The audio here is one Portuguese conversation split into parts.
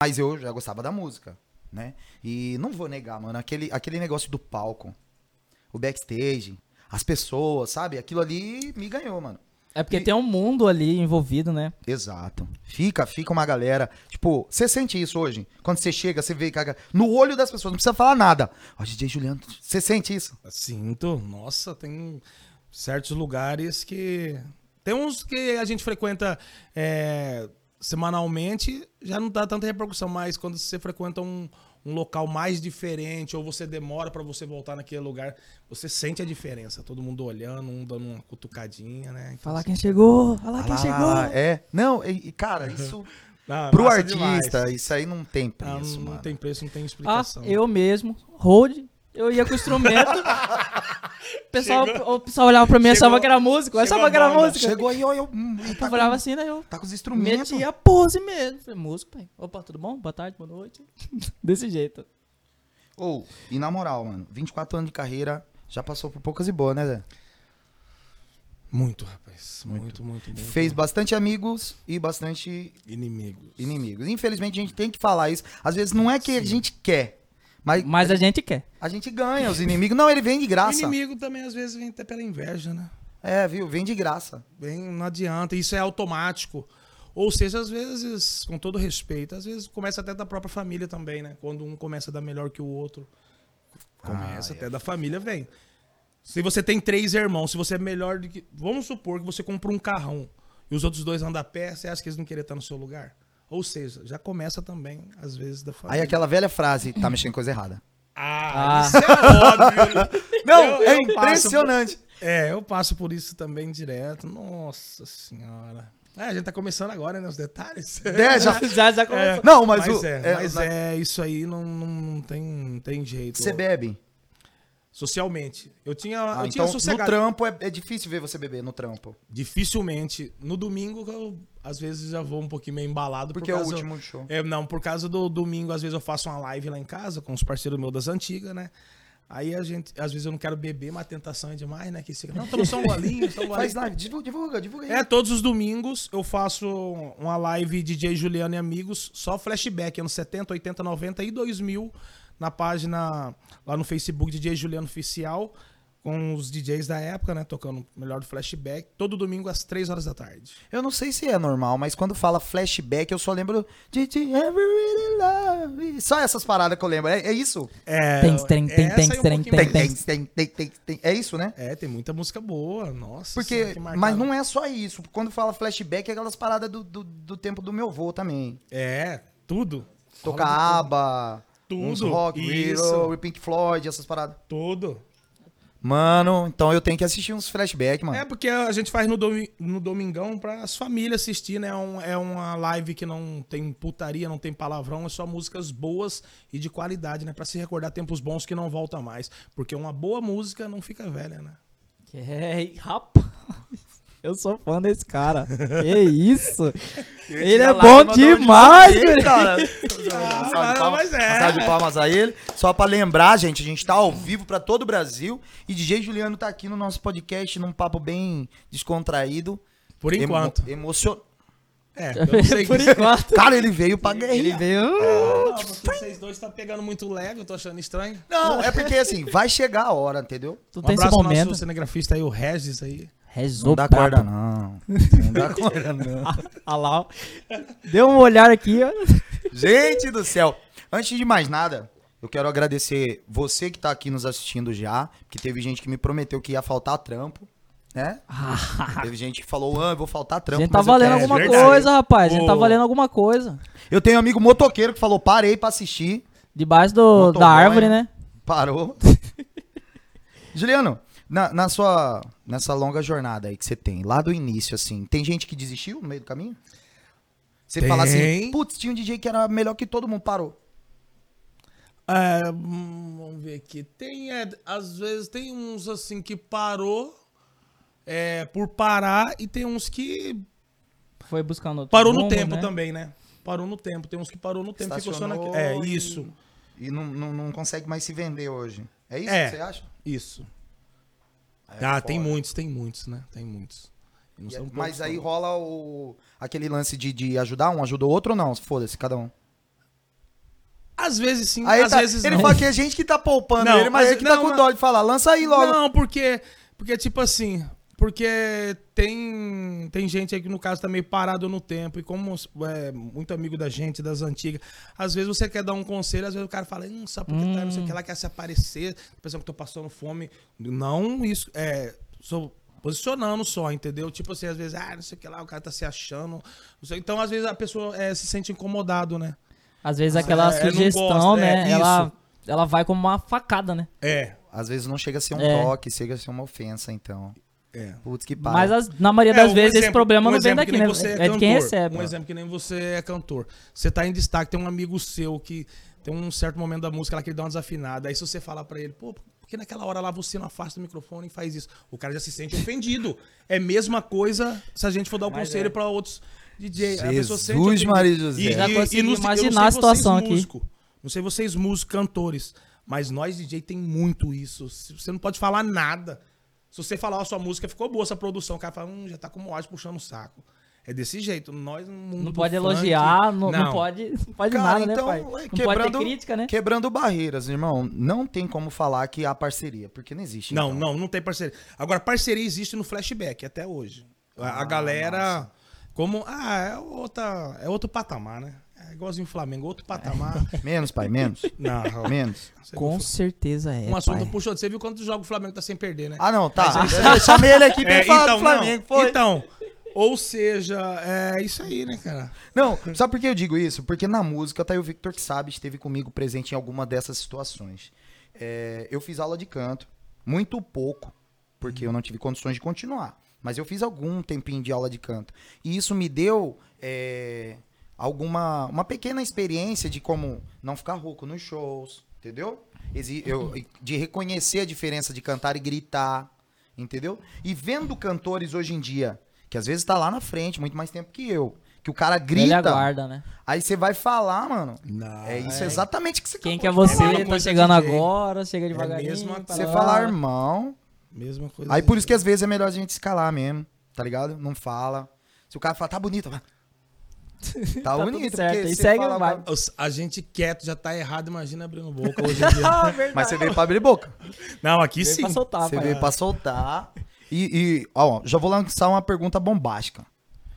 Mas eu já gostava da música, né? E não vou negar, mano, aquele, aquele negócio do palco, o backstage, as pessoas, sabe? Aquilo ali me ganhou, mano. É porque E- tem um mundo ali envolvido, né? Exato. Fica, fica uma galera. Tipo, você sente isso hoje? Quando você chega, você vê caga no olho das pessoas, não precisa falar nada. Ó, DJ Juliano, você sente isso? Sinto. Nossa, tem certos lugares que. Tem uns que a gente frequenta é, semanalmente, já não dá tanta repercussão, mas quando você frequenta um, um local mais diferente, ou você demora pra você voltar naquele lugar, você sente a diferença. Todo mundo olhando, um dando uma cutucadinha, né? Então, Falar quem chegou, falar quem Ah, chegou. É. Não, e, e, cara, isso. ah, pro artista, demais. isso aí não tem Ah, preço, não, não mano. tem preço, não tem Ah, explicação. eu mesmo, Road, eu ia com o instrumento. o, pessoal, Chegou- o pessoal olhava pra mim e achava que era música, eu achava a que era banda. música. Chegou aí, ó, eu. hum, Eu tá, olhava com, assim, né? Eu tá com os instrumentos. metia pose mesmo. Falei, músico, pai. Opa, tudo bom? Boa tarde, boa noite. Desse jeito. Ou, e na moral, mano, 24 anos de carreira, já passou por poucas e boas, né, Zé? Muito, rapaz. Muito, muito, muito. Fez bastante amigos e bastante inimigos. inimigos. Infelizmente, a gente tem que falar isso. Às vezes não é que a gente quer, mas, Mas a gente quer. a gente ganha os inimigos. Não, ele vem de O graça. inimigo também às vezes vem até pela inveja, né? É, viu? Vem de graça. Bem, não adianta, isso é automático. Ou seja, às vezes, com todo respeito, às vezes começa até da própria família também, né? Quando um começa a dar melhor que o outro, começa Ah, até da família, vem. Se você tem três irmãos, se você é melhor do que. Vamos supor que você comprou um carrão e os outros dois andam a pé, você acha que eles não querem estar no seu lugar? Ou seja, já começa também, às vezes, da família. Aí aquela velha frase, tá mexendo coisa errada. Ah, Ah. isso é óbvio. Não, Eu- é eu passo impressionante. É, eu passo por isso também direto. Nossa senhora. É, a gente tá começando agora, né? Os detalhes. É, já- já, já começou. Não, mas, Mas, o, é, é, mas na- é, isso aí não, não, não tem, não tem jeito. Você bebe? Socialmente. Eu tinha, Ah, eu tinha então, no sossegado. trampo é, é difícil ver você beber no trampo. Dificilmente. No domingo, eu, às vezes, já vou um pouquinho meio embalado. Porque é por o causa- último show. É, não, por causa do domingo, às vezes eu faço uma live lá em casa com os parceiros meus das antigas, né? Aí a gente, às vezes eu não quero beber, mas a tentação é demais, né? Que não, toma só um golinho, só um Faz live, divulga, divulga, divulga aí. É, todos os domingos eu faço uma live DJ Juliano e amigos, só flashback, anos 70, 80, 90 e 2000, na página lá no Facebook DJ Juliano Oficial, com os DJs da época, né, tocando o melhor do flashback, todo domingo às 3 horas da tarde. Eu não sei se é normal, mas quando fala flashback, eu só lembro Did you ever really love me? Só essas paradas que eu lembro. É, é isso? É, Tem, tem, tem, tem, tem, tem. Tem, tem, tem. É isso, né? É, tem muita música boa, nossa. Porque, mas não é só isso. Quando fala flashback, é aquelas paradas do, do, do tempo do meu avô também. É, tudo. Tocar aba, Tudo, uns rock, isso. Hero, Pink Floyd, essas paradas. Tudo. Mano, então eu tenho que assistir uns flashbacks, mano. É porque a gente faz no, domi- no domingão para as famílias assistir, né? É um- é uma live que não tem putaria, não tem palavrão, é só músicas boas e de qualidade, né? Pra se recordar tempos bons que não volta mais. Porque uma boa música não fica velha, né? É, rapaz. Eu sou fã desse cara. Que isso? Ele é bom demais, velho. cara. Ah, mas é. Salve de palmas a ele. Só pra lembrar, gente, a gente tá ao vivo pra todo o Brasil. E DJ Juliano tá aqui no nosso podcast num papo bem descontraído. Por enquanto. Emo emocionante. É, eu não sei Por que... enquanto. Cara, ele veio pra Ele guerrear. veio. Porque vocês dois estão pegando muito leve, eu tô achando estranho. Não, é porque assim, vai chegar a hora, entendeu? Tu Um tem esse abraço pro momento. nosso cinegrafista aí, o Regis aí. Rezou Não dá brabo. corda, não. Não dá corda, não. Ah lá, ó. Deu um olhar aqui, ó. Gente do céu. Antes de mais nada, eu quero agradecer você que tá aqui nos assistindo já, que teve gente que me prometeu que ia faltar trampo, né? Teve gente que falou, ah, eu vou faltar A trampo. gente tá valendo quero." alguma verdade. coisa, rapaz. A gente tá valendo alguma coisa. Eu tenho um amigo motoqueiro que falou, parei pra assistir. Debaixo do, Motoboy, da árvore, né? Parou. Juliano, na, na sua, nessa longa jornada aí que você tem, lá do início, assim, tem gente que desistiu no meio do caminho? Você fala assim, Tem. putz, tinha um DJ que era melhor que todo mundo, parou. É, hum, vamos ver aqui. Tem, é, às vezes, tem uns assim que parou é, por parar e tem uns que Foi buscando outro parou no tempo né? também, né? Parou no tempo. Tem uns que parou no tempo ficou só na... Estacionou É, e- isso. E não, não, não consegue mais se vender hoje. É isso É. que você acha? Isso. É ah, foda. tem muitos, tem muitos, né? Tem muitos. E são Mas poucos, aí não. rola o, aquele lance de, de ajudar um, ajuda o outro ou não? Foda-se, cada um. Às vezes sim, Aí às tá- vezes ele não. fala que é gente que tá poupando Não, ele, mas ele que tá não, com mas- dó de falar. Lança aí logo. Não, porque, porque tipo assim, porque tem, tem gente aí que no caso tá meio parado no tempo e como é muito amigo da gente, das antigas, às vezes você quer dar um conselho, às vezes o cara fala, hum, só porque tá não sei o que lá, quer se aparecer, pensando que eu tô passando fome. Não, isso, é, sou posicionando só, entendeu? Tipo assim, às vezes, ah, não sei o que lá, o cara tá se achando. não sei- então, às vezes a pessoa é, se sente incomodado, né? Às vezes aquela é, não sugestão, gosta, é, né? isso. ela, ela vai como uma facada, né? É. Às vezes não chega a ser um É. toque, chega a ser uma ofensa, então. É. Putz, que. Mas as- na maioria É, das um vezes esse exemplo- problema um não vem daqui, né? você É, de quem cantor. recebe. Um exemplo que nem você é cantor. Você tá em destaque, tem um amigo seu que tem um certo momento da música lá que ele dá uma desafinada. Aí se você falar pra ele, pô, por que naquela hora lá você não afasta o microfone e faz isso? O cara já se sente ofendido. É a mesma coisa se a gente for dar o Mas conselho é. pra outros DJ. a pessoa Jesus sente ofendida. Maria José. E, Já e- e não sei- eu não imaginar a situação vocês aqui. músico, Não sei vocês músicos, cantores, mas nós DJ tem muito isso. Você não pode falar nada. Se você falar, a sua música ficou boa, essa produção, o cara fala, hum, já tá com moagem puxando o saco. É desse jeito. Nós Não pode elogiar, não, não pode, não pode Cara, nada, então, né, pai? é, Não pode quebrando- ter crítica, né? Quebrando barreiras, irmão. Não tem como falar que há parceria, porque não existe. Não, então. não, não tem parceria. Agora, parceria existe no flashback até hoje. A, a galera, como. Ah, é, outra, é outro patamar, né? É igualzinho o Flamengo, outro patamar. Menos, pai, menos. não, menos. Com viu? certeza é, Um assunto pai. puxou. Você viu quantos jogos o Flamengo tá sem perder, né? Ah, não, tá. Eu chamei ele aqui pra É, ele falar então, do Flamengo. não. Foi. Então, ou seja, é isso aí, né, cara? Não, sabe por que eu digo isso? Porque na música, tá aí o Victor que sabe, esteve comigo presente em alguma dessas situações. É, eu fiz aula de canto, muito pouco, porque eu não tive condições de continuar. Mas eu fiz algum tempinho de aula de canto. E isso me deu é, alguma uma pequena experiência de como não ficar rouco nos shows, entendeu? Eu- de reconhecer a diferença de cantar e gritar, entendeu? E vendo cantores hoje em dia, que às vezes tá lá na frente, muito mais tempo que eu, que o cara Ele grita, aguarda, né? aí você vai falar, mano. Não. É isso exatamente que você Quem que acabou é você? É tá chegando agora, chega devagarinho. mesma pra Você falar, irmão. Mesma coisa. Aí por isso que às vezes é melhor a gente se calar mesmo, tá ligado? Não fala. Se o cara fala, tá bonito, vai. Tá, bonito, certo, porque e segue fala. Os- A gente quieto já tá errado, imagina abrindo boca hoje em dia. Ah, verdade. Mas você veio pra abrir boca. Não, aqui Veio sim. pra soltar, Você pai. veio pra soltar. E, e, ó, já vou lançar uma pergunta bombástica,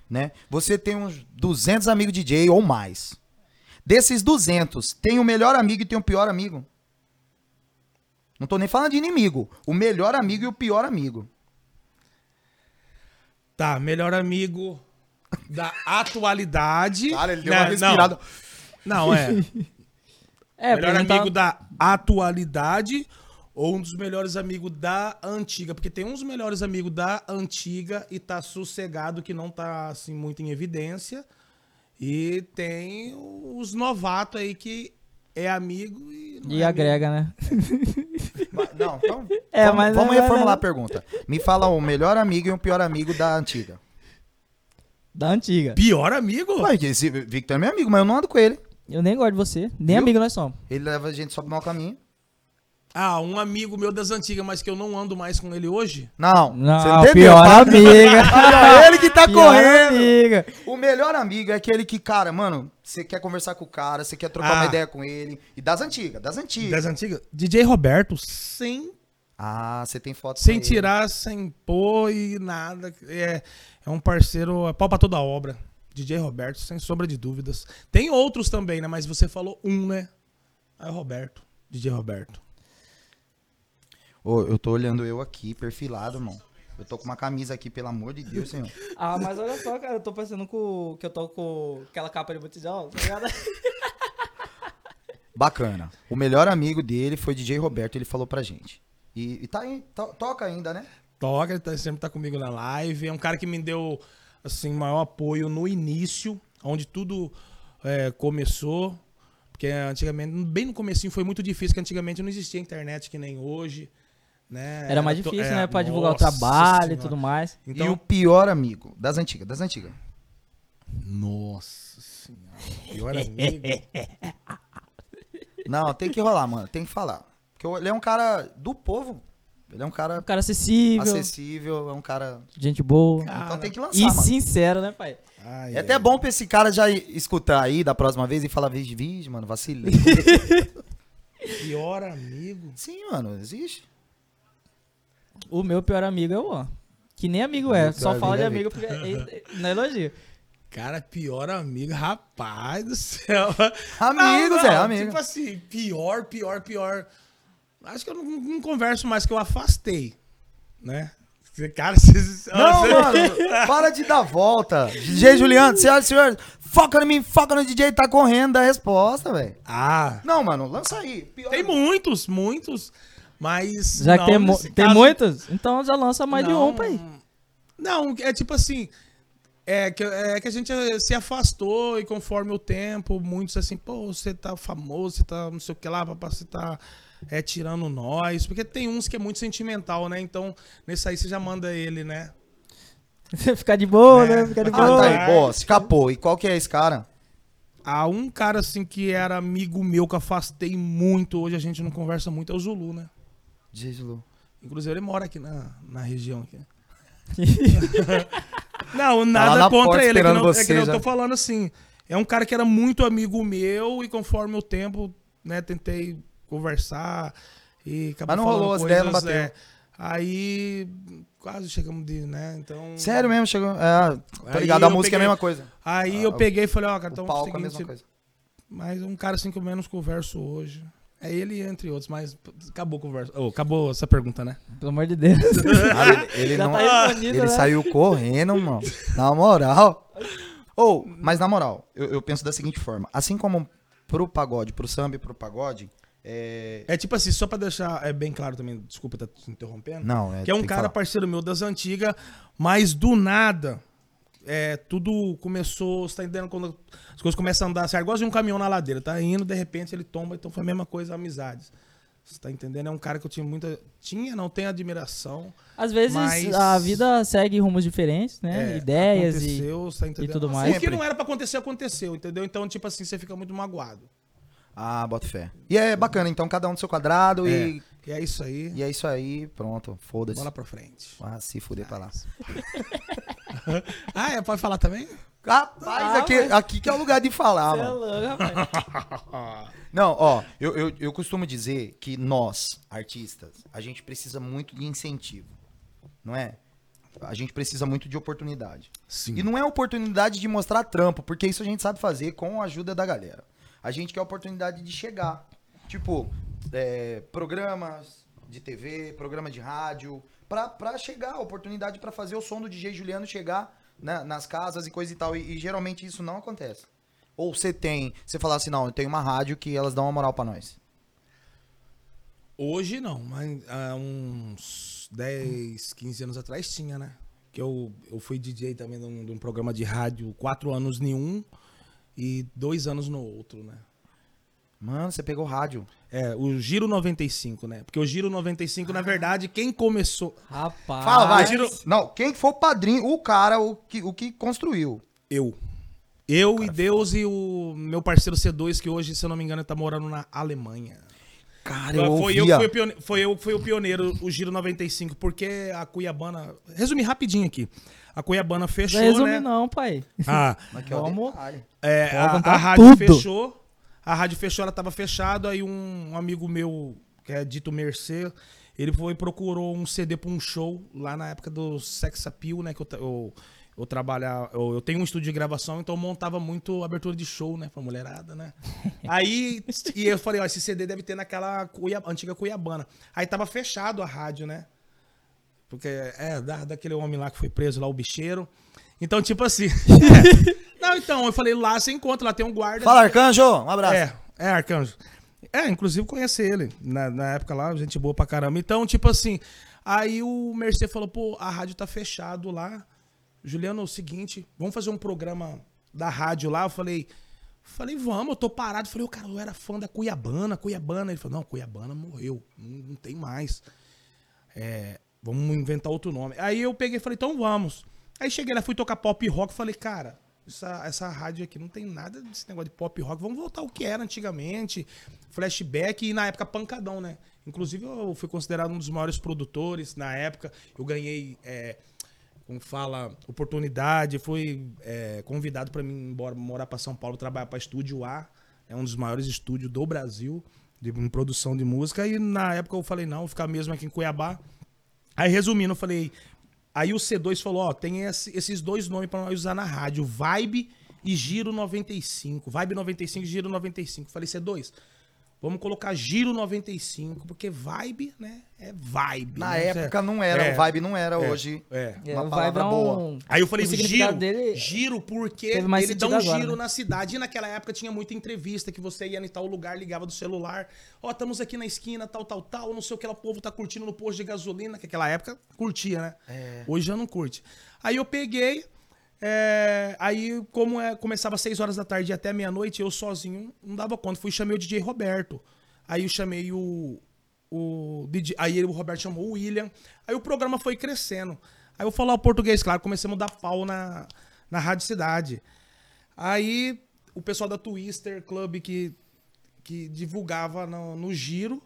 né? Você tem uns 200 amigos DJ ou mais. Desses 200, tem o melhor amigo e tem o pior amigo? Não tô nem falando de inimigo. O melhor amigo e o pior amigo. Tá, melhor amigo da atualidade. Cara, ele deu Não, uma respirada. Não, não é. É, melhor amigo da atualidade ou um dos melhores amigos da antiga? Porque tem uns melhores amigos da antiga e tá sossegado que não tá assim muito em evidência. E tem os novatos aí que é amigo e não E é agrega, né? Mas- Não, então. É, vamos mas vamos é- reformular é- a pergunta. Me fala o melhor amigo e o pior amigo da antiga. Da antiga. Pior amigo? Ué, esse Victor é meu amigo, mas eu não ando com ele. Eu nem gosto de você. Nem Viu? amigo nós somos. Ele leva a gente só pro mau caminho. Ah, um amigo meu das antigas, mas que eu não ando mais com ele hoje? Não, Não, você entendeu? pior amiga. Olha, ele que tá Pior correndo. amiga. O melhor amigo é aquele que, cara, mano, você quer conversar com o cara, você quer trocar Ah. uma ideia com ele. E das antigas, das antigas. Das antigas? DJ Roberto, sem Ah, você tem foto Sem tirar, sem pôr e nada. É, é um parceiro, é pau pra toda obra. DJ Roberto, sem sombra de dúvidas. Tem outros também, né? Mas você falou um, né? É o Roberto. DJ Roberto. Ô, eu tô olhando eu aqui, perfilado, irmão. Eu tô com uma camisa aqui, pelo amor de Deus, senhor. Ah, mas olha só, cara, eu tô parecendo com que eu tô com aquela capa de botijão, tá ligado? Bacana. O melhor amigo dele foi DJ Roberto, ele falou pra gente. E, e tá aí, to- toca ainda, né? Toca, ele tá- sempre tá comigo na live. É um cara que me deu, assim, maior apoio no início, onde tudo é, começou. Porque antigamente, bem no comecinho foi muito difícil, porque antigamente não existia internet que nem hoje. Né? Era mais difícil, é, né? Pra divulgar o trabalho e Senhora. tudo mais. Então, E o pior amigo, das antigas, das antigas. Nossa senhora. Pior amigo. Não, tem que rolar, mano, tem que falar. Porque ele é um cara do povo. Ele é um cara Um cara acessível, acessível, é um cara. gente boa. Então tem que lançar. E mano. sincero, né, pai? Ai, É até bom pra esse cara já escutar aí da próxima vez e falar, vixe, vixe, mano, vacilei. Pior amigo. Sim, mano, existe. O meu pior amigo é o Juan. Que nem amigo é, só fala de amigo amigo porque é- é- não é elogio. Cara, pior amigo, rapaz do céu. Amigos, Não, não, é, amigo. Tipo assim, pior, pior, pior. Acho que eu não, não converso mais, que eu afastei, né? Você- Cara, vocês... Não, você- mano, para de dar volta. DJ Juliano, senhoras e senhores, foca em mim, foca no DJ, tá correndo da resposta, velho. Ah, Não, mano, lança aí. Pior- tem muitos, muitos, mas... Já não que tem, mu- nesse tem caso- muitos, então já lança mais de Não, um, pai. Não, é tipo assim. É que, é que a gente se afastou e conforme o tempo, muitos assim, pô, você tá famoso, você tá não sei o que lá, papai, você tá é, tirando nós. Porque tem uns que é muito sentimental, né? Então, nesse aí você já manda ele, né? Ficar de boa, É. né? Ficar de Ah, boa. tá aí, boa, escapou. E qual que é esse cara? Há um cara assim que era amigo meu que eu afastei muito, hoje a gente não conversa muito, é o Zulu, né? DJ Zulu. Inclusive ele mora aqui na, na região aqui. Não, nada Tá na contra ele. É que, não, é você que eu já. tô falando assim. É um cara que era muito amigo meu e conforme o tempo, né, tentei conversar e acabou Mas não falando rolou, as ideias não bateu. é, aí quase chegamos de, né, então... Sério mesmo, chegou. É, tô ligado, a música é a peguei- mesma coisa. Aí Ah, eu peguei e falei, ó, cara, então palco é a seguinte, mesma coisa. mas um cara assim que eu menos converso hoje. É ele entre outros, mas acabou a conversa. Oh, acabou essa pergunta, né? Pelo amor de Deus. Ah, ele ele Já não, tá ele né? saiu correndo, mano. Na moral. Ou, mas na moral, eu, eu penso da seguinte forma. Assim como pro pagode, pro samba e pro pagode, é... É tipo assim, só pra deixar é bem claro também, desculpa estar te interrompendo. Não, é... que é um cara falar. parceiro meu das antigas, mas do nada, é, tudo começou, você tá entendendo? Quando as coisas começam a andar, você gosta de um caminhão na ladeira, tá indo, de repente ele tomba, então foi a mesma coisa, amizades. Você tá entendendo? É um cara que eu tinha muita. Tinha, não tem admiração. Às vezes Mas- a vida segue rumos diferentes, né? É, Ideias e. tá entendendo? tudo mais. O que não era pra acontecer, aconteceu, entendeu? Então, tipo assim, você fica muito magoado. Ah, bota fé. E é bacana, então cada um do seu quadrado e... E é isso aí. E é isso aí, pronto, foda-se. Bola pra frente. Ah, se fuder pra lá. Ah, é? Pode falar também? Rapaz, Ah, aqui, mas- aqui que é o lugar de falar, Cê é mano. louco, rapaz. Não, ó, eu, eu, eu costumo dizer que nós, artistas, a gente precisa muito de incentivo, não é? A gente precisa muito de oportunidade. Sim. E não é oportunidade de mostrar trampo, porque isso a gente sabe fazer com a ajuda da galera. A gente quer a oportunidade de chegar. Tipo, é, programas de TV, programa de rádio, pra chegar, oportunidade pra fazer o som do DJ Juliano chegar né, nas casas e coisa e tal. E, e geralmente isso não acontece. Ou você tem, você fala assim, não, eu tenho uma rádio que elas dão uma moral pra nós. Hoje não, mas há uns 10, 15 anos atrás tinha, né? Que eu, eu fui DJ também de um, de um programa de rádio, quatro anos em um e dois anos no outro, né? Mano, você pegou rádio. É, o Giro 95, né? Porque o Giro 95, na verdade, quem começou. Rapaz. Fala, vai. tiro- Não, quem foi o padrinho, o cara, o que, o que construiu. Eu. Eu e Deus e o meu parceiro C2, que hoje, se eu não me engano, tá morando na Alemanha. Cara, eu foi, eu, ouvia. que fui foi eu que fui o pioneiro, o Giro 95, porque a Cuiabana. Resumir rapidinho aqui. A Cuiabana Não fechou, resume né? não, pai. Ah, é Vamos-. É, a, a rádio tudo. fechou. A rádio fechou, ela tava fechada. Aí um, amigo meu, que é dito Mercê, ele foi e procurou um CD pra um show lá na época do Sex Appeal, né? Que eu, eu, eu trabalhava. Eu, eu tenho um estúdio de gravação, então eu montava muito abertura de show, né? Pra mulherada, né? Aí e eu falei, ó, esse CD deve ter naquela Cuiab- antiga Cuiabana. Aí tava fechado a rádio, né? Porque é da, daquele homem lá que foi preso lá, o bicheiro. Então, tipo assim. é. Não, então, eu falei, lá você encontra, lá tem um guarda. Fala, Arcanjo, um abraço. É, é, Arcanjo. É, inclusive conheci ele. Na, na época lá, gente boa pra caramba. Então, tipo assim, aí o Mercê falou, pô, a rádio tá fechado lá. Juliano, é o seguinte, vamos fazer um programa da rádio lá. Eu falei, falei, vamos, eu tô parado. Falei, ô, cara, eu era fã da Cuiabana, Cuiabana. Ele falou, não, Cuiabana morreu, não, não tem mais. É, vamos inventar outro nome. Aí eu peguei e falei, então vamos. Aí cheguei lá, fui tocar pop rock, falei, cara, essa, essa rádio aqui não tem nada desse negócio de pop rock. Vamos voltar ao que era antigamente. Flashback e na época pancadão, né? Inclusive eu fui considerado um dos maiores produtores na época. Eu ganhei, é, como fala, oportunidade. Fui é, convidado para mim embora morar para São Paulo, trabalhar para Estúdio A. É um dos maiores estúdios do Brasil de produção de música. E na época eu falei, não, vou ficar mesmo aqui em Cuiabá. Aí resumindo, eu falei, Aí o C2 falou, ó, tem esse- esses dois nomes pra nós usar na rádio, Vibe e Giro 95. Vibe 95 e Giro 95. Falei, C2, vamos colocar Giro 95, porque Vibe, né, é vibe. Na né? época não era, É. o vibe não era É, hoje. É. É, Uma o palavra Vibe é boa. um... Aí eu falei, giro, dele giro porque ele dá um agora, giro né? na cidade. E naquela época tinha muita entrevista que você ia em tal lugar, ligava do celular. Ó, estamos aqui na esquina, tal, tal, tal, não sei o que, o povo tá curtindo no posto de gasolina, que naquela época curtia, né? É. Hoje já não curte. Aí eu peguei, é, aí como é, começava às 6 horas da tarde até meia-noite, eu sozinho não dava conta. Fui chamei o DJ Roberto. Aí eu chamei o, o DJ, aí o Roberto chamou o William. Aí o programa foi crescendo. Aí eu falar o português, claro, comecei a dar pau na, na Rádio Cidade. Aí o pessoal da Twister Club que, que divulgava no, no giro,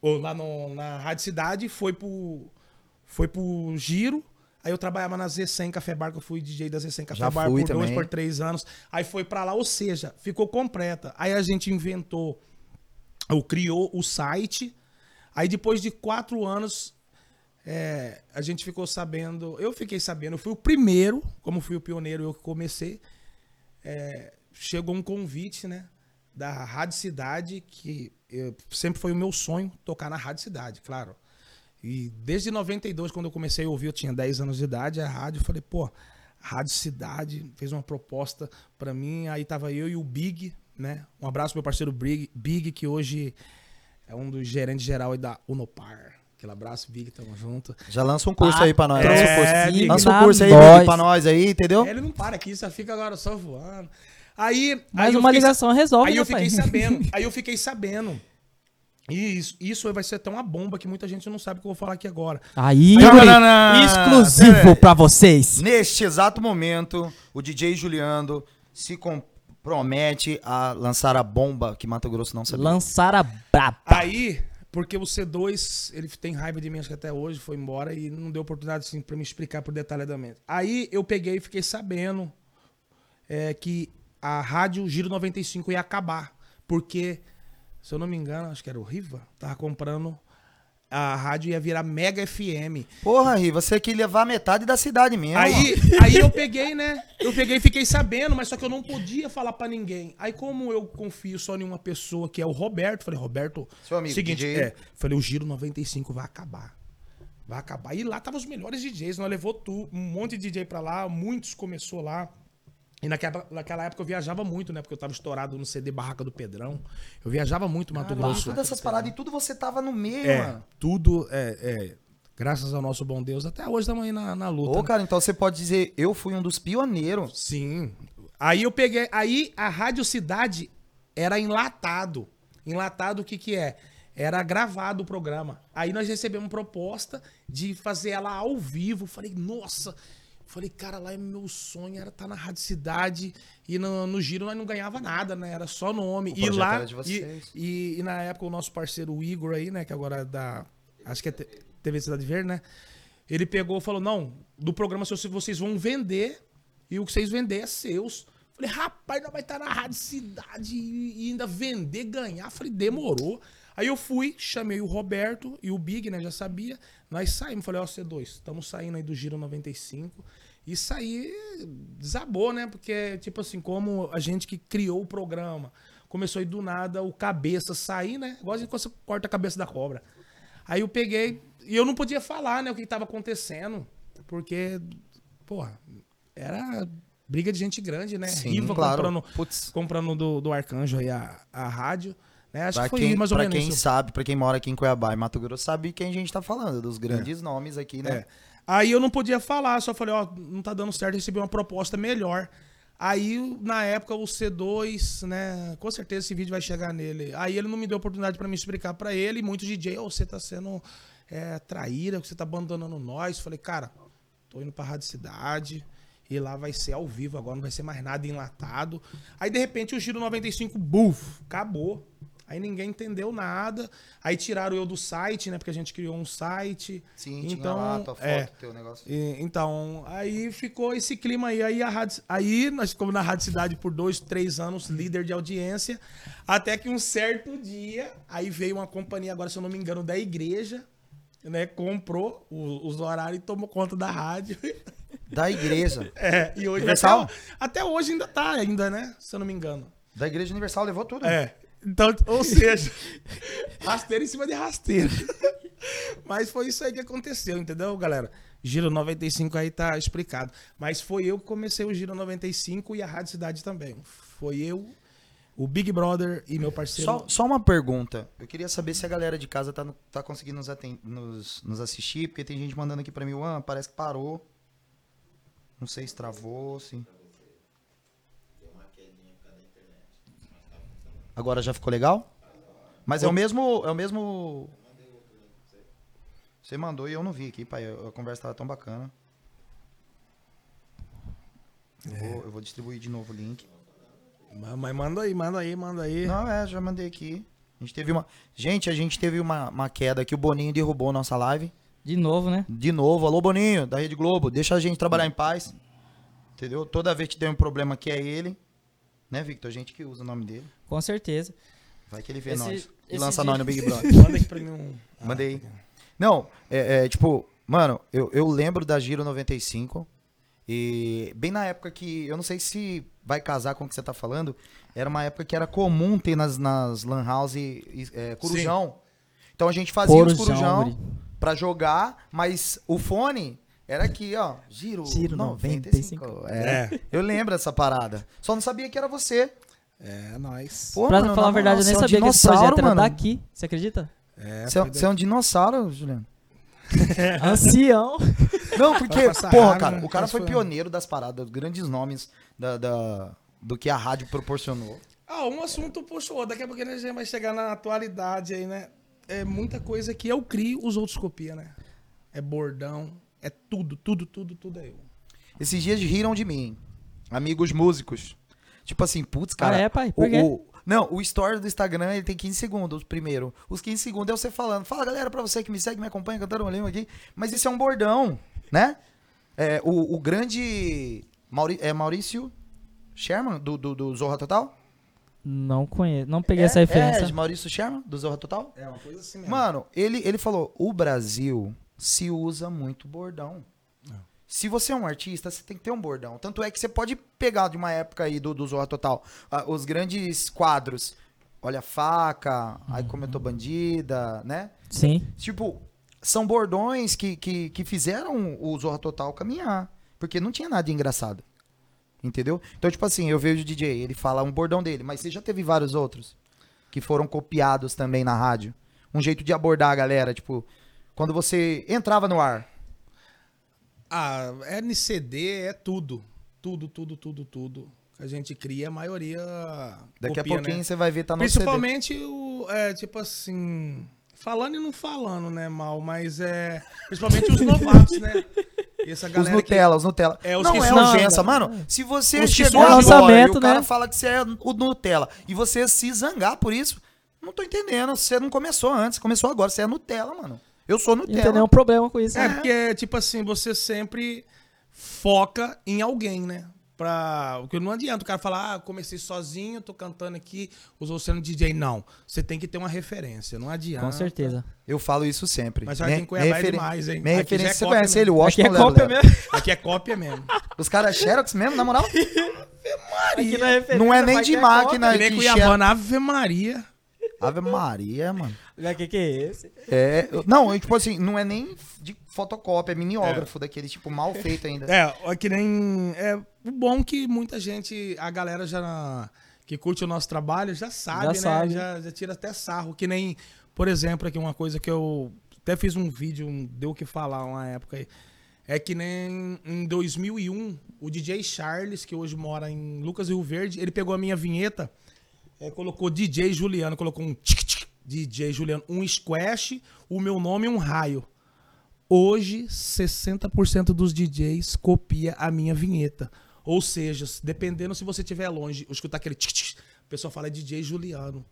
ou lá no- na Rádio Cidade, foi pro, foi pro giro. Aí eu trabalhava na Z100 Café Bar, que eu fui DJ da Z100 Café Já Bar por dois, também. por três anos. Aí foi pra lá, ou seja, ficou completa. Aí a gente inventou, ou criou o site. Aí depois de quatro anos, é, a gente ficou sabendo, eu fiquei sabendo, eu fui o primeiro, como fui o pioneiro, eu que comecei. é, chegou um convite, né? Da Rádio Cidade, que eu- sempre foi o meu sonho tocar na Rádio Cidade, claro. E desde 92, quando eu comecei a ouvir, eu tinha 10 anos de idade, a rádio, eu falei, pô, a Rádio Cidade fez uma proposta pra mim, aí tava eu e o Big, né? Um abraço pro meu parceiro Big, Big que hoje é um dos gerentes geral da Unopar. Aquele abraço, Big, tamo junto. Já lança um curso aí pra nós. É, lança um curso, Big. lança um curso aí, nós. Big, pra nós aí, entendeu? Ele não para aqui, só fica agora só voando. Aí, Mas aí uma fiquei ligação resolve, Aí né, eu fiquei pai? sabendo. Aí eu fiquei sabendo. E isso, isso vai ser até uma bomba que muita gente não sabe o que eu vou falar aqui agora. Aí, exclusivo pra vocês. Neste exato momento, o DJ Juliando se compromete a lançar a bomba que Mato Grosso não sabia. Lançar a braba. Aí, porque o C2, ele tem raiva de mim, acho que até hoje, foi embora e não deu oportunidade assim, pra me explicar por detalhadamente. Aí eu peguei e fiquei sabendo é, que a rádio Giro 95 ia acabar. Porque, se eu não me engano, acho que era o Riva, tava comprando. A rádio ia virar Mega FM. Porra, Riva, você quer levar metade da cidade mesmo. Aí, aí eu peguei, né? Eu peguei e fiquei sabendo, mas só que eu não podia falar pra ninguém. Aí, como eu confio só em uma pessoa, que é o Roberto, falei, Roberto, Seu amigo, seguinte, DJ. é, falei, o Giro 95 vai acabar. Vai acabar. E lá tava os melhores DJs, nós levou tu, um monte de DJ pra lá, muitos começou lá. E naquela, naquela época eu viajava muito, né? Porque eu tava estourado no CD Barraca do Pedrão. Eu viajava muito Mato Caralho, Grosso. todas essas paradas e tudo você tava no meio, É, mano. tudo, é, é, graças ao nosso bom Deus, até hoje estamos aí na, na luta. Ô, né? cara, então você pode dizer, eu fui um dos pioneiros. Sim. Aí eu peguei. Aí a Rádio Cidade era enlatado. Enlatado o que que é? Era gravado o programa. Aí nós recebemos proposta de fazer ela ao vivo. Falei, nossa. Falei, cara, lá é meu sonho, era estar na Rádio Cidade e no, no giro nós não ganhava nada, né? Era só nome. O e lá. e, e, e na época o nosso parceiro o Igor aí, né? Que agora é da. Acho que é TV Cidade Verde, né? Ele pegou e falou: não, do programa se vocês vão vender e o que vocês vender é seus. Falei, rapaz, nós vai estar na Rádio Cidade e ainda vender, ganhar. Falei, demorou. Aí eu fui, chamei o Roberto e o Big, né? Já sabia. Nós saímos. Falei, ó, C2, estamos saindo aí do Giro 95. E saí, desabou, né? Porque, tipo assim, como a gente que criou o programa, começou aí do nada o cabeça sair, né? Igual quando você corta a cabeça da cobra. Aí eu peguei, e eu não podia falar, né, o que tava acontecendo. Porque, porra, era briga de gente grande, né? Sim, Riva claro. comprando, Putz. comprando do, do Arcanjo aí a, a rádio. Né? Acho Pra que foi quem, mais ou menos quem isso. sabe, pra quem mora aqui em Cuiabá e Mato Grosso, sabe quem a gente tá falando, dos grandes nomes aqui, né? É. Aí eu não podia falar, só falei, ó, não tá dando certo, recebi uma proposta melhor. Aí, na época, o C2, né, com certeza esse vídeo vai chegar nele. Aí ele não me deu oportunidade pra me explicar pra ele, e muitos DJ, ó, você tá sendo é, traíra, você tá abandonando nós. Falei, cara, tô indo pra Rádio Cidade, E lá vai ser ao vivo agora, não vai ser mais nada enlatado. Aí, de repente, o Giro 95, buf, acabou. Aí ninguém entendeu nada. Aí tiraram eu do site, né? Porque a gente criou um site. Sim, então, lá a tua foto, é, teu negócio. e- então, aí ficou esse clima aí. Aí, a rádio, aí nós ficamos na Rádio Cidade por dois, três anos, líder de audiência. Até que um certo dia, aí veio uma companhia, agora se eu não me engano, da igreja, né? Comprou o- os horários e tomou conta da rádio. Da igreja. É, e hoje Universal? até, até hoje ainda tá, ainda, né? Se eu não me engano. Da igreja universal levou tudo. É. Então, ou seja, rasteira em cima de rasteira. Mas foi isso aí que aconteceu, entendeu, galera? Giro 95 aí tá explicado. Mas foi eu que comecei o Giro 95 e a Rádio Cidade também. Foi eu, o Big Brother e meu parceiro. Só, só uma pergunta. Eu queria saber se a galera de casa tá, tá conseguindo nos, nos, nos assistir, porque tem gente mandando aqui pra mim, Juan, parece que parou. Não sei se travou, sim. Agora já ficou legal? Mas é o mesmo. É o mesmo. Você mandou e eu não vi aqui, pai. A conversa tava tão bacana. Eu, vou, eu vou distribuir de novo o link. Mas mas manda aí, manda aí, manda aí. Não, é, já mandei aqui. A gente teve uma. Gente, a gente teve uma, uma queda aqui. O Boninho derrubou nossa live. De novo, né? De novo. Alô, Boninho, da Rede Globo. Deixa a gente trabalhar em paz. Entendeu? Toda vez que tem um problema aqui é ele. Né, Victor? A gente que usa o nome dele. Com certeza. Vai que ele vê Esse- nós. E lança dia- nós no Big Brother. Manda aqui pra mim um. Mandei. Não, é, é, tipo, mano, eu, eu lembro da Giro 95. E bem na época que. Eu não sei se vai casar com o que você tá falando. Era uma época que era comum ter nas, nas Lan House e, é, corujão. Então a gente fazia os Corujão, corujão guri. pra jogar, mas o fone era aqui, ó. Giro, Giro 95. É, É. Eu lembro dessa parada. Só não sabia que era você. É, nóis. Pô, pra mano, falar a verdade, eu nem é sabia um que esse projeto dinossauro, era mano. daqui. Você acredita? É, Você é, você é um dinossauro, Juliano. Ancião. Não, porque, porra, cara, o cara foi pioneiro das paradas, grandes nomes da, da- do que a rádio proporcionou. Ah, um assunto puxou, outro. daqui a pouco a gente vai chegar na atualidade aí, né? É muita coisa que eu crio, os outros copiam, né? É bordão, é tudo, tudo, tudo, tudo é eu. Esses dias riram de mim, amigos músicos. Tipo assim, putz, cara. Ah, é, pai? o- Por quê? o- não, o story do Instagram ele tem 15 segundos primeiro. Os 15 segundos é você falando. Fala, galera, pra você que me segue, me acompanha, cantando um lima aqui. Mas isso é um bordão, né? É, o, o grande Mauri- é Maurício Sherman, do, do, do Zorra Total? Não conheço. Não peguei É, essa referência. É, de Maurício Sherman, do Zorra Total? É uma coisa assim mesmo. Mano, ele, ele falou: o Brasil se usa muito bordão. Se você é um artista, você tem que ter um bordão. Tanto é que você pode pegar de uma época aí do, do Zorra Total ah, os grandes quadros. Olha a faca, aí comentou bandida, né? Sim. Tipo, são bordões que, que, que fizeram o Zorra Total caminhar. Porque não tinha nada de engraçado. Entendeu? Então, tipo assim, eu vejo o DJ, ele fala um bordão dele, mas você já teve vários outros que foram copiados também na rádio. Um jeito de abordar a galera, tipo, quando você entrava no ar. Ah, NCD é tudo. Tudo, tudo, tudo, tudo. Que a gente cria, a maioria. Daqui a copia, pouquinho né? você vai ver, tá no CD. Principalmente o. É, tipo assim. Falando e não falando, né, mal, mas é. Principalmente os novatos, né? E essa Os galera Nutella, os Nutella. É, os não que é urgência, né? mano. Se você Os que chegou agora e Lançamento, o cara né? fala que você é o Nutella e você se zangar por isso, não tô entendendo. Você não começou antes, começou agora. Você é Nutella, mano. Eu sou Não tem Nutella. nenhum problema com isso. É, né? porque, tipo assim, você sempre foca em alguém, né? Pra... Porque não adianta o cara falar, ah, comecei sozinho, tô cantando aqui, usou sendo DJ. Não. Você tem que ter uma referência, não adianta. Com certeza. Eu falo isso sempre. Mas já Minha- tem Cuiabá é demais, hein? Minha Aqui é referência, você cópia conhece mesmo. ele, o Aqui Washington é Lero cópia Lero. mesmo. Aqui é cópia mesmo. Os caras Xerox mesmo, na moral? Aqui na referência, Não é nem de que máquina Que nem de Cuiabana, Ave Maria. Ave Maria, mano. O que, que é esse? É, não, eu, tipo assim, não é nem de fotocópia, é mimeógrafo daquele, tipo, mal feito ainda. É, é que nem. É o bom que muita gente, a galera já. Que curte o nosso trabalho já sabe, Já né? sabe. Já, já tira até sarro. Que nem, por exemplo, aqui uma coisa que eu até fiz um vídeo, um- deu o que falar uma época aí. É que nem em 2001, o DJ Charles, que hoje mora em Lucas Rio Verde, ele pegou a minha vinheta, é, colocou DJ Juliano, colocou um tic, tic, DJ Juliano, um squash, o meu nome e um raio. Hoje, 60% dos DJs copia a minha vinheta. Ou seja, dependendo se você estiver longe, ou escutar aquele tch, tch, o pessoal fala é DJ Juliano.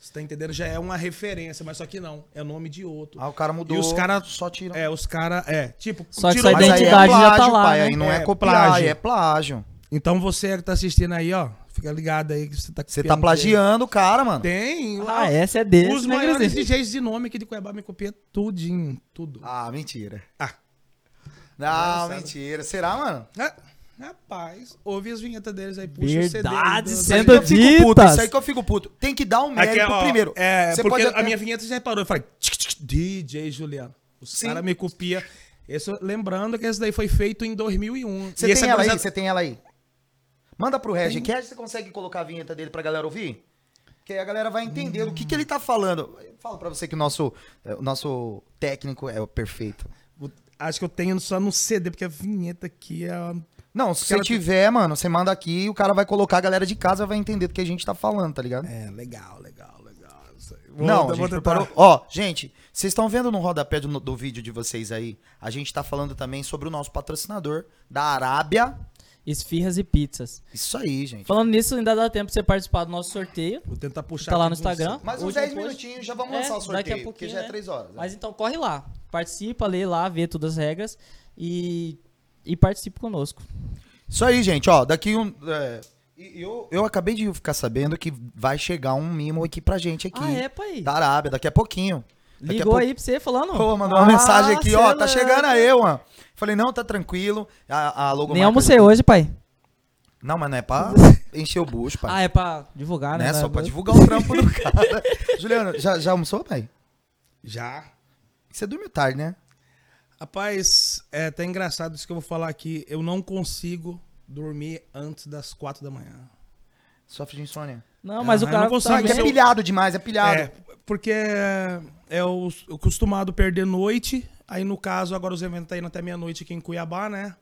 Você tá entendendo? Já é uma referência, mas só que não. É nome de outro. Ah, o cara mudou. E os cara- só tiram. É, os caras. É, tipo, Só que tirou- sua Mas aí é identidade já tá plágio, lá, pai. né? Aí não é, É, copiar, plágio. aí é plágio. Então você que tá assistindo aí, ó, fica ligado aí que você tá Você tá plagiando o cara, mano. Tem. Ah, essa é desse, Os né, maiores Grisinho? DJs de nome aqui de Cuiabá me copiam tudinho, tudo. Ah, mentira. Ah. Não, Engraçado. mentira. Será, mano? Ah, rapaz, ouve as vinhetas deles aí, puxa o CD. Verdade, Sendo que eu fico puto. Isso aí que eu fico puto. Tem que dar um mérito Aqui, ó, primeiro. É, Você porque pode até- a minha vinheta já reparou. Eu falei, tch, tch, tch, DJ Juliano. Os Sim. caras me copiam. Esse, lembrando que esse daí foi feito em 2001. Você E esse tem é ela aí? Você tem ela aí? Manda pro Regi. Quer você consegue colocar a vinheta dele pra galera ouvir? Que aí a galera vai entender o que, que ele tá falando. Eu falo pra você que o nosso, eh, o nosso técnico é o perfeito. Acho que eu tenho só no CD, porque a vinheta aqui é... Não, se você tiver, mano, você manda aqui e o cara vai colocar, a galera de casa vai entender do que a gente tá falando, tá ligado? É, legal, legal, legal. Vou- Não, gente preparou. Ó, gente, vocês estão vendo no rodapé do, do vídeo de vocês aí? A gente tá falando também sobre o nosso patrocinador da Arábia. Esfirras e pizzas. Isso aí, gente. Falando nisso, ainda dá tempo pra você participar do nosso sorteio. Vou tentar puxar Tá lá aqui no. Instagram. Mais uns Hoje 10 depois- minutinhos já vamos É, lançar o daqui a sorteio, porque pouquinho, já é né? 3 horas. né? Mas então corre lá. Participa, lê lá, vê todas as regras e, e participe conosco. Isso aí, gente, ó, daqui um. é, eu, eu acabei de ficar sabendo que vai chegar um mimo aqui pra gente aqui. Ah, é, pai? Da Arábia, daqui a pouquinho. Ligou pouco- aí pra você falando? Pô, mandou uma Ah, mensagem aqui, ó, cê tá é chegando aí, mano. Falei, não, tá tranquilo. A, a logomarca Nem almocei hoje, pai. Não, mas não é pra encher o bucho, pai. Ah, é pra divulgar, né? Não é Só pra divulgar o trampo do cara. Juliano, já, já almoçou, pai? Já. Você dormiu tarde, né? Rapaz, é até engraçado isso que eu vou falar aqui. Eu não consigo dormir antes das quatro da manhã. Sofre de insônia. Não, mas Ah, o cara não Ah, que é pilhado demais, é pilhado. É, porque é, o, o costumado perder noite. Aí, no caso, agora os eventos tá indo até meia-noite aqui em Cuiabá, né?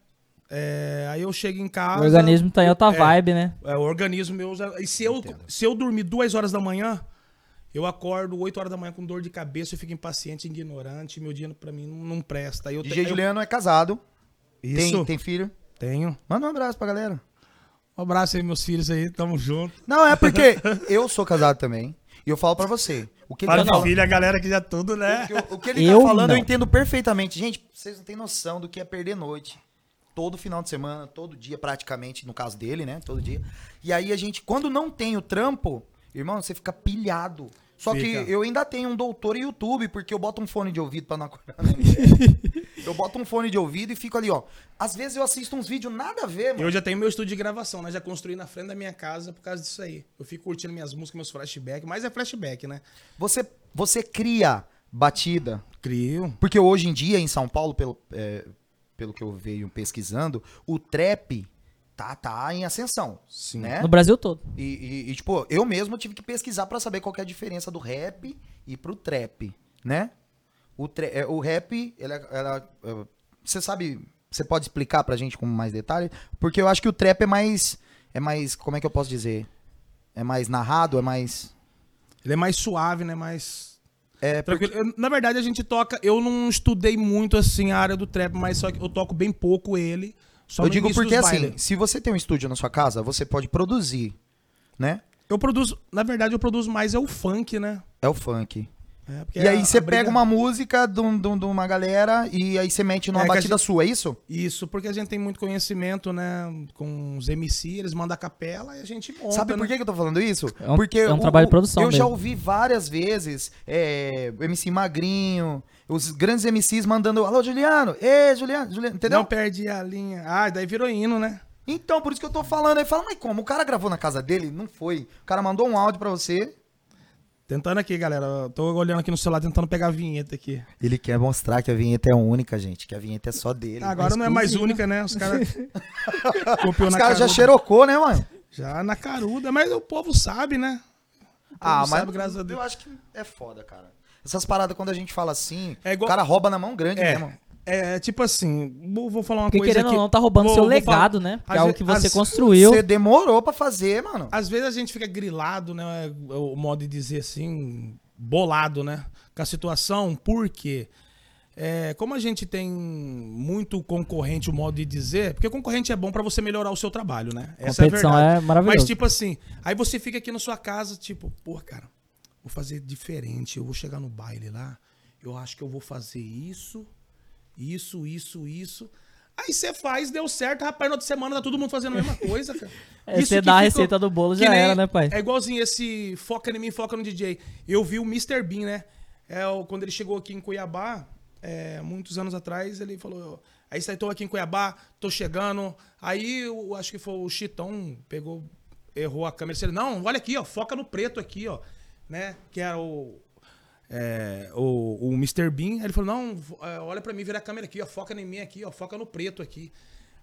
É, aí eu chego em casa. O organismo tá em outra É. vibe, né? É, o organismo meu. E se eu, se eu dormir duas horas da manhã, eu acordo 8 horas da manhã com dor de cabeça, eu fico impaciente, ignorante. Meu dia pra mim não, não presta. Aí eu te- DJ eu- Juliano é casado. Isso, Tem, tem filho. tenho. Manda um abraço pra galera. Um abraço aí, meus filhos aí, tamo junto. Não, é porque eu sou casado também. E eu falo pra você. O que ele tá falando, filha, a galera que já tudo, né? o que- o que ele Eu tá falando, eu não. entendo perfeitamente. Gente, vocês não têm noção do que é perder noite. Todo final de semana, todo dia praticamente, no caso dele, né? Todo dia. E aí a gente, quando não tem o trampo, irmão, você fica pilhado. Só Fica. que eu ainda tenho um doutor em YouTube, porque eu boto um fone de ouvido pra não acordar. eu boto um fone de ouvido e fico ali, ó. Às vezes eu assisto uns vídeos nada a ver, mano. eu já tenho meu estúdio de gravação, né? Já construí na frente da minha casa por causa disso aí. Eu fico curtindo minhas músicas, meus flashbacks, mas é flashback, né? Você, você cria batida. Crio. Porque hoje em dia, em São Paulo, pelo, é, pelo que eu venho pesquisando, o trap tá, tá em ascensão. Sim. Né? No Brasil todo. E, e- e, tipo, eu mesmo tive que pesquisar pra saber qual que é a diferença do rap e pro trap, né? O, tra- é, o rap, ela, ela, é, você sabe, você pode explicar pra gente com mais detalhe? Porque eu acho que o trap é mais, é mais, como é que eu posso dizer? É mais narrado, é mais... Ele é mais suave, né? Mais. É. Eu- na verdade, a gente toca. Eu não estudei muito assim a área do trap, mas só que eu toco bem pouco ele. Só eu digo porque assim, se você tem um estúdio na sua casa, você pode produzir, né? Eu produzo. Na verdade, eu produzo mais é o funk, né? É o funk. É, porque E aí você briga- pega uma música de, um- de um- de uma galera e aí você mete numa É batida gente- sua, é isso? Isso, porque a gente tem muito conhecimento, né? Com os MC, eles mandam a capela e a gente monta, Sabe por né? que, que eu tô falando isso? É um- Porque é um trabalho de produção Eu já mesmo. ouvi várias vezes é, o MC Magrinho, os grandes MCs mandando, alô, Juliano, ê, Juliano, Juliano, entendeu? Não perde a linha. Ah, daí virou hino, né? Então, por isso que eu tô falando. Aí fala, mas como? O cara gravou na casa dele? Não foi. O cara mandou um áudio pra você. Tentando aqui, galera. Eu Tô olhando aqui no celular, tentando pegar a vinheta aqui. Ele quer mostrar que a vinheta é única, gente, que a vinheta é só dele. Agora não é mais única, né? Os caras Os caras já xerocou, né, mano? Já na caruda, mas o povo sabe, né? O Ah, mas sabe, graças a Deus. eu acho que é foda, cara. Essas paradas, quando a gente fala assim, É igual- o cara rouba na mão grande mesmo. É, é tipo assim, vou, vou falar uma Porque coisa querendo aqui. ou não, tá roubando Vou- seu vou legado, falar- né? Que é algo que você às- construiu. Você demorou pra fazer, mano. Às vezes a gente fica grilado, né? O modo de dizer assim, bolado, né? Com a situação, porque é, como a gente tem muito concorrente, o modo de dizer, porque concorrente é bom pra você melhorar o seu trabalho, né? Essa Competição a verdade. é maravilhoso. Mas tipo assim, aí você fica aqui na sua casa, tipo, pô, cara, vou fazer diferente, eu vou chegar no baile lá, eu acho que eu vou fazer isso, isso, isso, isso. Aí você faz, deu certo, rapaz, na outra semana tá todo mundo fazendo a mesma coisa, cara. É, você dá a receita do bolo, já nem- era, né, pai? É igualzinho esse foca em mim, foca no DJ. Eu vi o Mr. Bean, né? É, o- quando ele chegou aqui em Cuiabá, é, muitos anos atrás, ele falou: Aí estou aqui em Cuiabá, tô chegando. Aí eu acho que foi o Chitão, pegou, errou a câmera. Ele não, olha aqui, ó, foca no preto aqui, ó. Né? Que era o. é, o, o Mr. Bean, ele falou: Não, é, olha pra mim, vira a câmera aqui, ó, foca em mim aqui, ó, foca no preto aqui.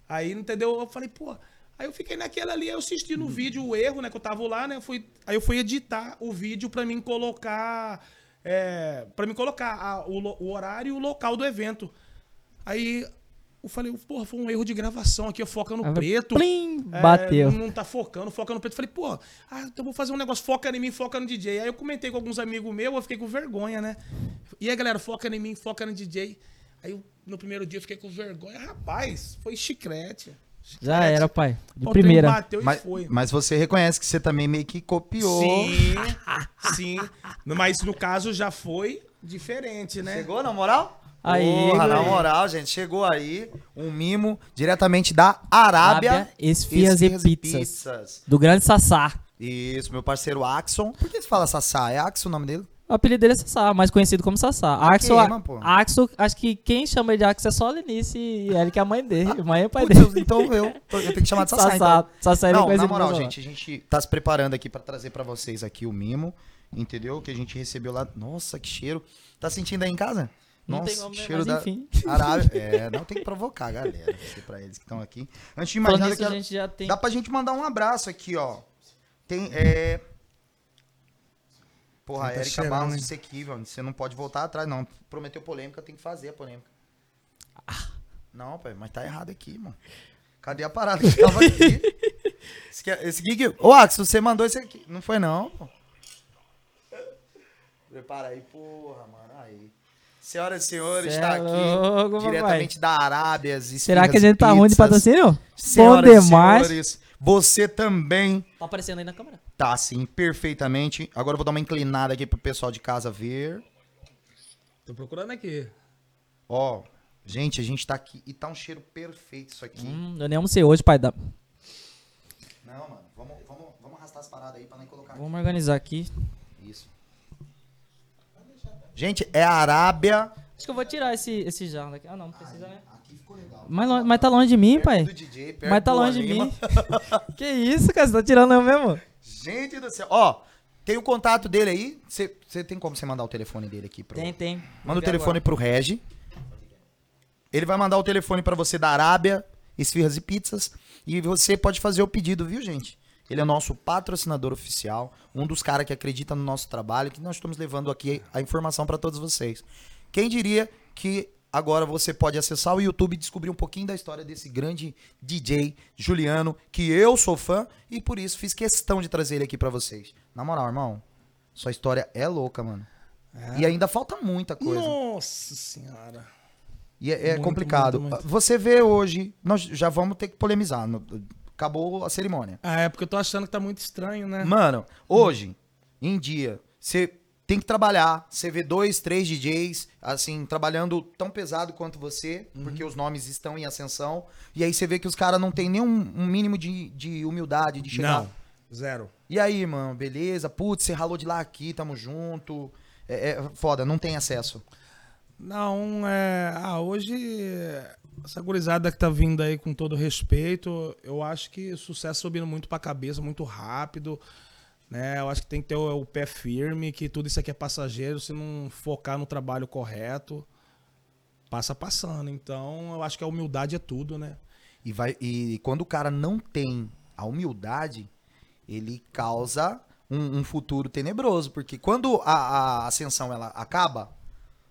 Aí, entendeu? Eu falei, pô. Aí eu fiquei naquela ali, eu assisti no vídeo o erro, né? Que eu tava lá, né? Eu fui, aí eu fui editar o vídeo pra mim colocar. É, para mim colocar a- o, o horário e o local do evento. Aí eu falei, porra, foi um erro de gravação aqui, eu foca no Aí preto. plim, É, bateu. não tá focando, foca no preto. Falei, pô, ah, então eu vou fazer um negócio, foca em mim, foca no DJ. Aí eu comentei com alguns amigos meus, eu fiquei com vergonha, né? E aí, galera, foca em mim, foca no DJ. Aí eu, no primeiro dia eu fiquei com vergonha. Rapaz, foi chiclete. Já Chiclete. era, pai. De primeira. Bateu e Mas, foi. mas você reconhece que você também meio que copiou. Sim, sim. Mas no caso já foi diferente, né? Chegou na moral? Aí, Porra, na moral, gente, chegou aí um mimo diretamente da Arábia. Arábia, esfirras e pizzas. pizzas. Do grande Sassá. Isso, meu parceiro Axon. Por que você fala Sassá? É Axon o nome dele? O apelido dele é Sassá, mais conhecido como Sassá. Ah, Axel, queima. Axel, acho que quem chama ele de Axel é só a Lenice e ele que é a mãe dele. Mãe é pai Putz, dele. então eu, eu tenho que chamar de Sassá, Sassá. então. Sassá é Não, na moral, gente, a gente tá se preparando aqui pra trazer pra vocês aqui o mimo, entendeu? Que a gente recebeu lá. Nossa, que cheiro. Tá sentindo aí em casa? Não Nossa, tem como, né? cheiro Mas da enfim. Arábia. É, não tem que provocar, galera. Pra eles que estão aqui. Antes de mais nada, quero- gente já tem... dá pra gente mandar um abraço aqui, ó. Tem, é... Porra, Tá Erika Barros hein? dissequível. Você não pode voltar atrás, não. Prometeu polêmica, tem que fazer a polêmica. Não, pai, mas tá errado aqui, mano. Cadê a parada que tava aqui? Esse, aqui, é- esse aqui que... Ô, Axel, você mandou esse aqui. Não foi, não, pô. Prepara aí, porra, mano. Aí. Senhoras e senhores, Cê está é aqui louco, diretamente da Arábia. Será que a gente tá ruim de patrocínio? Bom Senhoras e demais. senhores, você também Tá aparecendo aí na câmera. tá assim, perfeitamente. Agora eu vou dar uma inclinada aqui pro pessoal de casa ver. Tô procurando aqui. Ó, gente, a gente tá aqui e tá um cheiro perfeito isso aqui. Hum, eu nem almocei hoje, pai. Dá. Não, mano, vamos, vamos, vamos arrastar as paradas aí pra nem colocar Vamos organizar aqui. Gente, é Arábia. Acho que eu vou tirar esse, esse jarro daqui. Ah, não, não precisa, né? Aqui ficou legal. Mas, mas tá longe de mim, pai. DJ, Mas tá longe de mim. que isso, cara? Você tá tirando eu mesmo? Gente do céu. Ó, tem o contato dele aí. Você tem como você mandar o telefone dele aqui pro... Tem, tem. Manda o telefone pro Regi. Ele vai mandar o telefone pra você da Arábia, esfirras e pizzas. E você pode fazer o pedido, viu, gente? Ele é nosso patrocinador oficial, um dos caras que acredita no nosso trabalho, que nós estamos levando aqui a informação pra todos vocês. Quem diria que agora você pode acessar o YouTube e descobrir um pouquinho da história desse grande DJ Juliano, que eu sou fã e por isso fiz questão de trazer ele aqui pra vocês. Na moral, irmão, sua história é louca, mano. E ainda falta muita coisa. Nossa senhora. E é, é Muito, complicado. muito, muito. Você vê hoje, nós já vamos ter que polemizar. no- acabou a cerimônia. Ah, é porque eu tô achando que tá muito estranho, né? Mano, hoje, em dia, você tem que trabalhar. Você vê dois, três DJs, assim, trabalhando tão pesado quanto você, Uhum. porque os nomes estão em ascensão. E aí você vê que os caras não tem nenhum um mínimo de, de humildade de chegar. Não. Zero. E aí, mano, beleza? Putz, você ralou de lá aqui, tamo junto. É, é foda, não tem acesso. Não, é. Ah, hoje. Essa gurizada que tá vindo aí com todo respeito, eu acho que o sucesso subindo muito pra cabeça, muito rápido. Né? Eu acho que tem que ter o, o pé firme, que tudo isso aqui é passageiro, se não focar no trabalho correto, passa passando. Então, eu acho que a humildade é tudo, né? E, vai, e quando o cara não tem a humildade, ele causa um, um futuro tenebroso. Porque quando a, a ascensão ela acaba,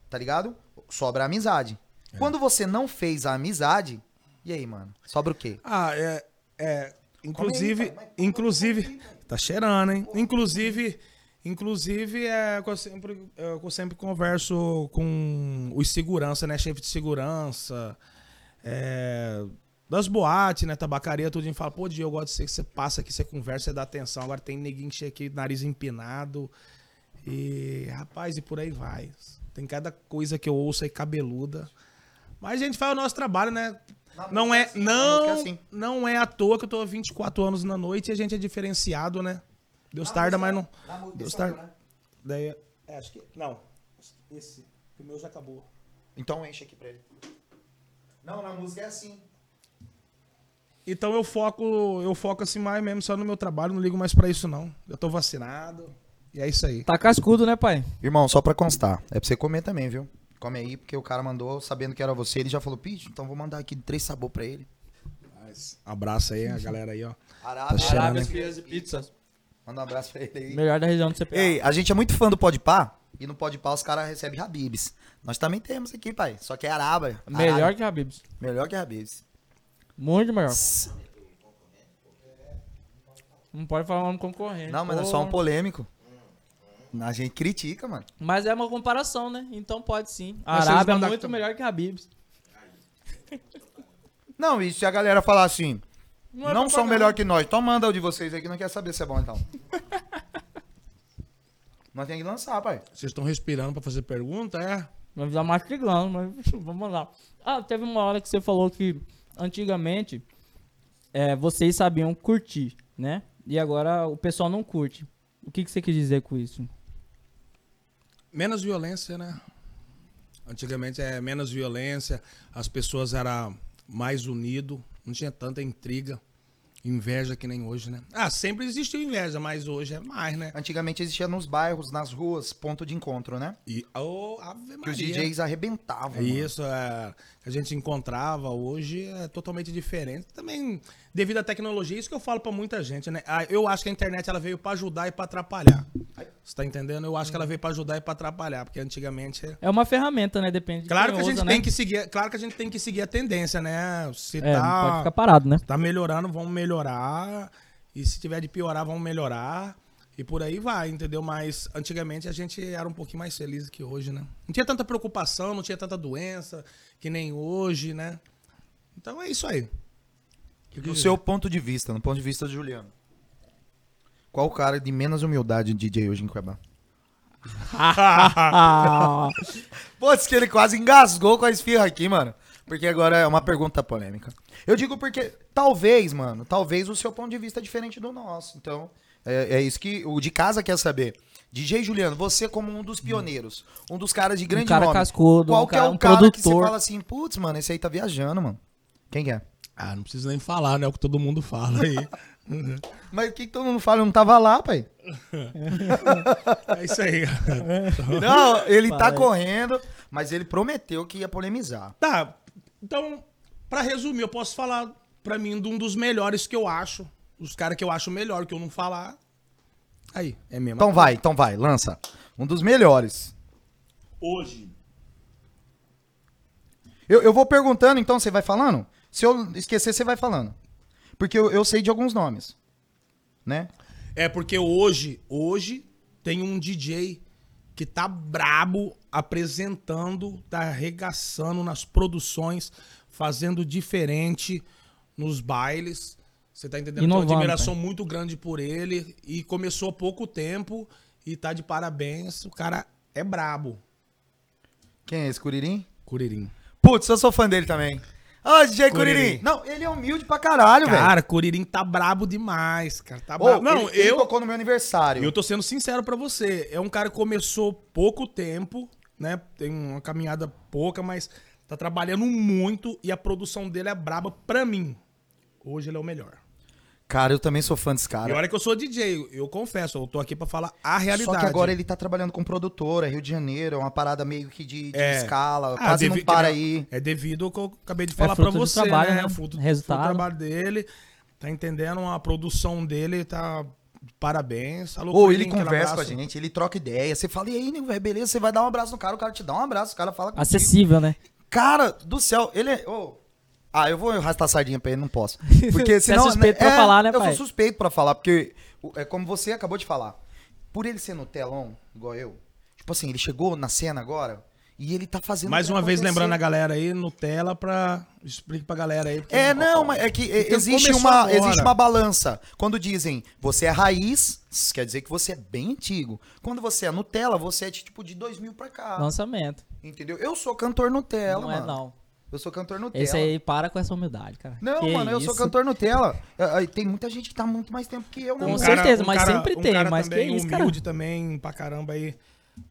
tá ligado? Sobra a amizade. Quando você não fez a amizade, e aí, mano? Sobra o quê? Ah, é. é inclusive, aí, pai, inclusive. Tá cheirando, hein? Inclusive, Inclusive, é, eu, sempre, é, eu sempre converso com os segurança, né? Chefe de segurança, é, das boates, né? Tabacaria, tudo. E fala, pô, Diego, eu gosto de você que você passa aqui, você conversa, você dá atenção. Agora tem neguinho chega aqui, nariz empinado. E, rapaz, e por aí vai. Tem cada coisa que eu ouço aí cabeluda. Mas a gente faz o nosso trabalho, né? Não é, assim, não, é assim. não é à toa que eu tô há 24 anos na noite e a gente é diferenciado, né? Deus tarda, mas não. Deus tarda. Daí, é, acho que. Não. Esse. O meu já acabou. Então enche aqui pra ele. Não, na música é assim. Então eu foco, eu foco assim mais mesmo só no meu trabalho, não ligo mais pra isso não. Eu tô vacinado. E é isso aí. Tá cascudo, né, pai? Irmão, só pra constar, é pra você comer também, viu? Come aí, porque o cara mandou, sabendo que era você, ele já falou, Pete, então vou mandar aqui três sabor pra ele. Mas, abraço aí, a galera aí, ó. Arábia, Tá cheirando, Arábia, e pizzas. Manda um abraço pra ele aí. Melhor da região do CPA. Ei, a gente é muito fã do Podpah, e no Podpah os caras recebem Habibs. Nós também temos aqui, pai, só que é Arábia. Melhor Arábia. que Habibs. Melhor que Habibs. Muito melhor. Não pode falar um concorrente. Não, mas é Pô. só um polêmico. A gente critica, mano. Mas é uma comparação, né? Então pode sim. A Mas Arábia é muito melhor que Habibs. Não, e se a galera falar assim, Não, é não são melhor que nós, então manda o de vocês aí que não quer saber se é bom então. nós temos que lançar, pai. Vocês estão respirando pra fazer pergunta, é? Vamos dar mastigando, mas vamos lá. Ah, teve uma hora que você falou que antigamente é, vocês sabiam curtir, né? E agora o pessoal não curte. O que, que você quis dizer com isso? Menos violência, né? Antigamente é menos violência, as pessoas eram mais unidas, não tinha tanta intriga, inveja que nem hoje, né? Ah, sempre existiu inveja, mas hoje é mais, né? Antigamente existia nos bairros, nas ruas, ponto de encontro, né? E oh, Ave Que os Maria. DJs arrebentavam. Isso, é, a gente encontrava hoje é totalmente diferente. Também, devido à tecnologia, isso que eu falo pra muita gente, né? Ah, Eu acho que a internet ela veio pra ajudar e pra atrapalhar. Você tá entendendo? Eu acho que ela veio pra ajudar e pra atrapalhar, porque antigamente. É uma ferramenta, né? Depende de Claro que a gente usa, tem né? que seguir, claro que a gente tem que seguir a tendência, né? Se É, não pode tá, ficar parado, né? tá melhorando, vamos melhorar. E se tiver de piorar, vamos melhorar. E por aí vai, entendeu? Mas antigamente a gente era um pouquinho mais feliz que hoje, né? Não tinha tanta preocupação, não tinha tanta doença que nem hoje, né? Então é isso aí. Do seu ponto de vista, no ponto de vista de Juliano. Qual o cara de menos humildade DJ hoje em Cuiabá? Pô, disse que ele quase engasgou com a esfirra aqui, mano. Porque agora é uma pergunta polêmica. Eu digo porque, talvez, mano, talvez o seu ponto de vista é diferente do nosso. Então, é, é isso que o de casa quer saber. DJ Juliano, você como um dos pioneiros, um dos caras de grande cara nome. cascudo, qual um que é cara- o um cara que você produtor. fala assim, putz, mano, esse aí tá viajando, mano. Quem que é? Ah, não precisa nem falar, né? É o que todo mundo fala aí. Mas o que, que todo mundo fala? Eu não tava lá, pai. é isso aí, galera. Não, ele tá Fala aí. correndo, mas ele prometeu que ia polemizar. Tá, então, pra resumir, eu posso falar pra mim de um dos melhores que eu acho. Os caras que eu acho melhor que eu não falar. Aí, é mesmo. Então vai, então vai, lança. Um dos melhores. Hoje. Eu, eu vou perguntando, então você vai falando? Se eu esquecer, você vai falando. Porque eu, eu sei de alguns nomes. Né? É porque hoje, hoje tem um DJ que tá brabo apresentando, tá arregaçando nas produções, fazendo diferente nos bailes. Você tá entendendo? Inovando, Tenho uma admiração muito grande por ele e começou há pouco tempo e tá de parabéns. O cara é brabo, Quem é esse, Curirim? Curirim. Putz, eu sou fã dele também. Ah, DJ Curirim. Curirim. Não, ele é humilde pra caralho, velho. Cara, Curirim tá brabo demais, cara. Tá Ô, brabo. Não, ele, ele eu, tocou no meu aniversário. Eu tô sendo sincero pra você. É um cara que começou pouco tempo, né? Tem uma caminhada pouca, mas tá trabalhando muito e a produção dele é braba pra mim. Hoje ele é o melhor. Cara, eu também sou fã desse E cara. olha que eu sou DJ, eu confesso, eu tô aqui pra falar a realidade. Só que agora ele tá trabalhando com produtora, Rio de Janeiro, é uma parada meio que de, de É. escala, Ah, quase não para aí. É devido ao que eu acabei de falar pra fruto do você, trabalho, né? né? É fruto, Resultado. fruto do trabalho dele. Tá entendendo? A produção dele tá parabéns. Alô, Ou ele conversa com a gente, ele troca ideia. Você fala, e aí, nego, velho, beleza? Você vai dar um abraço no cara, o cara te dá um abraço, o cara fala contigo. acessível, né? Cara do céu, ele é. ô, Ah, eu vou arrastar a sardinha pra ele, não posso. Porque Você é senão. suspeito pra falar, né, Eu pai? sou suspeito pra falar, porque é como você acabou de falar. por ele ser no telão, igual eu, tipo assim, ele chegou na cena agora e ele tá fazendo. Mais uma vez, lembrando a galera aí, Nutella, pra. Explique pra galera aí. É, não, mas é que é, Então existe, uma, agora. existe uma balança. Quando dizem você é raiz, isso quer dizer que você é bem antigo. Quando você é Nutella, você é de, tipo de 2000 pra cá. Lançamento. Entendeu? Eu sou cantor Nutella, não é, mano. não. Eu sou cantor Nutella. Esse aí para com essa humildade, cara. Não, Que mano, eu sou isso. cantor Nutella. É, é, Tem muita gente que tá muito mais tempo que eu, né? Com mano? certeza, mas sempre tem, cara mas também que isso, cara? humilde também, pra caramba aí.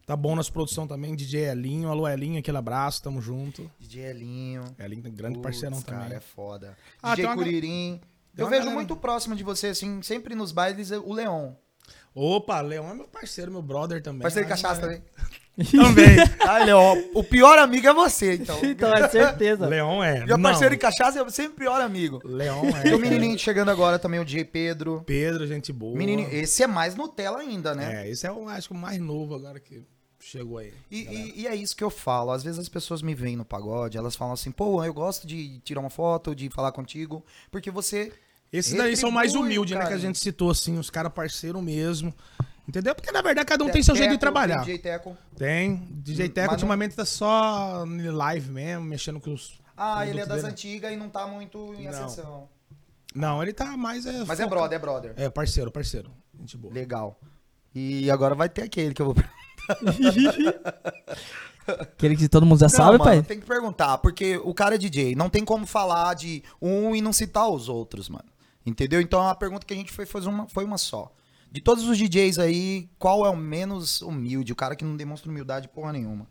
Tá bom nas produções também, DJ Elinho. Alô, Elinho, aquele abraço, tamo junto. DJ Elinho. Elinho, grande Putz, parceirão cara, também. é foda. Ah, DJ tem uma Curirim. tem Eu vejo galera- muito próximo de você, assim, sempre nos bailes, o Leon. Opa, Leão é meu parceiro, meu brother também. Parceiro de Ah, cachaça é. também. Também. Ah, Leon, o pior amigo é você, então. Então, é certeza. Leão é. Meu parceiro de cachaça é sempre pior amigo. Leão é. Tem o menininho chegando agora também, o DJ Pedro. Pedro, gente boa. Menininho, esse é mais Nutella ainda, né? É, esse é o, acho que o mais novo agora que chegou aí. E, e- e é isso que eu falo. Às vezes as pessoas me veem no pagode, elas falam assim, pô, eu gosto de tirar uma foto, de falar contigo, porque você. Esses daí são mais humildes, né? Que a gente citou, assim, os caras parceiro mesmo. Entendeu? Porque, na verdade, cada um Te- tem seu jeito de trabalhar. DJ Teco. Tem. DJ Teco Mas não- ultimamente tá só em live mesmo, mexendo com os. Ah, ele é das dele. antigas e não tá muito em Não. ascensão. Não, ele tá mais. É, Mas é foca- brother, é brother. É, parceiro, parceiro. Gente boa. Legal. E agora vai ter aquele que eu vou. Aquele que todo mundo já Não, sabe, mano, pai? tem que perguntar, porque o cara é DJ, não tem como falar de um e não citar os outros, mano. Entendeu? Então a pergunta que a gente foi fazer uma, foi uma só. De todos os DJs aí, qual é o menos humilde? O cara que não demonstra humildade porra nenhuma.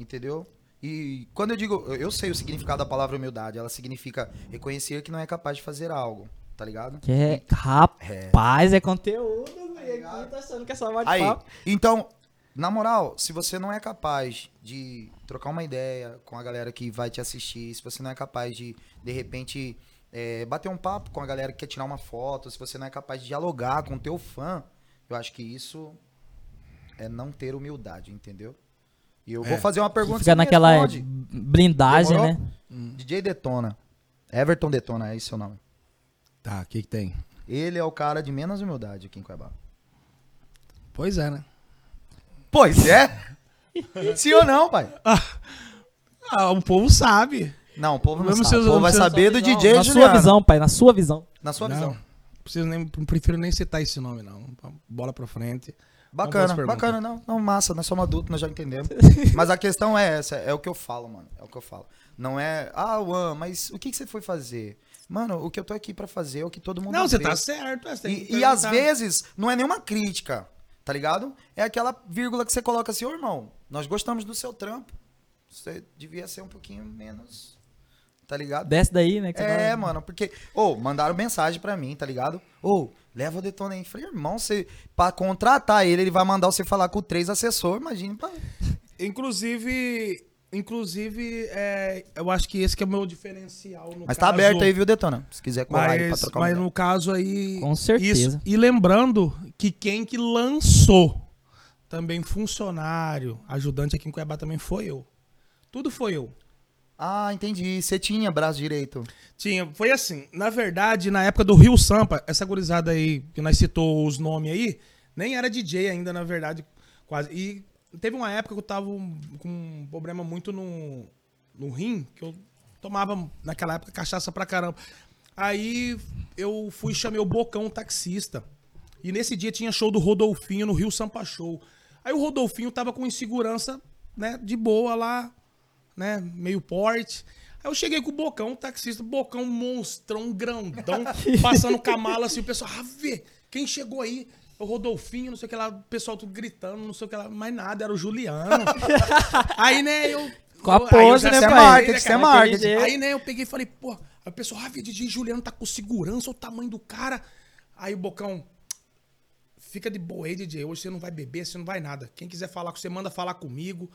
Entendeu? E quando eu digo, eu- sei o significado da palavra humildade, ela significa reconhecer que não é capaz de fazer algo, tá ligado? Que é, rapaz, é conteúdo, velho. Aqui tá achando que é só Aí, então, na moral, se você não é capaz de trocar uma ideia com a galera que vai te assistir, se você não é capaz de, de repente, é, bater um papo com a galera que quer tirar uma foto, se você não é capaz de dialogar com o teu fã, eu acho que isso é não ter humildade, entendeu? E eu vou É. fazer uma pergunta. Fica você me naquela responde. blindagem, Demorou? né? DJ Detona. Everton Detona, é esse seu nome. Tá, o que, que tem? Ele é o cara de menos humildade aqui em Cuiabá. Pois é, né? Pois é? Sim ou não, pai? Ah, o povo sabe. Não, o povo não Vamos sabe. seus- O povo vai saber do Não, DJ Na Juliano. sua visão, pai, na sua visão. Na sua não, visão. não preciso nem, não prefiro nem citar esse nome, não. Bola pra frente. Bacana, bacana, não, não, massa, nós somos adultos, nós já entendemos. mas a questão é essa, é o que eu falo, mano, é o que eu falo. Não é, ah, Juan, mas o que, que você foi fazer? Mano, o que eu tô aqui pra fazer é o que todo mundo Não, você tá certo. você tem E, e às vezes, não é nenhuma crítica, tá ligado? É aquela vírgula que você coloca assim, ô irmão, nós gostamos do seu trampo, você devia ser um pouquinho menos, tá ligado? Desce daí, né? É, vai- mano, porque. Ô, mandaram mensagem pra mim, tá ligado? Ô, leva o Detona aí. Falei, irmão, você. Pra contratar ele, ele vai mandar você falar com três assessores, imagina. Pra... Inclusive, inclusive é, eu acho que esse que é o meu diferencial. No Mas tá caso- aberto aí, viu, Detona? Se quiser colar aí pra Mas, trocar mas ideia. no caso aí. Com certeza. Isso. E lembrando que quem que lançou também funcionário, ajudante aqui em Cuiabá também foi eu. Tudo foi eu. Ah, entendi. Você tinha braço direito. Tinha, foi assim, na verdade, na época do Rio Sampa, essa gurizada aí, que nós citou os nomes aí, nem era DJ ainda, na verdade, quase. E teve uma época que eu tava com um problema muito no, no rim, que eu tomava, naquela época, cachaça pra caramba. Aí eu fui chamei o Bocão, um taxista. E nesse dia tinha show do Rodolfinho no Rio Sampa Show. Aí o Rodolfinho tava com insegurança, né, de boa lá, né, meio porte. Aí eu cheguei com o Bocão, o taxista, Bocão, monstrão, grandão, passando com a mala assim, o pessoal, ah, vê, quem chegou aí? O Rodolfinho, não sei o que lá, o pessoal tudo gritando, não sei o que lá, mais nada, era o Juliano. aí, né, eu... Com a pose, né, pai? marketing, né, é cara? marketing. Aí, né, eu peguei e falei, pô, aí o pessoal, ah, DJ Juliano tá com segurança, o tamanho do cara. Aí o Bocão, fica de boa aí, DJ, hoje você não vai beber, você não vai nada. Quem quiser falar com você, manda falar comigo.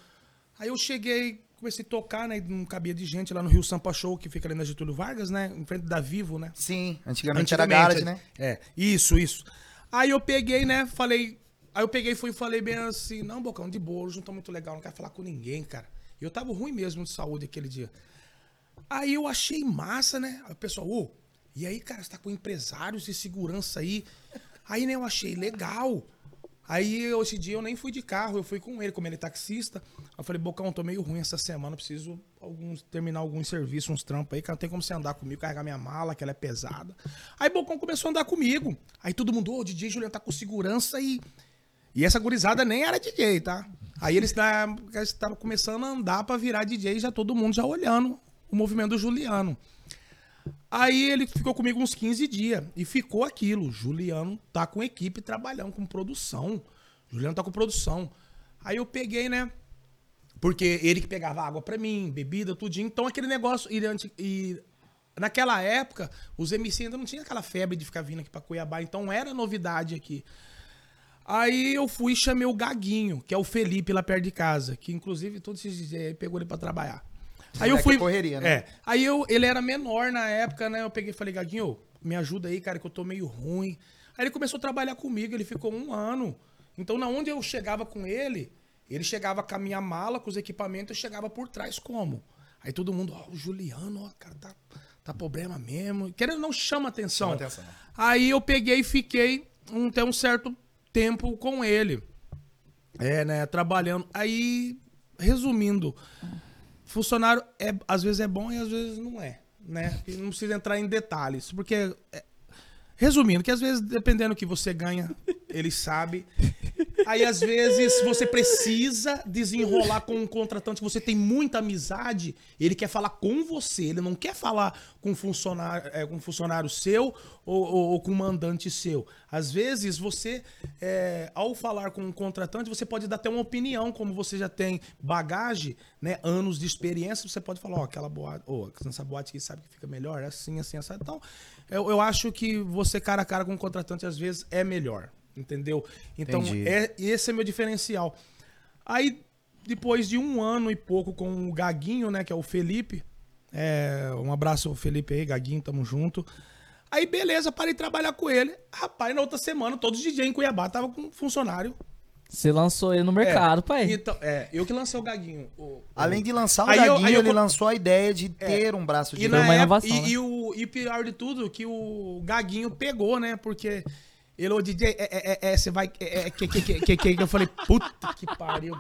Aí eu cheguei, comecei a tocar, né, não cabia de gente lá no Rio Sampa Show, que fica ali na Getúlio Vargas, né, em frente da Vivo, né. Sim, antigamente, era garage, né? É, isso, isso. Aí eu peguei, né, falei. Aí eu peguei e fui e falei bem assim, não, Bocão, de boa, hoje não tô muito legal, não quero falar com ninguém, cara. E eu tava ruim mesmo de saúde aquele dia. Aí eu achei massa, né? Aí o pessoal, ô, e aí, cara, você tá com empresários e segurança aí. Aí, né, eu achei legal. Aí, esse dia, eu nem fui de carro, eu fui com ele, como ele é taxista. Eu falei, Bocão, tô meio ruim essa semana, preciso alguns, terminar alguns serviços, uns trampos aí, que não tem como você andar comigo, carregar minha mala, que ela é pesada. Aí, Bocão começou a andar comigo. Aí todo mundo, ô, o DJ Juliano tá com segurança e... E essa gurizada nem era DJ, tá? Aí eles estavam começando a andar pra virar DJ, já todo mundo já olhando o movimento do Juliano. Aí ele ficou comigo uns 15 dias e ficou aquilo. Juliano tá com equipe trabalhando com produção. Juliano tá com produção. Aí eu peguei, né? Porque ele que pegava água para mim, bebida, tudinho. Então aquele negócio. E, e naquela época, os MC ainda não tinha aquela febre de ficar vindo aqui pra Cuiabá. Então era novidade aqui. Aí eu fui e chamei o Gaguinho, que é o Felipe lá perto de casa. Que inclusive todos esses dias aí pegou ele pra trabalhar. Aí eu fui. correria, né? É. Aí eu, ele era menor na época, né? Eu peguei e falei, Gaguinho, me ajuda aí, cara, que eu tô meio ruim. Aí ele começou a trabalhar comigo, ele ficou um ano. Então, na onde eu chegava com ele, ele chegava com a minha mala, com os equipamentos, eu chegava por trás como? Aí todo mundo, ó, oh, o Juliano, ó, cara, tá, tá problema mesmo. Querendo não chama atenção. Chama atenção. Aí eu peguei e fiquei um, até um certo tempo com ele. É, né, trabalhando. Aí, resumindo, funcionário é, às vezes é bom e às vezes não é, né? E não precisa entrar em detalhes, porque é, resumindo, que às vezes dependendo do que você ganha, ele sabe Aí, às vezes, você precisa desenrolar com um contratante que você tem muita amizade, ele quer falar com você, ele não quer falar com um funcionário, é, com um funcionário seu ou, ou, ou, com um mandante seu. Às vezes, você, é, ao falar com um contratante, você pode dar até uma opinião, como você já tem bagagem, né, anos de experiência, você pode falar, ó, oh, aquela boate, oh, essa boate aqui sabe que fica melhor, é assim, assim, assim. Então, eu, eu acho que você cara a cara com um contratante, às vezes, é melhor. Entendeu? Então, é, esse é meu diferencial. Aí, depois de um ano e pouco com o Gaguinho, né? Que é o Felipe. É, um abraço ao Felipe aí, Gaguinho, tamo junto. Aí, beleza, parei de trabalhar com ele. Rapaz, na outra semana, todos os DJ em Cuiabá tava com um funcionário. Você lançou ele no mercado, é, pai. Então, é, eu que lancei o Gaguinho. O, Além de lançar o aí Gaguinho, eu, eu, ele lançou a ideia de é, ter um braço de e, uma inovação, e, né? e, o, e pior de tudo, que o Gaguinho pegou, né? Porque ele, ô DJ, é, é, é, você vai. É, que, que, que, que, que, Eu falei, puta que pariu.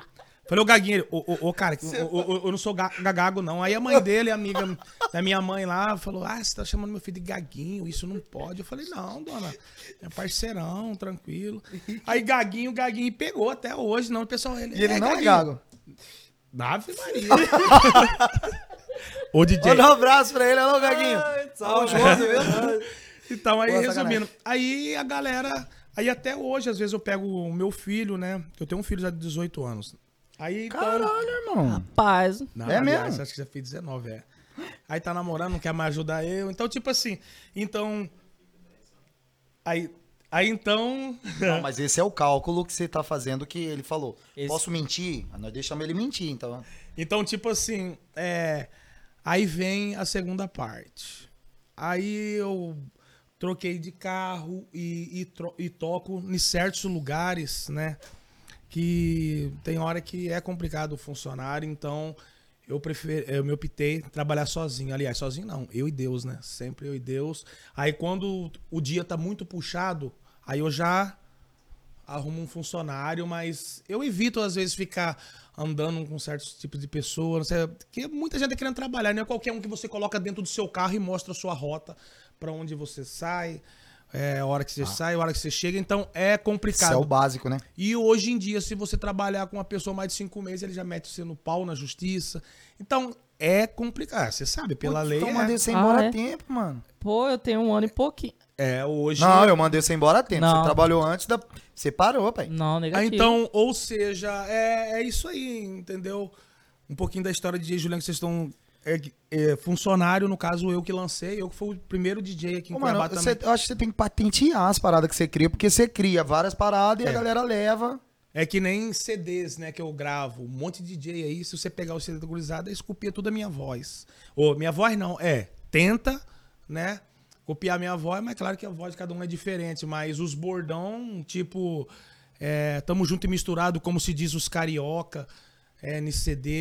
Falei, ô Gaguinho, ô, ô, cara, eu não sou gagago, não. Aí a mãe dele, amiga da minha mãe lá, falou: Ah, você tá chamando meu filho de gaguinho, isso não pode. Eu falei, não, dona, é parceirão, tranquilo. Aí Gaguinho, Gaguinho pegou até hoje, não, pessoal. Ele, e ele é não gaguinho. é gago. Ave Maria. Ô DJ. Manda um abraço pra ele, alô, Gaguinho. Ai, salve, viu? Então, aí, Boa resumindo, sacanagem. aí a galera. Aí até hoje, às vezes, eu pego o meu filho, né? Eu tenho um filho já de 18 anos. Aí, então... Caralho, irmão. Rapaz. Não, é aliás, mesmo? Acho que já fiz 19, é. Aí tá namorando, não quer mais ajudar eu. Então, tipo assim, então. Aí. Aí então. Não, mas esse é o cálculo que você tá fazendo que ele falou. Esse... Posso mentir? Ah, nós deixamos ele mentir, então. Então, tipo assim, é. Aí vem a segunda parte. Aí eu troquei de carro e, e, e toco em certos lugares, né? Que tem hora que é complicado funcionar, então eu prefiro, eu me optei trabalhar sozinho. Aliás, sozinho não, eu e Deus, né? Sempre eu e Deus. Aí quando o dia tá muito puxado, aí eu já arrumo um funcionário, mas eu evito às vezes ficar andando com certos tipos de pessoas, porque muita gente tá querendo trabalhar, não é qualquer um que você coloca dentro do seu carro e mostra a sua rota para onde você sai, é, a hora que você ah. sai, a hora que você chega. Então é complicado. Isso é o básico, né? E hoje em dia, se você trabalhar com uma pessoa mais de cinco meses, ele já mete você no pau na justiça. Então é complicado. Você sabe, pela Pô, lei. Então é... mandei você embora ah, é? tempo, mano. Pô, eu tenho um ano e pouquinho. É, hoje. Não, eu mandei você embora a tempo. Não. Você trabalhou antes da. Você parou, pai. Não, negativo. Ah, então, ou seja, é, é isso aí, entendeu? Um pouquinho da história de Juliano que vocês estão é, é, funcionário, no caso, eu que lancei, eu que fui o primeiro DJ aqui em Ô, mano, você, Eu acho que você tem que patentear as paradas que você cria, porque você cria várias paradas e a é. galera leva. É que nem CDs, né, que eu gravo. Um monte de DJ aí, se você pegar o CD da gurizada, escopia tudo a minha voz. Ou minha voz não, é, tenta, né, copiar minha voz, mas claro que a voz de cada um é diferente. Mas os bordão, tipo, é, tamo junto e misturado, como se diz os carioca é, NCD,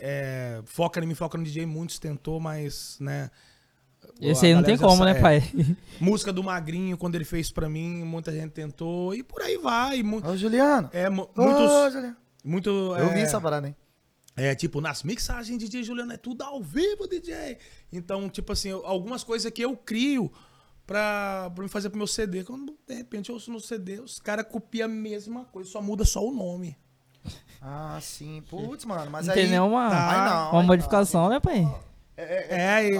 é, foca em mim, foca no DJ, muitos tentou, mas, né, Esse aí não tem como, né, sabe. pai? Música do Magrinho, quando ele fez pra mim, muita gente tentou. E por aí vai. mu- Ô, Juliano. É, mu- Ô, muitos. Juliano. Muito, Eu é, vi essa parada, hein? É, tipo, nas mixagens, DJ Juliano, é tudo ao vivo, DJ. Então, tipo assim, algumas coisas que eu crio pra, pra me fazer pro meu CD. Quando, de repente, eu ouço no CD, os caras copiam a mesma coisa, só muda só o nome. Ah, sim. Putz, mano, mas Não aí... tem nenhuma Tá. Aí não, uma aí modificação, né, pai? não. É, é, É,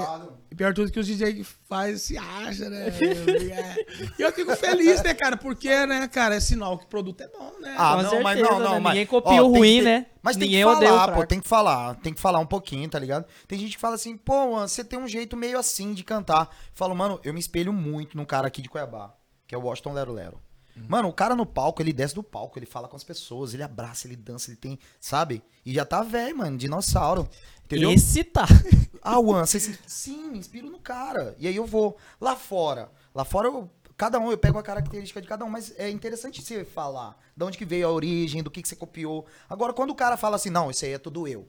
e, pior tudo que os DJ que faz se acha, né? É. E eu fico feliz, né, cara? Porque, né, cara, é sinal que o produto é bom, né? Ah, Com não, mas certeza, não, não, né? mas... Ninguém copia o ruim, ter- né? Mas tem Ninguém que falar, pô, tem que falar, tem que falar um pouquinho, tá ligado? Tem gente que fala assim, pô, mano, você tem um jeito meio assim de cantar. Eu falo, mano, eu me espelho muito num cara aqui de Cuiabá, que é o Washington Lero Lero. Mano, o cara no palco, ele desce do palco, ele fala com as pessoas, ele abraça, ele dança, ele tem, sabe? E já tá velho, mano, dinossauro. Entendeu? Esse tá. Ah, Juan, você se... Sim, me inspiro no cara. E aí eu vou lá fora. Lá fora, eu... cada um, eu pego a característica de cada um. Mas é interessante você falar de onde que veio a origem, do que, que você copiou. Agora, quando o cara fala assim, não, isso aí é tudo eu.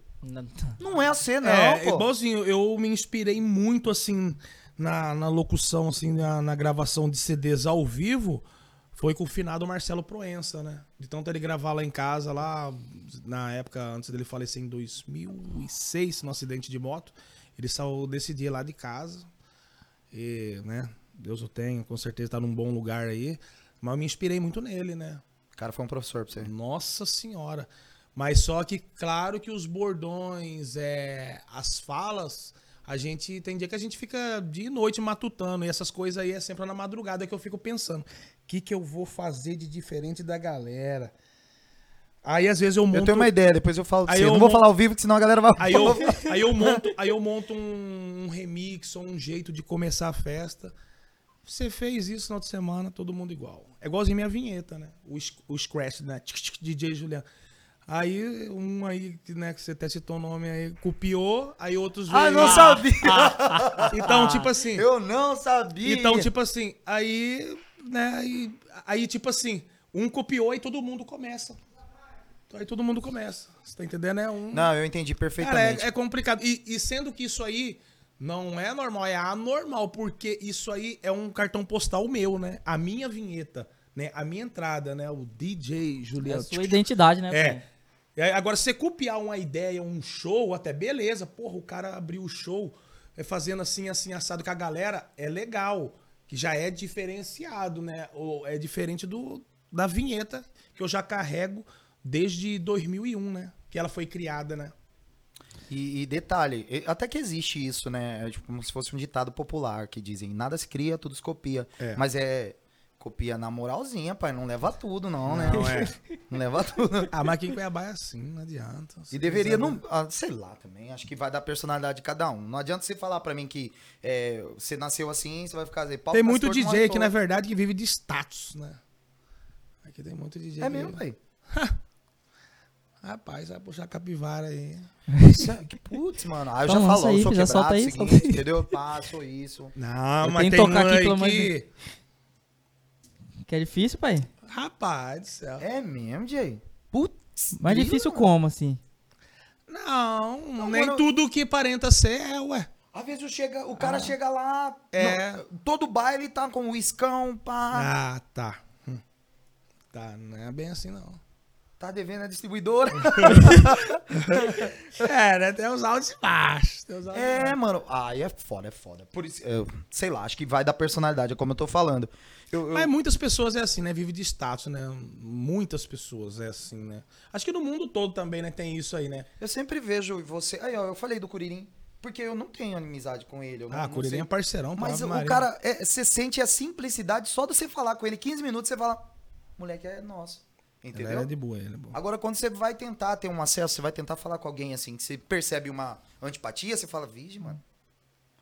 Não é você, não, é, pô. igualzinho, eu me inspirei muito, assim, na, na locução, assim, na, na gravação de CDs ao vivo, foi com o finado Marcelo Proença, né? De tanto ele gravar lá em casa, lá, na época, antes dele falecer em 2006, no acidente de moto, ele saiu desse dia lá de casa, e, né, Deus o tenha, com certeza tá num bom lugar aí, mas eu me inspirei muito nele, né? O cara foi um professor pra você. Nossa senhora. Mas só que, claro que os bordões, é, as falas, a gente tem dia que a gente fica de noite matutando. E essas coisas aí é sempre na madrugada que eu fico pensando. O que, que eu vou fazer de diferente da galera? Aí às vezes eu monto. Eu tenho uma ideia, depois eu falo Aí eu não vou falar ao vivo, senão a galera vai... Aí eu, aí eu monto, aí eu monto um, um remix ou um jeito de começar a festa. Você fez isso no final de semana, todo mundo igual. É igualzinho minha vinheta, né? O, o Scratch, né? Tchic, tchic, DJ Juliano. Aí, um aí, né, que você até citou o nome aí, copiou, aí outros Ah, não sabia! Então, tipo assim. Eu não sabia! Então, tipo assim, aí, né, aí, aí, tipo assim, um copiou e todo mundo começa. Aí todo mundo começa. Você tá entendendo? É um. Não, eu entendi Cara, perfeitamente. é, é complicado. E, e sendo que isso aí não é normal, é anormal, porque isso aí é um cartão postal meu, né? A minha vinheta, né? A minha entrada, né? O DJ É Juliano. a sua identidade, né, É. pai? E Agora, você copiar uma ideia, um show, até beleza. Porra, o cara abriu o show é, fazendo assim, assim, assado com a galera, é legal. Que já é diferenciado, né? Ou é diferente do, da vinheta que eu já carrego desde 2001, né? Que ela foi criada, né? E, e detalhe, até que existe isso, né? É tipo como se fosse um ditado popular que dizem nada se cria, tudo se copia. É. Mas é copia na moralzinha, pai. Não leva tudo, não, né? Não, é. Não leva tudo. Ah, mas aqui em Cuiabá é assim, não adianta. E deveria, não, ah, sei lá também, acho que vai da personalidade de cada um. Não adianta você falar pra mim que é, você nasceu assim, você vai ficar assim, pau Tem muito DJ aqui, na verdade, que vive de status, né? Aqui tem muito DJ. É que- mesmo, pai. Rapaz, vai puxar capivara aí. Isso é, que putz, mano. Aí eu já falo, ó, eu aí, sou já quebrado, solta aí, seguinte, aí. entendeu? Eu passo isso. Não, Eu mas tem que tocar aqui, aí que... Que é difícil, pai? Rapaz do céu. É mesmo, Jay? Putz. Mais difícil mano. como, assim? Não, Não, nem mano- tudo que aparenta ser é, ué. Às vezes chega, o cara chega lá, É. no- todo baile tá com o iscão, pá, Ah, tá. Hum. Tá, não é bem assim, não. Tá devendo a distribuidora. É, né? Tem os altos e baixos. É, mano, aí é foda, é foda. Por isso, eu, sei lá, acho que vai da personalidade, é como eu tô falando. Eu, eu- Mas muitas pessoas é assim, né? Vive de status, né? Muitas pessoas é assim, né? Acho que no mundo todo também, né? Tem isso aí, né? eu sempre vejo você, aí ó, eu falei do Curirim, porque eu não tenho amizade com ele. Ah, Curirim é parceirão, Mas o Maria. cara, é, você sente a simplicidade só de você falar com ele 15 minutos, você fala, moleque é nosso. Entendeu? é de boa, ele é bom. Agora, quando você vai tentar ter um acesso, você vai tentar falar com alguém assim, que você percebe uma antipatia, você fala, vige, mano.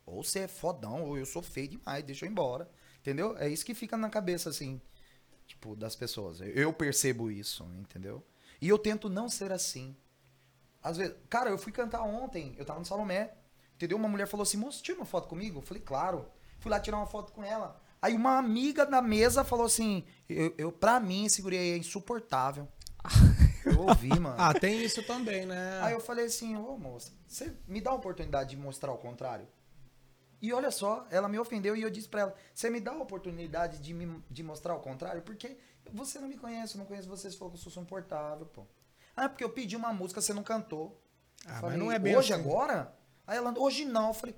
Ou você é fodão, ou eu sou feio demais, deixa eu ir embora. Entendeu? É isso que fica na cabeça, assim, tipo, das pessoas. Eu percebo isso, entendeu? E eu tento não ser assim. Às vezes, cara, eu fui cantar ontem, eu tava no Salomé, entendeu? Uma mulher falou assim, moço, tira uma foto comigo? Eu falei, claro. Fui lá tirar uma foto com ela. Aí uma amiga da mesa falou assim, eu, eu pra mim, esse guri aí é insuportável. Eu ouvi, mano. Ah, tem isso também, né? Aí eu falei assim, ô moça, você me dá a oportunidade de mostrar o contrário? E olha só, ela me ofendeu e eu disse pra ela: você me dá a oportunidade de me de mostrar o contrário? Porque você não me conhece, eu não conheço você, você falou que eu sou insuportável, pô. Ah, porque eu pedi uma música, você não cantou. Eu Ah, mas falei, não é bem hoje, assim. agora? Aí ela, hoje não. Eu falei,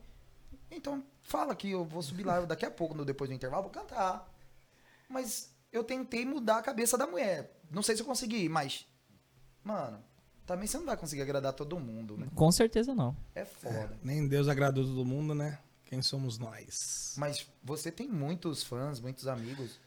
então fala que eu vou subir lá daqui a pouco, no- depois do intervalo, vou cantar. Mas eu tentei mudar a cabeça da mulher. Não sei se eu consegui, mas. Mano, também você não vai conseguir agradar todo mundo, né? Com certeza não. É foda. Nem Deus agradou todo mundo, né? Quem somos nós? Mas você tem muitos fãs, muitos amigos.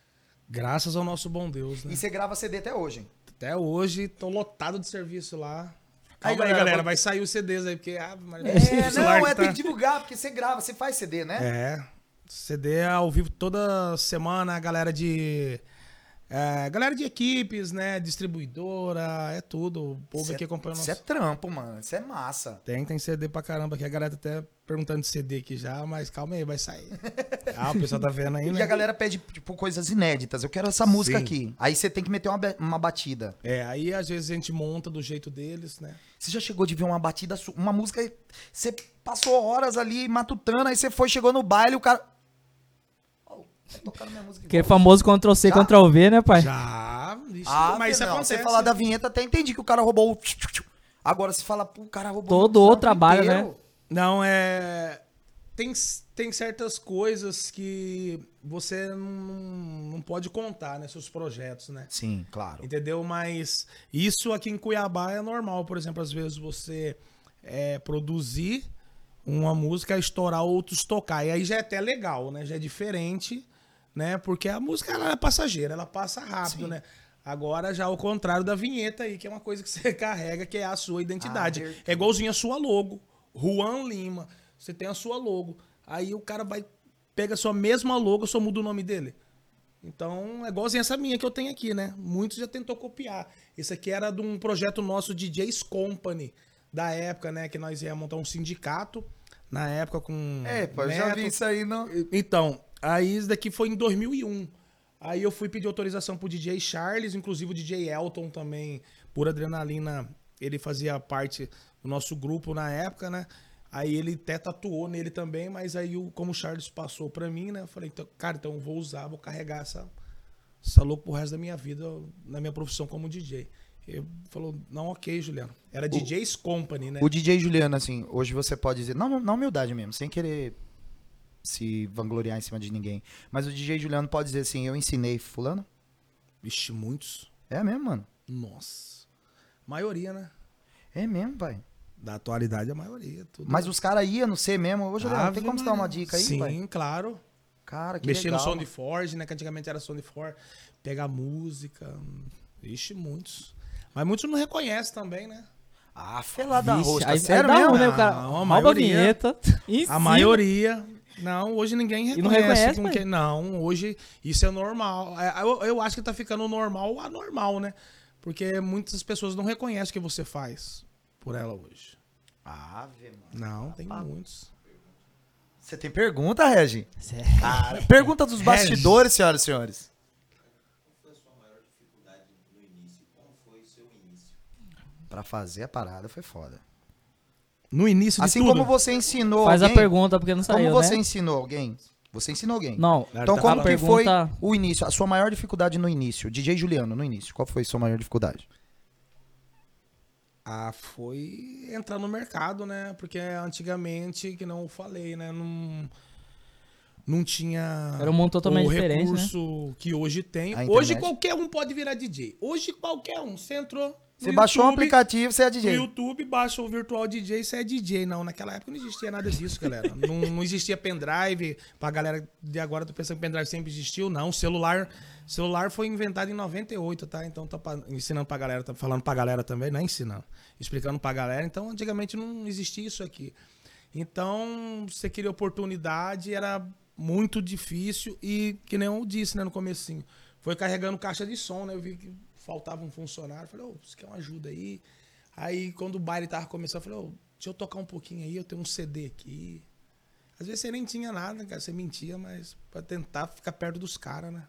Graças ao nosso bom Deus, né? E você grava CD até hoje. Até hoje, tô lotado de serviço lá. Aí, Calma aí, galera, galera, vou- vai sair os CDs aí, porque... Ah, mas É, não, é tá- tem que divulgar, porque você grava, você faz CD, né? É, CD é ao vivo toda semana, a galera de... é, galera de equipes, né? Distribuidora, é tudo. O povo Isso aqui é- acompanha o Isso é trampo, mano. Isso é massa. Tem, tem CD pra caramba aqui. A galera tá até perguntando de CD aqui já, mas calma aí, vai sair. ah, o pessoal tá vendo aí, E né? a galera pede, tipo, coisas inéditas. Eu quero essa música Sim. aqui. Aí você tem que meter uma, uma batida. É, aí às vezes a gente monta do jeito deles, né? Você já chegou de ver uma batida, uma música, você passou horas ali matutando, aí você foi, chegou no baile, o cara. Oh, tá Que é famoso Ctrl C, Já? Ctrl V, né, pai? Já, Ah, mas isso não, acontece. Você falar da vinheta, até entendi que o cara roubou o. Agora se fala, pô, o cara roubou Todo o trabalho, inteiro. né? Não, é. Tem, tem certas coisas que você não, não pode contar, né? Seus projetos, né? Sim, claro. Entendeu? Mas isso aqui em Cuiabá é normal. Por exemplo, às vezes você é, produzir uma música, estourar, outros tocar. E aí já é até legal, né? Já é diferente, né? Porque a música ela é passageira, ela passa rápido, Sim. né? Agora já ao contrário da vinheta aí, que é uma coisa que você carrega, que é a sua identidade. Ah, é igualzinho a sua logo. Juan Lima. Você tem a sua logo. Aí o cara vai, pega a sua mesma logo, só muda o nome dele. Então, é igualzinho essa minha que eu tenho aqui, né? Muitos já tentou copiar. Esse aqui era de um projeto nosso DJs Company, da época, né? Que nós ia montar um sindicato, na época com... É, pô, eu já vi isso aí, não. Então, aí isso daqui foi em 2001. Aí eu fui pedir autorização pro DJ Charles, inclusive o DJ Elton também, por adrenalina, ele fazia parte do nosso grupo na época, né? Aí ele até tatuou nele também, mas aí o- como o Charles passou pra mim, né? Eu falei, então, cara, então eu vou usar, vou carregar essa, essa louco pro resto da minha vida, na minha profissão como DJ. Ele falou, não, ok, Juliano. Era DJs Company, né? O DJ Juliano, assim, hoje você pode dizer, não, na humildade mesmo, sem querer se vangloriar em cima de ninguém. Mas o DJ Juliano pode dizer assim, eu ensinei fulano? Vixe, muitos. É mesmo, mano. Nossa. Maioria, né? É mesmo, pai. Da atualidade, a maioria. Tudo. Mas os caras iam no C mesmo. Ô, Juliano, tem Ave como você dar uma dica aí, Sim, pai? claro. Cara, que Mexer legal. no Sound Forge, né? Que antigamente era Sound Forge. Pegar música. Ixi, muitos. Mas muitos não reconhecem também, né? Ah, fela da Vixe, rosca. aí- Sério mesmo? um, né? O cara Não, a maioria. vinheta. A maioria. Não, hoje ninguém reconhece. E não reconhece, com pai? quem- Não, hoje isso é normal. É, Eu, eu acho que tá ficando normal ou anormal, né? Porque muitas pessoas não reconhecem o que você faz por ela hoje. Ave, mano. Não, tem muitos. Você tem pergunta, Regi? Cara, pergunta dos bastidores, senhoras e senhores. foi a sua maior dificuldade no início? Como foi o seu início? Pra fazer a parada foi foda. No início de Assim tudo. como você ensinou Faz a alguém, pergunta porque não Como saiu, você né? ensinou alguém? Você ensinou alguém. Não, Então como a que foi pergunta- o início? A sua maior dificuldade no início? DJ Juliano, no início. Qual foi a sua maior dificuldade? Ah, foi entrar no mercado, né? Porque antigamente, que não falei, né? Não, não tinha Era um mundo totalmente o diferente, né? recurso que hoje tem. A Hoje internet. qualquer um pode virar DJ. Hoje qualquer um. Você entrou. no Você baixou um aplicativo, você é No DJ. YouTube, baixa o Virtual DJ, você é DJ. Não, naquela época não existia nada disso, galera. não, não existia pendrive. Pra galera de agora, tô pensando que pendrive sempre existiu. Não, celular celular foi inventado em 98, tá? Então tá ensinando pra galera, tá falando pra galera também, não é ensinando. Explicando pra galera. Então, antigamente não existia isso aqui. Então, você queria oportunidade, era muito difícil e, que nem eu disse, né, no comecinho, foi carregando caixa de som, né? Eu vi que faltava um funcionário, falei, ô, você quer uma ajuda aí? Aí, quando o baile tava começando, eu falei, ô, deixa eu tocar um pouquinho aí, eu tenho um CD aqui. Às vezes você nem tinha nada, cara, você mentia, mas pra tentar ficar perto dos caras, né?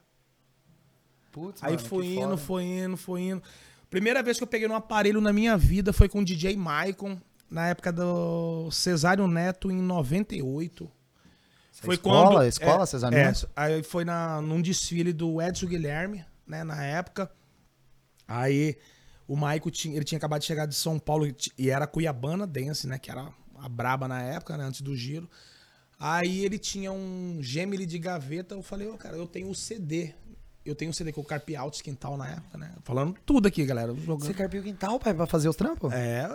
Putz, Aí mano, foi indo, foda. foi indo, foi indo. Primeira vez que eu peguei um aparelho na minha vida foi com o DJ Maicon, na época do Cesário Neto, em 98. Foi escola, quando. escola, é, Cesar é, Mendes? aí foi na, num desfile do Edson Guilherme, né, na época. Aí o Maico tinha, ele tinha acabado de chegar de São Paulo e era Cuiabana Dance, né, que era a braba na época, né, antes do giro. Aí ele tinha um Gemini de gaveta, eu falei, ô, cara, eu tenho o CD. Eu tenho o CD com o Carpe Altos Quintal na época, né? Falando tudo aqui, galera. Jogando. Você carpiu o quintal, pai, pra fazer os trampos? É,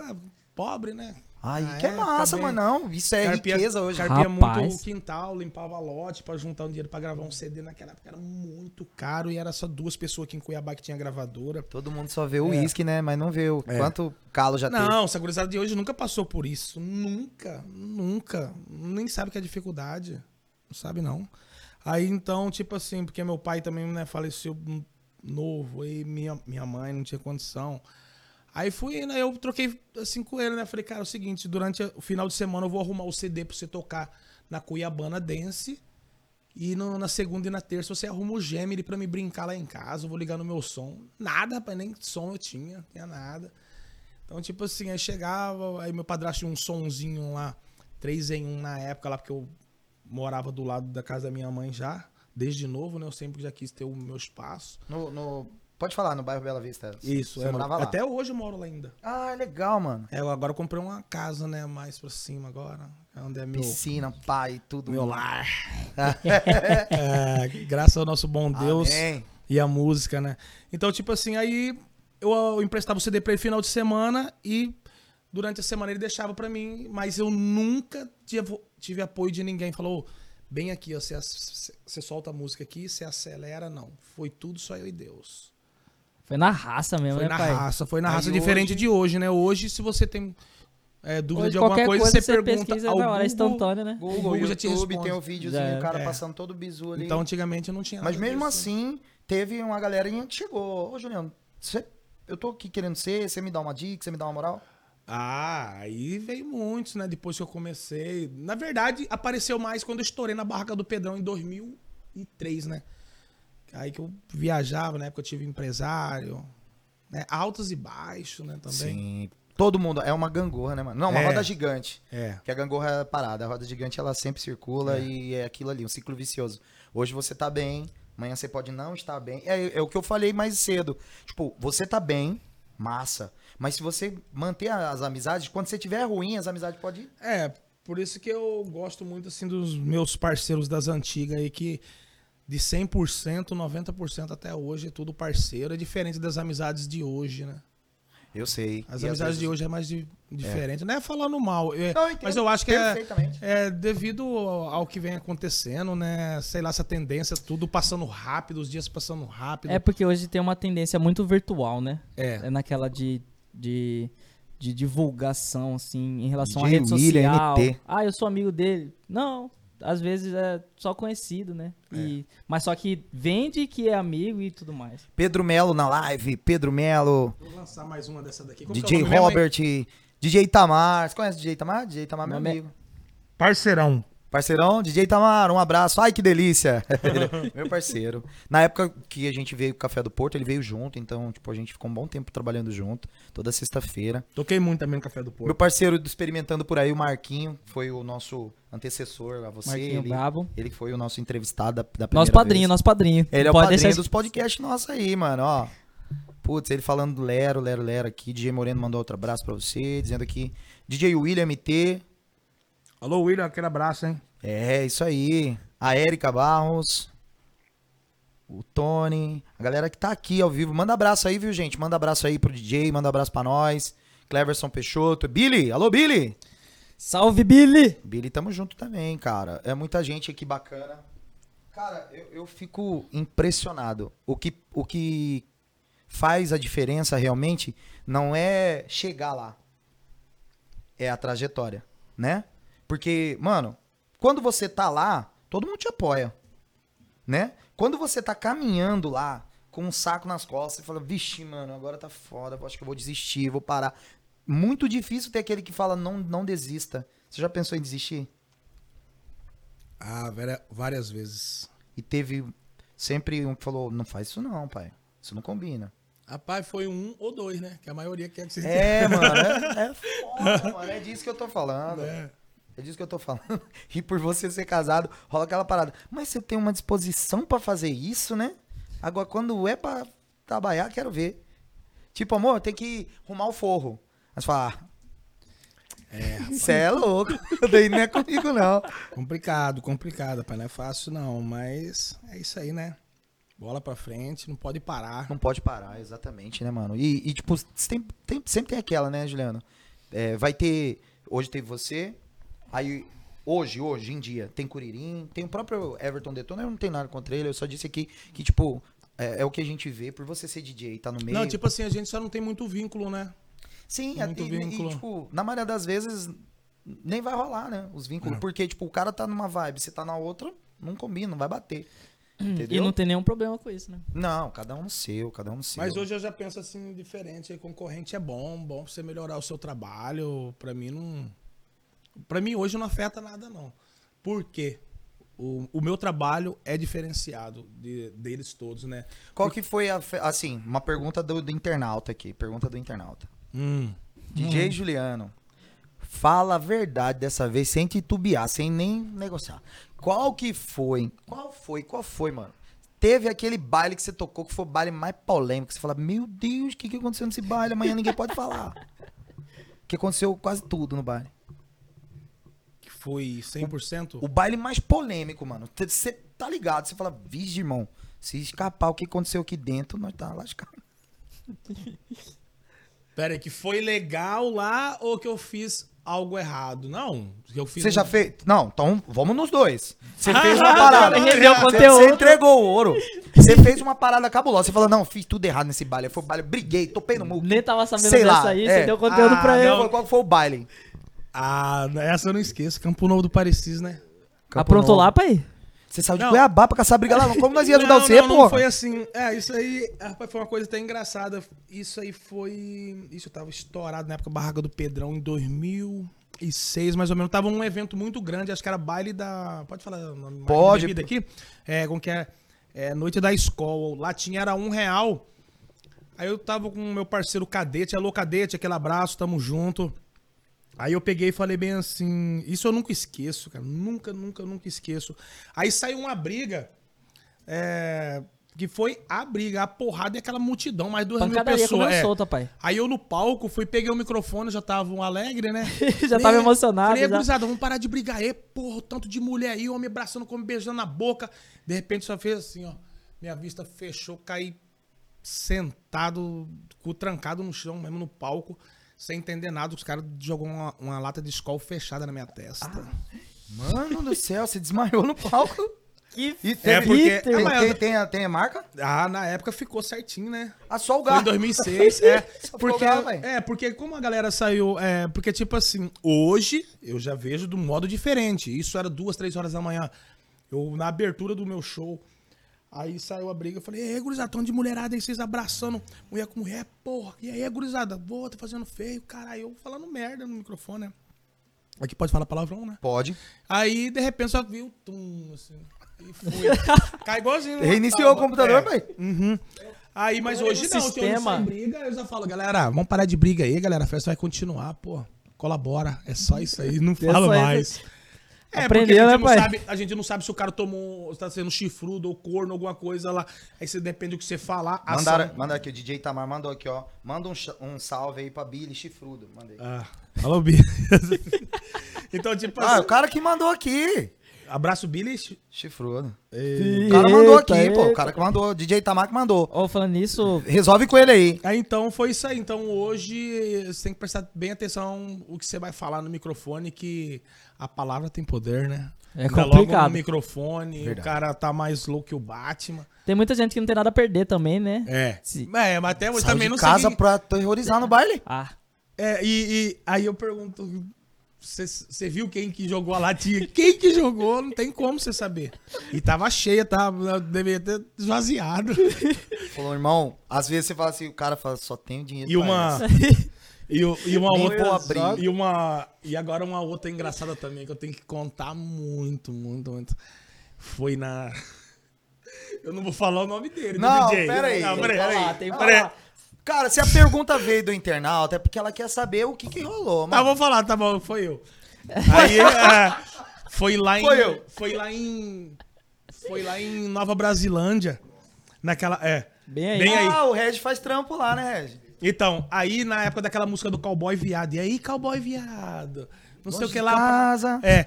pobre, né? Aí Na que é época, massa, bem- mano. Não, isso é Carpia- riqueza hoje. Carpia Rapaz. muito o quintal, limpava lote pra juntar um dinheiro pra gravar um CD naquela época. Era muito caro e era só duas pessoas aqui em Cuiabá que tinha gravadora. Todo mundo só vê o uísque, né? Mas não vê o quanto calo já teve. Não, essa gurizada de hoje nunca passou por isso. Nunca, nunca. Nem sabe que é dificuldade. Não sabe, não. Aí então, tipo assim, porque meu pai também né, faleceu novo, aí minha, minha mãe não tinha condição. Aí fui, né? Eu troquei assim com ele, né? Falei, cara, é o seguinte, durante o final de semana eu vou arrumar o CD pra você tocar na Cuiabana Dance. E no- na segunda e na terça você arruma o Gemini pra me brincar lá em casa. Eu vou ligar no meu som. Nada, rapaz, nem som eu tinha, tinha nada. Então, tipo assim, aí chegava, aí meu padrasto tinha um sonzinho lá, 3 em 1 na época lá, porque eu morava do lado da casa da minha mãe já, desde novo, né? Eu sempre já quis ter o meu espaço. No, no- Pode falar, no bairro Bela Vista. Isso, é, morava lá. até hoje eu moro lá ainda. Ah, legal, mano. É, eu agora eu comprei uma casa, né, mais pra cima agora, é onde é meu, Piscina, pai, tudo. meu lar. É, graças ao nosso bom Deus Amém. e a música, né? Então, tipo assim, aí eu, emprestava o CD pra ele final de semana e durante a semana ele deixava pra mim, mas eu nunca tive, tive apoio de ninguém. Falou, bem aqui, ó, você, você solta a música aqui, você acelera, não. Foi tudo só eu e Deus. Foi na raça mesmo, Foi né, na pai? raça, foi na Aí raça diferente hoje- de hoje, né? Hoje, se você tem é, dúvida Hoje, de alguma coisa, coisa você, você pergunta pesquisa ao na hora, é Google. instantâneo, né? Google, Google já te YouTube, responde. tem o videozinho, o cara é. passando todo o bizu ali. Então, antigamente eu não tinha Mas mesmo disso. assim, teve uma galerinha que chegou. Ô, Juliano, você- eu tô aqui querendo ser, você me dá uma dica, você me dá uma moral? Ah, aí veio muitos, né? Depois que eu comecei. Na verdade, apareceu mais quando eu estourei na barraca do Pedrão em 2003, né? Aí que eu viajava, na época eu tive empresário, né? Altos e baixos, né? Também. Sim. Todo mundo. É uma gangorra, né, mano? Não, uma É. roda gigante. É. Que a gangorra é parada. A roda gigante, ela sempre circula e é aquilo ali, um ciclo vicioso. Hoje você tá bem, amanhã você pode não estar bem. É, é o que eu falei mais cedo. Tipo, você tá bem, massa. Mas se você manter as amizades, quando você tiver ruim, as amizades podem ir. É, por isso que eu gosto muito, assim, dos meus parceiros das antigas aí, que de 100%, 90% até hoje é tudo parceiro. É diferente das amizades de hoje, né? Eu sei. As E amizades vezes- de hoje é mais di- diferente. Não é falando mal, é- Não, eu mas eu acho que é, é devido ao ao que vem acontecendo, né? Sei lá, essa tendência, tudo passando rápido, os dias passando rápido. É porque hoje tem uma tendência muito virtual, né? É. É naquela de, de, de divulgação, assim, em relação à DJ rede William, social. MT. Ah, eu sou amigo dele. Não, às vezes é só conhecido, né? E, Mas só que vende que é amigo e tudo mais. Pedro Melo na live, Pedro Melo, Vou lançar mais uma dessa daqui. Como que é o DJ mesmo, hein? Robert, DJ Itamar. Você conhece o DJ Itamar? DJ Itamar é meu é- amigo. Parceirão. Parceirão, DJ Itamar, um abraço. Ai, que delícia. meu parceiro. Na época que a gente veio com o Café do Porto, ele veio junto, então, tipo, a gente ficou um bom tempo trabalhando junto, toda sexta-feira. Toquei muito também no Café do Porto. Meu parceiro do Experimentando Por Aí, o Marquinho, foi o nosso antecessor a você. Marquinho ele, Brabo. ele foi o nosso entrevistado da, da primeira Nosso padrinho, vez. nosso padrinho. Ele é o Pode padrinho deixar dos podcasts nossos aí, mano, ó. Putz, ele falando do Lero, Lero, Lero aqui. DJ Moreno mandou outro abraço pra você, dizendo aqui. DJ William MT. Alô, William, aquele abraço, hein? É, isso aí. A Érica Barros. O Tony. A galera que tá aqui ao vivo. Manda abraço aí, viu, gente? Manda abraço aí pro DJ, manda abraço pra nós. Cleverson Peixoto. Billy! Alô, Billy! Salve, Billy! Billy, tamo junto também, cara. É muita gente aqui bacana. Cara, eu, eu fico impressionado. O que, o que faz a diferença realmente não é chegar lá. É a trajetória, né? Porque, mano, quando você tá lá, todo mundo te apoia, né? Quando você tá caminhando lá, com um saco nas costas, você fala, vixe, mano, agora tá foda, acho que eu vou desistir, vou parar. Muito difícil ter aquele que fala, não, não desista. Você já pensou em desistir? Ah, várias vezes. E teve sempre um que falou, não faz isso não, pai. Isso não combina. Rapaz, foi um ou dois, né? Que a maioria quer que você É, mano, é, é foda, mano. É disso que eu tô falando. É. É disso que eu tô falando. E por você ser casado, rola aquela parada. Mas você tem uma disposição pra fazer isso, né? Agora, quando é pra trabalhar, quero ver. Tipo, amor, tem que arrumar o forro. Aí você fala, é, você é louco. Daí não é comigo, não. Complicado, complicado, rapaz. Não é fácil, não. Mas é isso aí, né? Bola pra frente, não pode parar. Não pode parar, exatamente, né, mano? E, e, tipo, tem, tem- sempre tem aquela, né, Juliano? É, vai ter. Hoje teve você. Aí, hoje, hoje em dia, tem Curirim, tem o próprio Everton Detona. Eu não tenho nada contra ele, eu só disse aqui que, tipo, é, é o que a gente vê por você ser DJ, tá no meio. Não, tipo assim, a gente só não tem muito vínculo, né? Sim, muito e, e, vínculo. tipo, na maioria das vezes nem vai rolar, né? Os vínculos. É. Porque, tipo, o cara tá numa vibe, você tá na outra, não combina, não vai bater. E Entendeu? não tem nenhum problema com isso, né? Não, cada um no seu, cada um no seu. Mas hoje eu já penso assim, diferente. Concorrente é bom, bom pra você melhorar o seu trabalho. Pra mim não. Pra mim hoje não afeta nada, não. Por quê? O, o meu trabalho é diferenciado de- deles todos, né? Qual que foi a. Assim, uma pergunta do, do internauta aqui. Pergunta do internauta. Hum. DJ Juliano, fala a verdade dessa vez, sem titubear, sem nem negociar. Qual que foi? Qual foi? Qual foi, mano? Teve aquele baile que você tocou que foi o baile mais polêmico. que Você fala, meu Deus, o que, que aconteceu nesse baile? Amanhã ninguém pode falar. Que aconteceu quase tudo no baile. Foi 100%? O baile mais polêmico, mano. Você tá ligado? Você fala, vixe, irmão, se escapar o que aconteceu aqui dentro, nós tá lascado. Pera aí, que foi legal lá ou que eu fiz algo errado? Não. Que eu fiz Você um- já fez? Não, então vamos nos dois. Você fez uma parada. Você- conteúdo. Você entregou o ouro. Você fez uma parada cabulosa. Você falou, não, fiz tudo errado nesse baile. Foi o baile, briguei, topei no muco. Nem tava sabendo Sei dessa lá, aí, é. você deu conteúdo Ah, pra ele. não. Qual, qual foi o baile? Ah, essa eu não esqueço. Campo Novo do Parecis, né? Campo Aprontou Novo. lá, pai? Você saiu de Não. Cuiabá pra caçar briga lá. Como nós ia ajudar não, você, não, pô? Não foi assim. É, isso aí, rapaz, foi uma coisa até engraçada. Isso aí foi. Isso eu tava estourado na época Barraca do Pedrão em 2006, mais ou menos. Tava um evento muito grande, acho que era baile da. Pode falar o nome Pode. bebida aqui? É, como que é? É, Noite da Escola. Lá tinha era um real. Aí eu tava com o meu parceiro Cadete, alô Cadete, aquele abraço, tamo junto. Aí eu peguei e falei bem assim, isso eu nunca esqueço, cara, nunca, nunca, nunca esqueço. Aí saiu uma briga, é, que foi a briga, a porrada e aquela multidão, mais duas mil Pancadaria pessoas. comeu é. solta, pai. Aí eu no palco fui, peguei o microfone, já tava um alegre, né? Já tava emocionado, Falei, já. vamos parar de brigar aí, porra, tanto de mulher aí, homem abraçando, como beijando na boca. De repente só fez assim, ó, minha vista fechou, caí sentado, com o trancado no chão, mesmo no palco, sem entender nada. Os caras jogou uma, uma lata de escola fechada na minha testa. Mano do céu, você desmaiou no palco. Que E É, porque- tem, a maior- tem, tem a, tem a marca? Ah, na época ficou certinho, né? Ah, só o Foi em gato. 2006, é. Só Porque, vai. é, porque como a galera saiu. É, porque, tipo assim, hoje eu já vejo de um modo diferente. Isso era duas, três horas da manhã. Eu, na abertura do meu show, aí saiu a briga. Eu falei, ei, gurizada, tão de mulherada aí, vocês abraçando mulher com mulher, porra. E aí, gurizada, vou, tá fazendo feio, caralho. Eu falando merda no microfone, né? Aqui pode falar palavrão, né? Pode. Aí, de repente, só viu, tum, assim. E fui. Cai igualzinho. Reiniciou o Tá, computador, é. pai. Uhum. Aí, mas hoje o não, sistema. sem briga, eu já falo, galera, vamos parar de briga aí, galera, a festa vai continuar, pô. Colabora, é só isso aí, não É fala isso. É, Aprendeu, porque a né, gente, não pai? sabe, a gente não sabe se o cara tomou, tá sendo chifrudo ou corno, alguma coisa lá. Aí você depende do que você falar. ação- Mandaram, mandaram aqui, o DJ Tamar mandou aqui, ó. Manda um, um salve aí pra Billy Chifrudo. Mandei. Ah, alô, Bi. então, tipo Ah, assim, o cara que mandou aqui. abraço, Billy. Chifrudo. O Eita, cara mandou aqui, pô. O eita. cara que mandou. DJ Tamar que mandou. Ó, falando nisso, Resolve com ele aí. Aí então foi isso aí. Então hoje você tem que prestar bem atenção o que você vai falar no microfone, que a palavra tem poder, né? É Ainda logo complicado. no microfone, Verdade. o cara tá mais louco que o Batman. tem muita gente que não tem nada a perder também, né? É. Sim. É, mas até hoje Saiu também de não casa sei. pra terrorizar no baile. Ah, É, e, e aí eu pergunto. Você viu quem que jogou a latinha? Quem que jogou? Não tem como você saber. E tava cheia, tava, deveria ter esvaziado. Falou, irmão, às vezes você fala assim, o cara fala, só tenho dinheiro E pra uma. essa. E, e uma outra. vou abrir. E uma. E agora uma outra engraçada também que eu tenho que contar muito, muito, muito. Foi na. Eu não vou falar o nome dele, do Não, DJ. aí. Não, Tem pera que falar, aí. tem que falar. Cara, se a pergunta veio do internauta, é porque ela quer saber o que que rolou, Tá, mano. vou falar, tá bom, foi eu. Aí é, foi lá em. Foi eu. Foi lá em. Foi lá em Nova Brasilândia. Naquela. É. Bem aí. Bem aí. Ah, o Reg faz trampo lá, né, Reg? Então, aí na época daquela música do cowboy viado. E aí, cowboy viado? Não sei o que lá. Casa. É.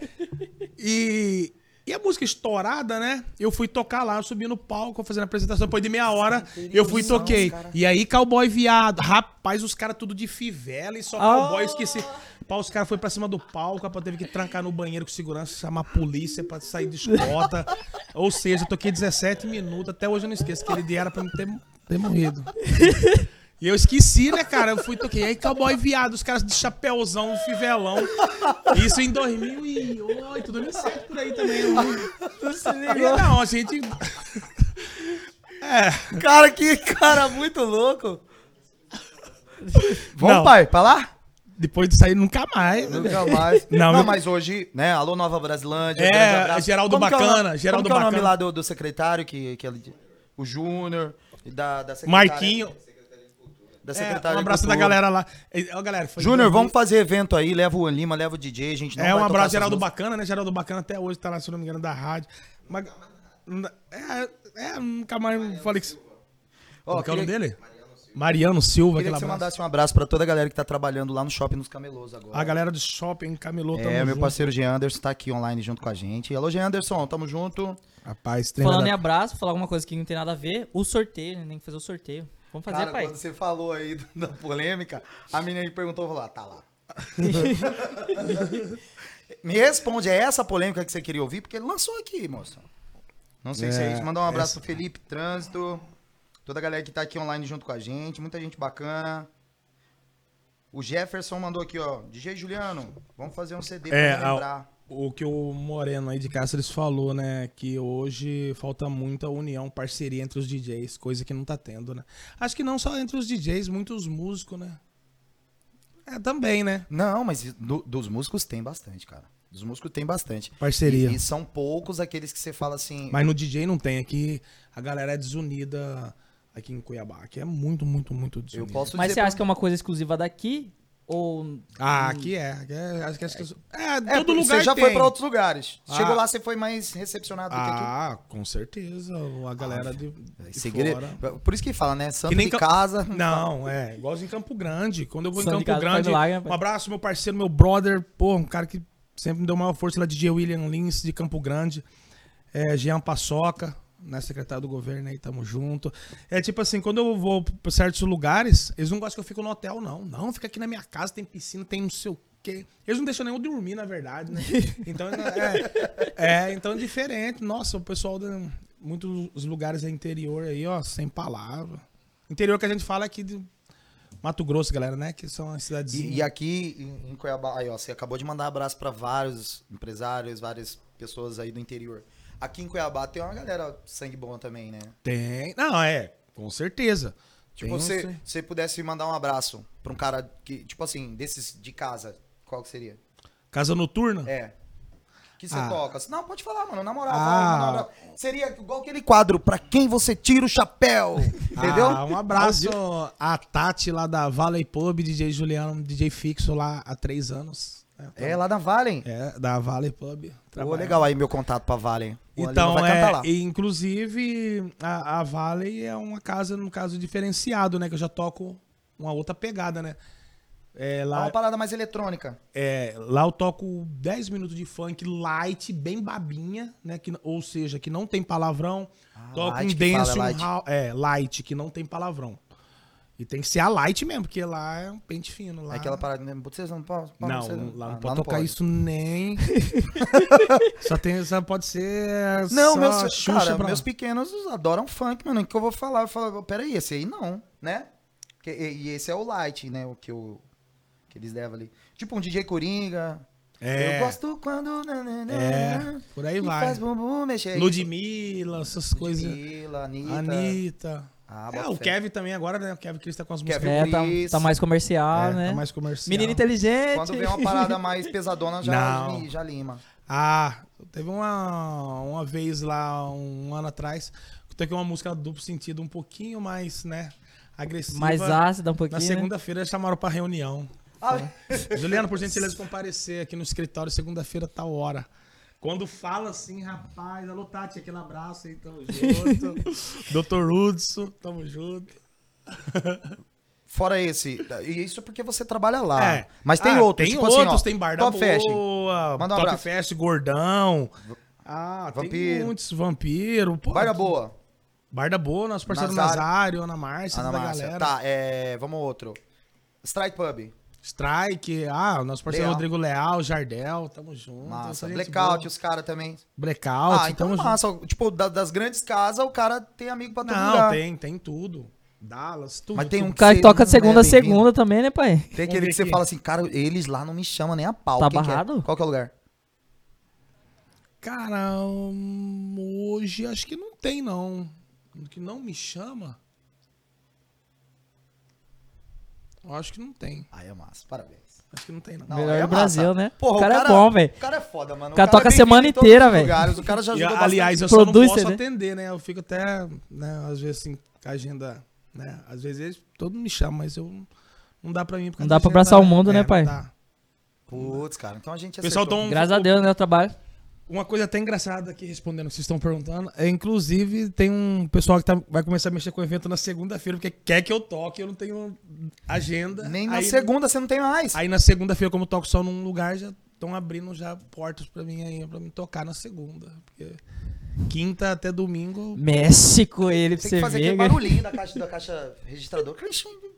E, e a música estourada, né? Eu fui tocar lá, eu subi no palco, fazendo a apresentação. Depois de meia hora, eu fui e toquei. E aí, cowboy viado. Rapaz, os caras tudo de fivela e só Ah. cowboy esqueci. Pá, os caras foram pra cima do palco, a teve que trancar no banheiro com segurança, chamar a polícia pra sair de escota. Ou seja, eu toquei 17 minutos. Até hoje eu não esqueço. Aquele dia era pra me ter, ter morrido. E eu esqueci, né, cara? Eu fui toquei. Aí, cowboy viado, os caras de chapéuzão, fivelão. Isso em 2008, 2007 por aí também. Eu... E, não, a gente. Cara, que cara muito louco. Vamos, Não. pai, pra lá? Depois de sair, nunca mais. Nunca mais. Não, Não, meu- mas hoje, né? Alô, Nova Brasilândia. É. Geraldo Como que é o Bacana, Geraldo Como que é o nome Bacana. lá do, do secretário, que, que ele- o Júnior, da, da secretária? Marquinho. Da É, um abraço da galera lá. Ó, galera, foi Júnior, 2000 vamos fazer evento aí, leva o Lima, leva o DJ, a gente não É, um abraço, Geraldo. Bacana, né? Geraldo Bacana até hoje tá lá, se não me engano, da rádio. Mas. É, é nunca mais falei que. Ó, Qual que é o nome dele? Mariano Silva, Queria que você abraço. mandasse um abraço pra toda a galera que tá trabalhando lá no shopping nos camelôs agora. A galera do shopping, Camelô, tamo É, meu junto. parceiro Jean Anderson tá aqui online junto com a gente. Alô, Jean Anderson, tamo junto. Rapaz, Falando em treinador. abraço, falar alguma coisa que não tem nada a ver. O sorteio, né? Tem que fazer o sorteio. Vamos fazer, Cara, pai. quando você falou aí da polêmica, a menina me perguntou, falou, ah, tá lá. me responde, é essa polêmica que você queria ouvir? Porque ele lançou aqui, moça. Não sei se é É, isso. Mandar um abraço essa- pro Felipe Trânsito, toda a galera que tá aqui online junto com a gente, muita gente bacana. O Jefferson mandou aqui, ó, DJ Juliano, vamos fazer um CD É, pra a- lembrar. O que o Moreno aí de Cáceres falou, né? Que hoje falta muita união, parceria entre os DJs, coisa que não tá tendo, né? Acho que não só entre os DJs, muitos músicos, né? É, também, né? Não, mas do- dos músicos tem bastante, cara. Dos músicos tem bastante. Parceria. E, e são poucos aqueles que você fala assim. Mas no DJ não tem. Aqui a galera é desunida aqui em Cuiabá. Aqui é muito, muito, muito eu desunida. posso Mas dizer você pra- acha que é uma coisa exclusiva daqui? Ou. Ah, aqui é. Aqui é acho que acho que- é, É, todo lugar você já tem. foi pra outros lugares. Ah. Chegou lá, você foi mais recepcionado do que aqui. Ah, com certeza. A galera de, de Segredo. fora. Por isso que fala, né? Santo Que nem de Cam- casa. Não, é. Igualzinho em Campo Grande. Quando eu vou Santo em Campo Grande, rapaz. um abraço, meu parceiro, meu brother. Pô, um cara que sempre me deu maior força lá, DJ William Lins, de Campo Grande. É, Jean Paçoca, né, secretário do governo aí, tamo junto. É tipo assim, quando eu vou pra certos lugares, eles não gostam que eu fico no hotel, não. Não, fica aqui na minha casa, tem piscina, tem não sei o quê. Eles não deixam nem eu dormir, na verdade, né? Então, é, é, então é diferente. Nossa, o pessoal de muitos lugares é interior aí, ó, sem palavra. Interior que a gente fala aqui de Mato Grosso, galera, né? Que são as cidadezinhas. E, e aqui em, em Cuiabá, aí, ó, você acabou de mandar abraço pra vários empresários, várias pessoas aí do interior. Aqui em Cuiabá tem uma galera sangue bom também, né? Tem. Não, é, com certeza. Tipo, Tem você, você pudesse mandar um abraço pra um cara que, tipo assim, desses de casa, qual que seria? Casa noturna? É. Que você Ah. toca. Não, pode falar, mano. Na moral, Ah. um. Seria igual aquele quadro, pra quem você tira o chapéu. Entendeu? Ah, um abraço a Tati lá da Valley Pub, DJ Juliano, DJ fixo lá há três anos. É, lá na Valen. É, da Valley Pub. Pô, trabalha. legal aí meu contato pra Valen. O Então, vai cantar é, lá. e, inclusive, a, a Valley é uma casa, no caso, diferenciado, né? Que eu já toco uma outra pegada, né? É, É lá, uma parada mais eletrônica. é, lá eu toco 10 minutos de funk light, bem babinha, né? Que, ou seja, que não tem palavrão. toco light um que fala, dance, um light. é, light, que não tem palavrão. E tem que ser a light mesmo, porque lá é um pente fino. Lá... É aquela parada. né? Vocês não podem. Não, vocês lá não ah, pode tocar isso nem. só tem, só pode ser. Não, só meus, Xuxa cara, pra- meus pequenos adoram funk, mano. O que eu vou falar? Eu falo, peraí, esse aí não, né? Que- e, e esse é o light, né? O que, eu, que eles levam ali. Tipo um DJ Coringa. É. Eu gosto quando. É, por aí vai. Faz bumbum, mexe aí. Ludmilla, essas coisas. Ludmilla, Anitta. Anitta. Ah, é, o. Kevin também agora, né? O Kevin Cris tá com as Kevin músicas. É, tá, tá mais comercial, É, né? tá mais comercial. Menino inteligente. Quando vem uma parada mais pesadona, já, já lima. Ah, teve uma, uma vez lá, um ano atrás, que toquei uma música duplo sentido um pouquinho mais, né? Agressiva. Mais ácida um pouquinho. Na né? segunda-feira chamaram pra reunião. Ah, Juliano, por gentileza, comparecer aqui no escritório segunda-feira, tal hora. Quando fala assim, rapaz, alô Tati, aquele abraço aí, tamo junto. Doutor Hudson, tamo junto. Fora esse. E isso porque você trabalha lá. É. Mas tem Ah, outros. Tem tipo assim, outros, ó, tem Bar da Top. Boa, Manda um Top abraço. Fest, Gordão. Ah, tem Vampiro. muitos, Vampiro. Pô, Bar da Boa. Bar da Boa, nosso parceiro Nazário. Nazário, Ana Márcia, Ana da Márcia. galera. Tá, é. Vamos outro. Strike Pub. Strike, ah, o nosso parceiro Leal. Rodrigo Leal, Jardel, tamo junto. Massa. Blackout, boa. os caras também. Blackout, ah, então tamo junto. massa. Tipo, da- das grandes casas, o cara tem amigo pra todo Não, lugar. tem, tem tudo. Dallas, tudo. Mas tem um cara que toca de segunda é a bem-vindo. segunda também, né, pai? Tem aquele ver que você aqui. fala assim, cara, eles lá não me chamam nem a pau. Tá Quem que é? barrado? Qual que é o lugar? Cara, hum, hoje acho que não tem, não. Que não me chama. Eu acho que não tem. Aí é massa, parabéns. Acho que não tem, não. Não, Melhor é do Brasil, né? Porra, o cara é bom, velho. O cara é foda, mano. O cara é toca a semana inteira, velho. O cara já E, bastante. aliás, eu só não posso CD. atender, né? Eu fico até, né, às vezes assim, com a agenda, né? Às vezes eles, todo mundo me chama, mas eu não dá pra mim. Não dá pra abraçar o mundo, né, pai? dá. Putz, cara, então a gente O pessoal tão, Graças a Deus, né? Eu trabalho. Uma coisa até engraçada aqui, respondendo o que vocês estão perguntando, é inclusive tem um pessoal que tá- vai começar a mexer com o evento na segunda-feira, porque quer que eu toque, eu não tenho agenda. Nem na aí, segunda você não tem mais. Aí na segunda-feira, como eu toco só num lugar, já estão abrindo já portas pra mim aí, pra me tocar na segunda. Porque quinta até domingo. Mexe com ele pra Tem você que fazer ver. aquele cara. barulhinho da caixa, da caixa registradora.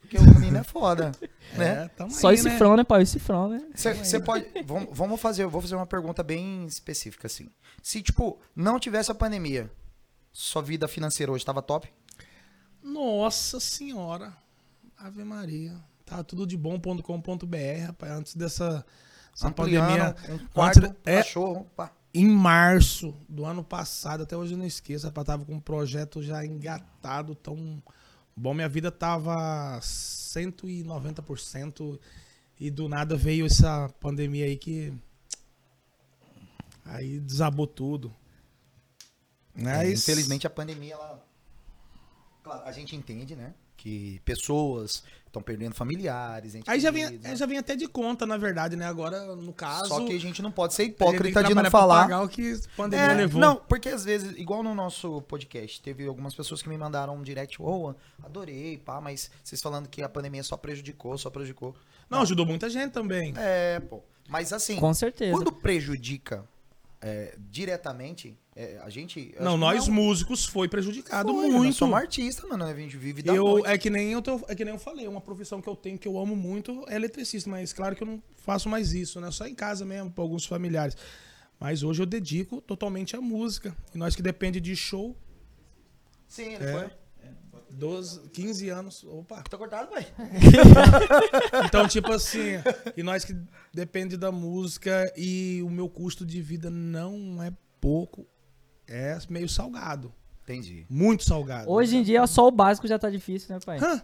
Porque o menino é foda. né? É, Só aí, esse né? cifrão, né, pai? O cifrão, né? Você pode. Vamos, vamos fazer. Eu vou fazer uma pergunta bem específica, assim. Se, tipo, não tivesse a pandemia, sua vida financeira hoje tava top? Nossa senhora. Ave Maria. Tá tudo de bom.com.br, rapaz. Antes dessa essa Ampliando, pandemia. um quarto, antes- é, cachorro. Pá. Em março do ano passado, até hoje eu não esqueço, rapaz, tava com um projeto já engatado, tão bom. Minha vida tava 190% e do nada veio essa pandemia aí que aí desabou tudo. É, Mas, infelizmente a pandemia, ela. Claro, a gente entende, né? Que pessoas estão perdendo familiares. Aí já vem, né? aí já vem até de conta, na verdade, né? Agora, no caso. Só que a gente não pode ser hipócrita de não falar. pagar o que a pandemia É, levou. não, porque às vezes, igual no nosso podcast, teve algumas pessoas que me mandaram um direct, ô, adorei, pá, mas vocês falando que a pandemia só prejudicou, só prejudicou. Não, ajudou muita gente também. É, pô. Mas assim, Com certeza. quando prejudica é, diretamente, é, a gente. Não, nós um- músicos foi prejudicado Foi, Nós muito. somos artista, mano. A gente vive da Eu, noite. é que nem eu tô, é que nem eu falei, uma profissão que eu tenho que eu amo muito é eletricista, mas claro que eu não faço mais isso, né? Só em casa mesmo, para alguns familiares. Mas hoje eu dedico totalmente à música. E nós que depende de show, Sim, ele É. foi. 12, 15 anos, opa. Tá cortado, vai. Então, tipo assim, e nós que depende da música e o meu custo de vida não é pouco, é meio salgado, Entendi. muito salgado. Hoje em dia só o básico já tá difícil, né, pai? Hã?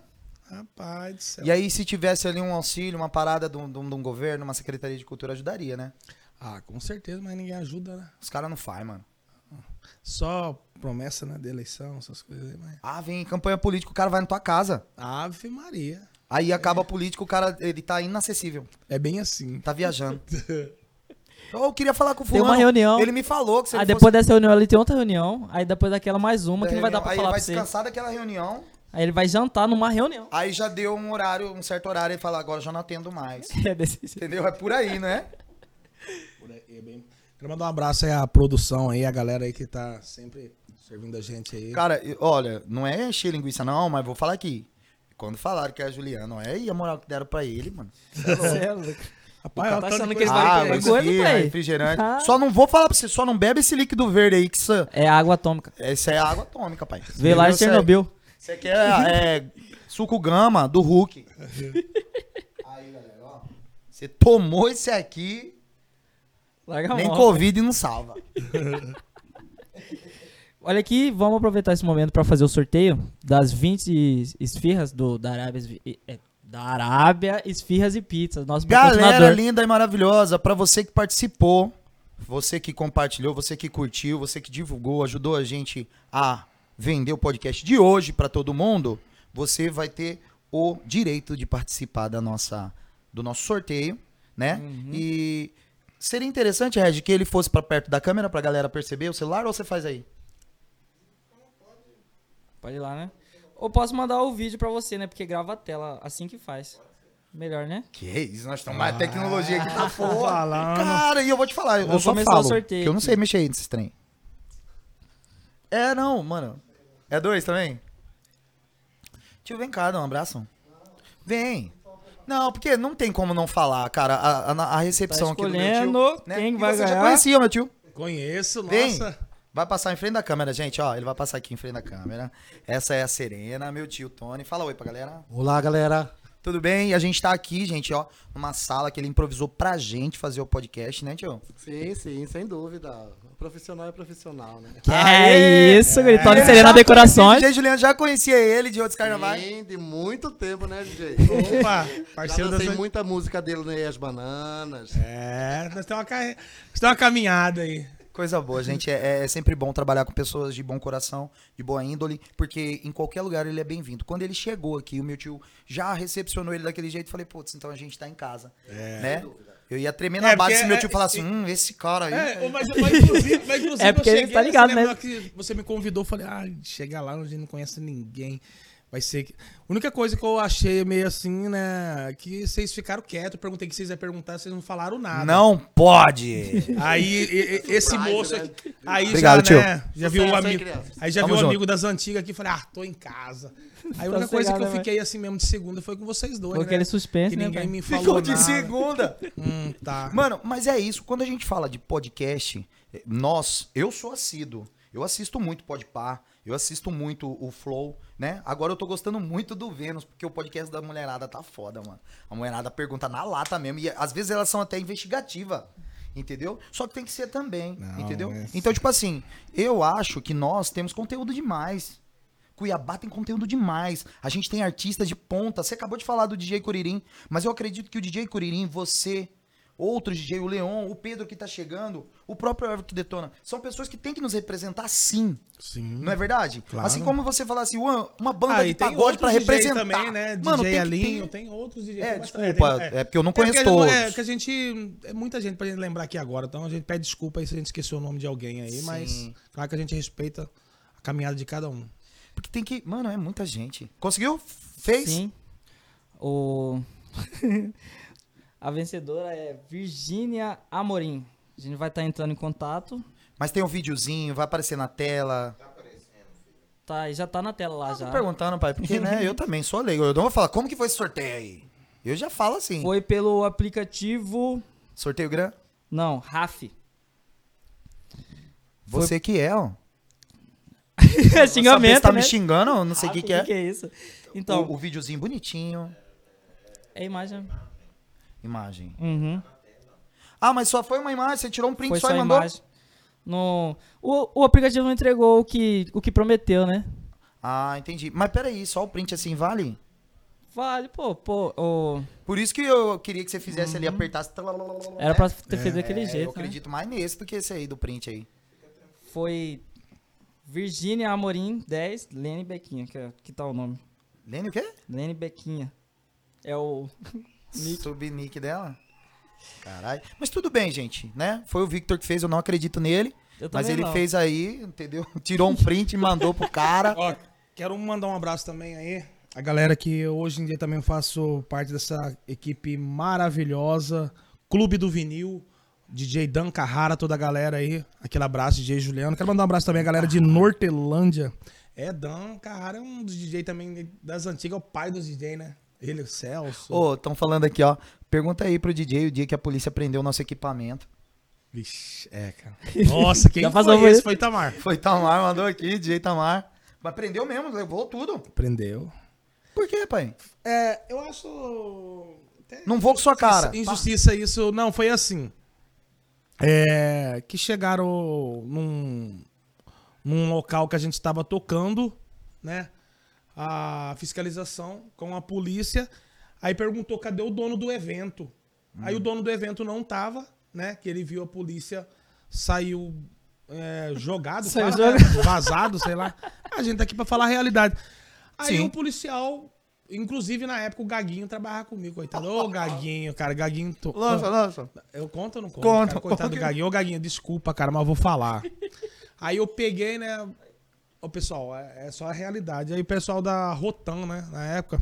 Rapaz do céu. E aí, se tivesse ali um auxílio, uma parada de um, de um- de um governo, uma secretaria de cultura, ajudaria, né? Ah, com certeza, mas ninguém ajuda, né? Os caras não fazem, mano. Só promessa, né, de eleição, essas coisas aí, mas... Ah, vem campanha política, o cara vai na tua casa. Ave Maria. Aí acaba a política, o cara, ele tá inacessível. É bem assim. Tá viajando. Eu queria falar com o Tem fulano. uma reunião. Ele me falou que se Aí ele depois dessa reunião ele tem outra reunião. Aí depois daquela mais uma fosse que não vai dar pra aí falar ele vai pra você. descansar daquela reunião. Aí ele vai jantar numa reunião. Aí já deu um horário, um certo horário, e fala, agora já não atendo mais. É desse jeito. Entendeu? É por aí, né? Por aí, é bem- Quero mandar um abraço aí à produção aí, a galera aí que tá sempre servindo a gente aí. Cara, e- olha, não é encher linguiça não, mas vou falar aqui. Quando falaram que é a Juliana, não é aí a moral que deram pra ele, mano. É. Rapaz, tá achando que eles vai Ah, aqui, pai? refrigerante. Ah. Só não vou falar pra você, só não bebe esse líquido verde aí, que isso, É água atômica. essa é água atômica, pai. Veio lá Isso é- Chernobyl. Isso aqui é, é suco gama do Hulk. Aí, galera, ó. Você tomou esse aqui, Larga a nem mão. Covid não salva. Olha aqui, vamos aproveitar esse momento pra fazer o sorteio das 20 esfirras do, da Arábia. É, da Arábia Esfirras e Pizzas. Nosso Galera linda e maravilhosa, pra você que participou, você que compartilhou, você que curtiu, você que divulgou, ajudou a gente a vender o podcast de hoje pra todo mundo, você vai ter o direito de participar da nossa do nosso sorteio, né? E seria interessante, Red, que ele fosse pra perto da câmera pra galera perceber o celular ou você faz aí? Pode ir lá, né? Ou posso mandar o vídeo pra você, né? Porque grava a tela assim que faz. Melhor, né? Que isso, nós estamos. A tecnologia aqui tá foda. falando. Cara, e eu vou te falar, eu só começar falo. o sorteio que eu não sei mexer nesse trem. É, não, mano. É dois também? Tio, vem cá, dá um abraço. Vem. Não, porque não tem como não falar, cara. A, a, a recepção Tá aqui do meu tio. né? quem E vai você já ganhar. conhecia, meu tio. Conheço, Vem. Vai passar em frente da câmera, gente, ó. Ele vai passar aqui em frente da câmera. Essa é a Serena, meu tio Tony. Fala oi pra galera. Olá, galera. Tudo bem? E a gente tá aqui, gente, ó, numa sala que ele improvisou pra gente fazer o podcast, né, tio? Sim, sim, sem dúvida. Profissional é profissional, né? Que é isso, Gritone Eu Serena já Decorações. DJ Juliano já conhecia ele de outros carnavais. Sim, de muito tempo, né, DJ? Opa, Já parceiro das... dancei muita música dele no Ei as Bananas. É, nós temos uma, carre... nós temos uma caminhada aí. Coisa boa, gente. É, é sempre bom trabalhar com pessoas de bom coração, de boa índole, porque em qualquer lugar ele é bem-vindo. Quando ele chegou aqui, o meu tio já recepcionou ele daquele jeito. Falei, putz, então a gente tá em casa. né? Eu ia tremer na É, base se meu é- tio falasse, hum, esse cara aí. É, mas, mas inclusive, mas inclusive É porque eu ele cheguei, tá ligado, você né? que você me convidou, eu falei, ah, chega lá onde não conhece ninguém. Vai ser. que- A única coisa que eu achei meio assim, né? Que vocês ficaram quietos. Perguntei o que vocês iam perguntar, vocês não falaram nada. Não pode! Aí e- e- esse moço né? aqui. Aí Obrigado, já, né? Já viu hein, amigo. Aí já viu o junto. amigo das antigas aqui e falei, ah, tô em casa. Aí a única coisa que eu né, fiquei assim mesmo de segunda foi com vocês dois. Foi né? aquele suspense, que né, ninguém pai? me falou. Ficou de nada. segunda! Hum, tá. Mano, mas é isso. Quando a gente fala de podcast, nós, eu sou assíduo. Eu assisto muito Podpah, eu assisto muito o Flow, né? Agora eu tô gostando muito do Vênus, porque o podcast da mulherada tá foda, mano. A mulherada pergunta na lata mesmo, e às vezes elas são até investigativas, entendeu? Só que tem que ser também, Não, entendeu? Então, tipo assim, eu acho que nós temos conteúdo demais. Cuiabá tem conteúdo demais. A gente tem artistas de ponta. Você acabou de falar do DJ Curirim, mas eu acredito que o DJ Curirim, você, outro DJ, o Leon, o Pedro que tá chegando, o próprio Ever que detona, são pessoas que têm que nos representar sim. Sim. Não é verdade? Claro. Assim como você falar assim, uma, uma banda Ah, de tem pagode outros pra DJ representar. também, né? Mano, DJ tem que Alinho, ter- tem outros DJ. É, tem desculpa, tem- é porque eu não conheço porque, todos. É, que a gente. É muita gente pra gente lembrar aqui agora, então a gente pede desculpa aí se a gente esqueceu o nome de alguém aí, mas Sim. claro que a gente respeita a caminhada de cada um. Porque tem que. Mano, é muita gente. Conseguiu? Fez? Sim. O... a vencedora é Virgínia Amorim. A gente vai estar entrando em contato. Mas tem um videozinho, vai aparecer na tela. Tá, e já tá na tela lá Tô já. perguntando, pai, porque, né, eu também sou leigo. Eu não vou falar, como que foi esse sorteio aí? Eu já falo assim. Foi pelo aplicativo. Sorteio grande? Não, RAF. Você que é, ó. É xingamento, se tá né? me xingando, eu não sei o que, RAF, que é. que é isso? Então, o, o videozinho bonitinho. é imagem. Imagem. Uhum. Ah, mas só foi uma imagem, você tirou um print Foi só, só e mandou? imagem. No... O, o aplicativo não entregou o que, o que prometeu, né? Ah, entendi. Mas peraí, só o print assim vale? Vale, pô, pô. o- Por isso que eu queria que você fizesse ali, apertasse. Era pra ter feito daquele É, Eu jeito, né? acredito mais nesse do que esse aí do print aí. Foi Virgínia Amorim 10, Lene Bequinha, que, é- que tá o nome. Lene o quê? Lene Bequinha. É o. Subnick dela? Caralho. Mas tudo bem, gente, né? Foi o Victor que fez, eu não acredito nele. Eu Mas ele não. fez aí, entendeu? Tirou um print e mandou pro cara. Ó, quero mandar um abraço também aí. A galera que hoje em dia também faço parte dessa equipe maravilhosa. Clube do Vinil. DJ Dan Carrara, toda a galera aí. Aquele abraço, DJ Juliano. Quero mandar um abraço também à galera de Nortelândia. É, Dan Carrara é um dos DJ também das antigas, é o pai dos DJ, né? Ele, o Celso. Ô, estão falando aqui, ó. Pergunta aí pro DJ o dia que a polícia prendeu o nosso equipamento. Vixe, é, cara. Nossa, quem Já foi passou esse? isso? Foi Tamar. Foi Tamar, mandou aqui, DJ Tamar. Mas prendeu mesmo, levou tudo. Prendeu. Por quê, pai? É, eu acho. até Não vou com sua cara. Injustiça isso. Não, foi assim. É, que chegaram num, num local que a gente estava tocando, né? A fiscalização com a polícia. Aí perguntou cadê o dono do evento. Aí o dono do evento não tava, né? Que ele viu a polícia, saiu é, jogado, Saiu fala, né? vazado, sei lá. A gente tá aqui pra falar a realidade. Aí Sim. o policial Inclusive, na época, o Gaguinho trabalhava comigo, coitado. Ô, Gaguinho, cara, Gaguinho. To... Lança, lança. Eu conto ou não conto? Conta. Cara, coitado do Gaguinho. Ô, Gaguinho, desculpa, cara, mas eu vou falar. Aí eu peguei, né? Ô, pessoal, é, é só a realidade. Aí o pessoal da Rotan, né, na época,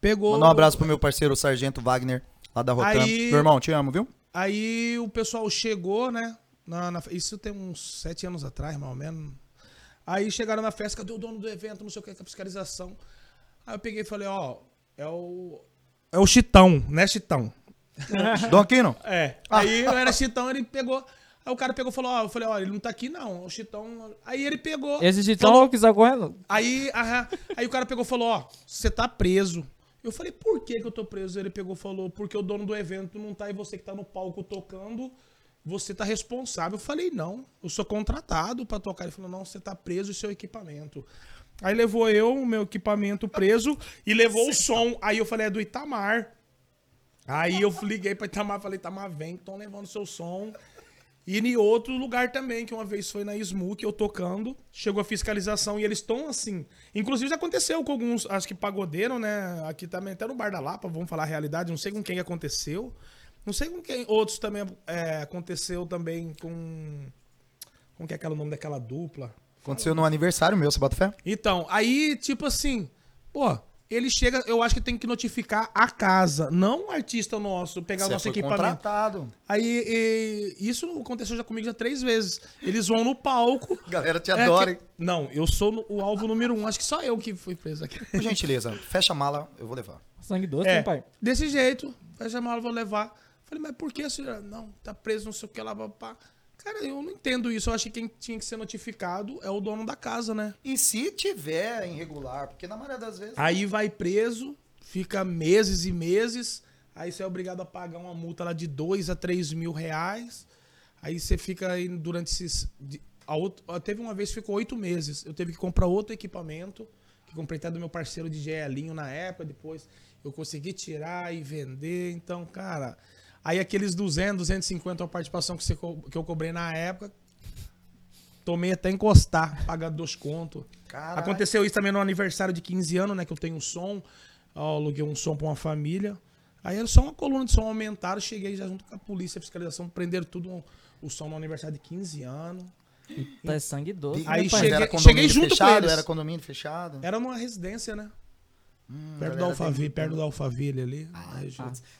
pegou. Mandar um abraço pro meu parceiro, o Sargento Wagner, lá da Rotan. Aí- Meu irmão, te amo, viu? Aí o pessoal chegou, né? na- na- isso tem uns sete anos atrás, mais ou menos. Aí chegaram na festa, cadê o dono do evento? Não sei o que, com a fiscalização. Aí eu peguei e falei, ó, é o. É o Chitão, né, Chitão? Dom Aquino? É. Aí eu era Chitão, ele pegou. Aí o cara pegou e falou, ó, eu falei, ó, ele não tá aqui não, o Chitão. Aí ele pegou. Esse titão falou- que está correndo? Aí, aham, aí o cara pegou e falou, ó, você tá preso. Eu falei, por que que eu tô preso? Ele pegou e falou, porque o dono do evento não tá e você que tá no palco tocando, você tá responsável. Eu falei, não, eu sou contratado pra tocar. Ele falou, não, você tá preso e seu equipamento. Aí levou eu, o meu equipamento preso, e levou o som. Aí eu falei, é do Itamar. Aí eu liguei pra Itamar e falei, Itamar, vem, estão levando seu som. E em outro lugar também, que uma vez foi na Smook, eu tocando, chegou a fiscalização e eles estão assim. Inclusive já aconteceu com alguns, acho que pagodeiro, né? Aqui também, até no Bar da Lapa, vamos falar a realidade, não sei com quem aconteceu. Não sei com quem. Outros também é, aconteceu também com. Como que é aquele nome daquela dupla? Aconteceu no aniversário meu, você bota fé? Então, aí, tipo assim, pô, ele chega, eu acho que tem que notificar a casa, não o artista nosso, pegar o Você nosso foi equipamento. contratado. Aí, e- isso aconteceu já comigo já três vezes. Eles vão no palco. Galera te É adora, que- Não, eu sou o alvo número um. Acho que só eu que fui preso aqui. Por gentileza, fecha a mala, eu vou levar. Sangue doce, É, hein, pai? desse jeito. Fecha a mala, vou levar. Falei, mas por que, senhora? Não, tá preso, não sei o que lá, papá. Cara, eu não entendo isso. Eu acho que quem tinha que ser notificado é o dono da casa, né? E se tiver irregular, porque na maioria das vezes. Aí vai preso, fica meses e meses. Aí você é obrigado a pagar uma multa lá de 2 a 3 mil reais. Aí você fica aí durante esses. a- teve uma vez que ficou oito meses. Eu teve que comprar outro equipamento, que comprei até do meu parceiro de Gelinho na época. Depois eu consegui tirar e vender. Então, cara. Aí aqueles 200, 250 a participação que, você que eu cobrei na época. Tomei até encostar, pagar dois contos. Aconteceu isso também no aniversário de 15 anos, né? Que eu tenho um som. Eu aluguei um som pra uma família. Aí era só uma coluna de som aumentaram. Cheguei já junto com a polícia, a fiscalização, prenderam tudo o som no aniversário de 15 anos. Tá é sangue doce. Aí né, cheguei- era condomínio cheguei junto com fechado, eles. Era condomínio fechado. Era numa residência, né? Hum, perto da Alphaville, tem- perto da Alphaville ali. Ah,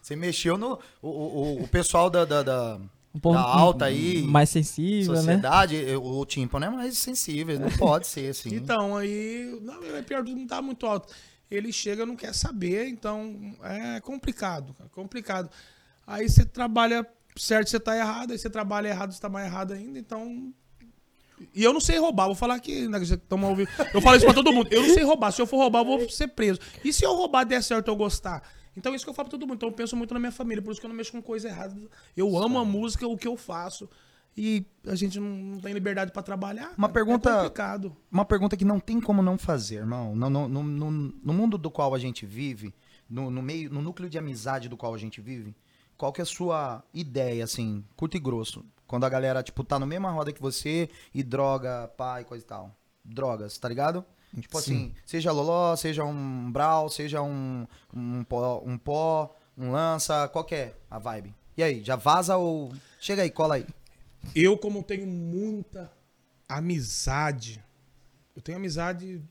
Você mexeu no. O, o, o pessoal da, da, da, Um pouco da alta aí. Mais sensível, né? sociedade, o, o tímpano é mais sensível, não pode ser assim. Então, aí. Não, é pior, não tá muito alto. Ele chega, não quer saber, então é complicado, cara, complicado. Aí você trabalha certo, você tá errado, aí você trabalha errado, você tá mais errado ainda, então. E eu não sei roubar, vou falar aqui, né, tamo ouvindo. Eu falo isso pra todo mundo. Eu não sei roubar. Se eu for roubar, eu vou ser preso. E se eu roubar der certo eu gostar? Então, isso que eu falo pra todo mundo. Então, eu penso muito na minha família, por isso que eu não mexo com coisa errada. Eu amo a música, o que eu faço. E a gente não, não tem liberdade pra trabalhar. Uma cara. pergunta- É complicado. Uma pergunta que não tem como não fazer, irmão. No, no, no, no- no mundo do qual a gente vive, no, no meio, no núcleo de amizade do qual a gente vive, qual que é a sua ideia, assim, curto e grosso? Quando a galera, tipo, tá na mesma roda que você e droga, pai, coisa e tal. Drogas, tá ligado? Tipo assim, seja loló, seja um brau, seja um, um, pó, um pó, um lança, qualquer a vibe. E aí, já vaza ou... Chega aí, cola aí. Eu, como tenho muita amizade, eu tenho amizade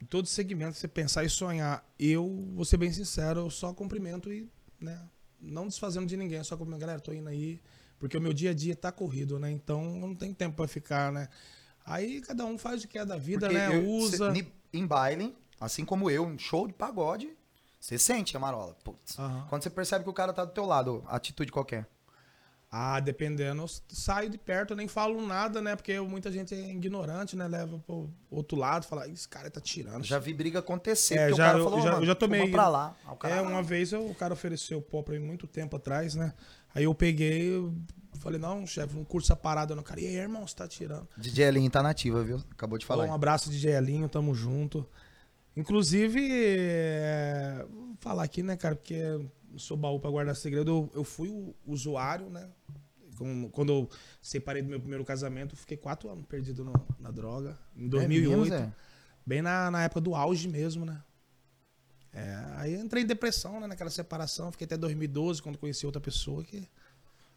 em todo segmento, você pensar e sonhar. Eu, vou ser bem sincero, eu só cumprimento e, né, não desfazendo de ninguém, só cumprimento, galera, tô indo aí, porque o meu dia a dia tá corrido, né, então eu não tenho tempo pra ficar, né. Aí cada um faz o que é da vida, Porque né, eu- usa. cê- em baile, assim como eu, em show de pagode, você sente a marola. Putz. Aham. Quando você percebe que o cara tá do teu lado, atitude qualquer. Ah, dependendo, eu saio de perto, eu nem falo nada, né, porque muita gente é ignorante, né, leva pro outro lado, fala, esse cara tá tirando. Já vi briga acontecer, É, já- o cara eu- falou, já- "Mano, eu já tomei- pra lá. Cara, É, uma vez eu- o cara ofereceu pó pra mim muito tempo atrás, né? Aí eu peguei, falei, não, chefe, não curso essa parada, não. Cara, e aí, irmão, você tá tirando? DJ Elinho tá nativa, viu? Acabou de falar. um abraço de Gelinho, tamo junto. Inclusive, é, vou falar aqui, né, cara, porque eu sou baú pra guardar segredo. Eu, eu fui o usuário, né? Quando eu separei do meu primeiro casamento, fiquei quatro anos perdido no- na droga. Em É 2008. mesmo, Zé? bem na, na época do auge mesmo, né? É, aí eu entrei em depressão, né, naquela separação. Fiquei até 2012, quando conheci outra pessoa que...